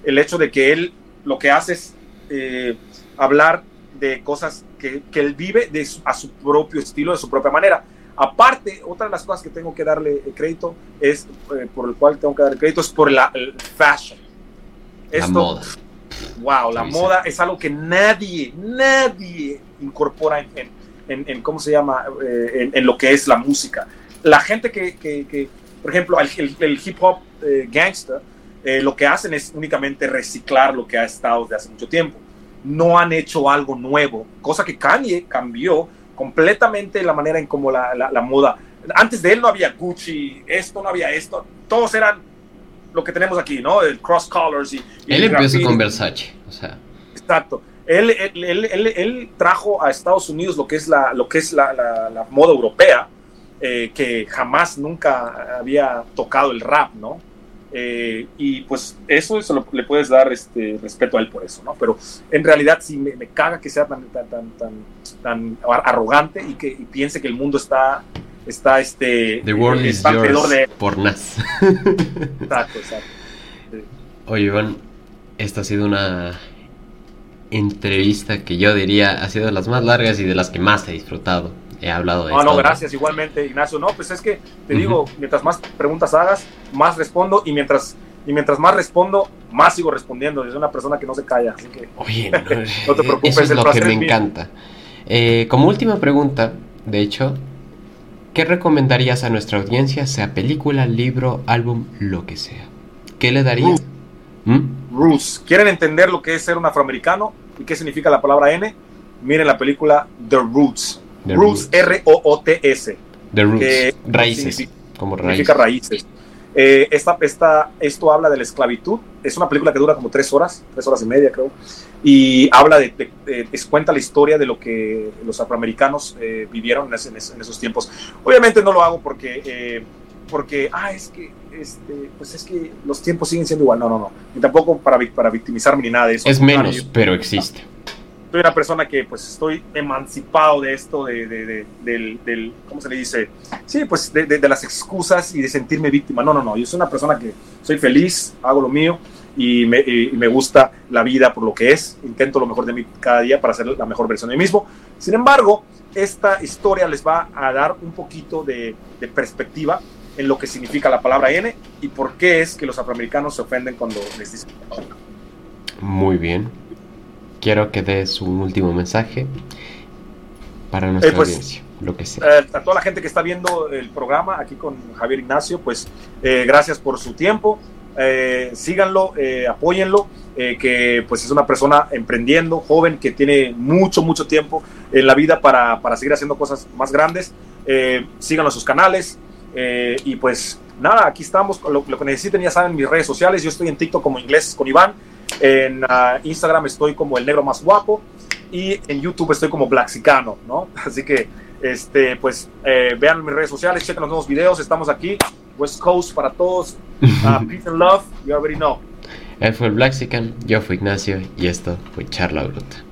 B: el hecho de que él lo que hace es eh, hablar de cosas que, que él vive de su, a su propio estilo, de su propia manera. Aparte, otra de las cosas que tengo que darle crédito es, eh, por el cual tengo que darle crédito, es por la, el fashion.
A: Esto, la moda.
B: Wow, la moda es algo que nadie, nadie incorpora en, en, en, en ¿cómo se llama? Eh, en, lo que es la música. La gente que, que, que por ejemplo, el, el, el hip hop eh, gangster, eh, lo que hacen es únicamente reciclar lo que ha estado desde hace mucho tiempo. No han hecho algo nuevo, cosa que Kanye cambió completamente la manera en cómo la, la, la, moda. Antes de él no había Gucci, esto no había esto, todos eran lo que tenemos aquí, ¿no? El cross colors y, y
A: él empezó con Versace, o sea.
B: Exacto. Él, él, él, él, trajo a Estados Unidos lo que es la, lo que es la, la moda europea, eh, que jamás nunca había tocado el rap, ¿no? Eh, y pues eso, eso lo, le puedes dar este, respeto a él por eso, ¿no? Pero en realidad sí me, me caga que sea tan, tan, tan, tan, tan arrogante y que y piense que el mundo está, está este...
A: The world eh, is yours de... por Nas.
B: exacto, exacto.
A: Oye, Iván, esta ha sido una entrevista que yo diría ha sido de las más largas y de las que más he disfrutado he hablado de
B: No, no, gracias, igualmente, Ignacio. No, pues es que te uh -huh. digo, mientras más preguntas hagas, más respondo y mientras y mientras más respondo, más sigo respondiendo. Es una persona que no se calla, así que
A: Oye, no, no te preocupes. Eso es lo que me encanta. Eh, como última pregunta, de hecho, ¿qué recomendarías a nuestra audiencia, sea película, libro, álbum, lo que sea? ¿Qué le darías?
B: Roots. ¿Mm? ¿Quieren entender lo que es ser un afroamericano y qué significa la palabra N? Miren la película The Roots. Roots, R-O-O-T-S.
A: The Roots. raíces.
B: como raíces. Significa raíces. Eh, esta, esta, esto habla de la esclavitud. Es una película que dura como tres horas, tres horas y media, creo. Y habla de, cuenta la historia de lo que los afroamericanos eh, vivieron en, esos tiempos. Obviamente no lo hago porque, eh, porque ah, es que, este, pues es que los tiempos siguen siendo igual. No, no, no. Ni tampoco para, para victimizarme ni nada de eso.
A: Es menos, pero existe
B: soy una persona que pues estoy emancipado de esto, de, de, del, del, ¿cómo se le dice? Sí, pues de, las excusas y de sentirme víctima. No, no, no, yo soy una persona que soy feliz, hago lo mío y me, y me gusta la vida por lo que es, intento lo mejor de mí cada día para ser la mejor versión de mí mismo. Sin embargo, esta historia les va a dar un poquito de, de perspectiva en lo que significa la palabra N y por qué es que los afroamericanos se ofenden cuando les dicen.
A: Muy bien quiero que des un último mensaje para nuestra eh, pues, audiencia, lo que sea.
B: Eh, a toda la gente que está viendo el programa aquí con Javier Ignacio, pues eh, gracias por su tiempo, síganlo, apóyenlo, que pues es una persona emprendiendo, joven, que tiene mucho, mucho tiempo en la vida para, para seguir haciendo cosas más grandes. síganlo en sus canales y pues nada, aquí estamos, lo, lo que necesiten ya saben mis redes sociales, yo estoy en TikTok como inglés con Iván. En ah, Instagram estoy como el negro más guapo y en YouTube estoy como Blaxicano, ¿no? Así que, este, pues, eh, vean mis redes sociales, chequen los nuevos videos, estamos aquí, West Coast para todos, uh, peace and love, you already know.
A: Él fue el Blaxican, yo fui Ignacio y esto fue Charla Bruta.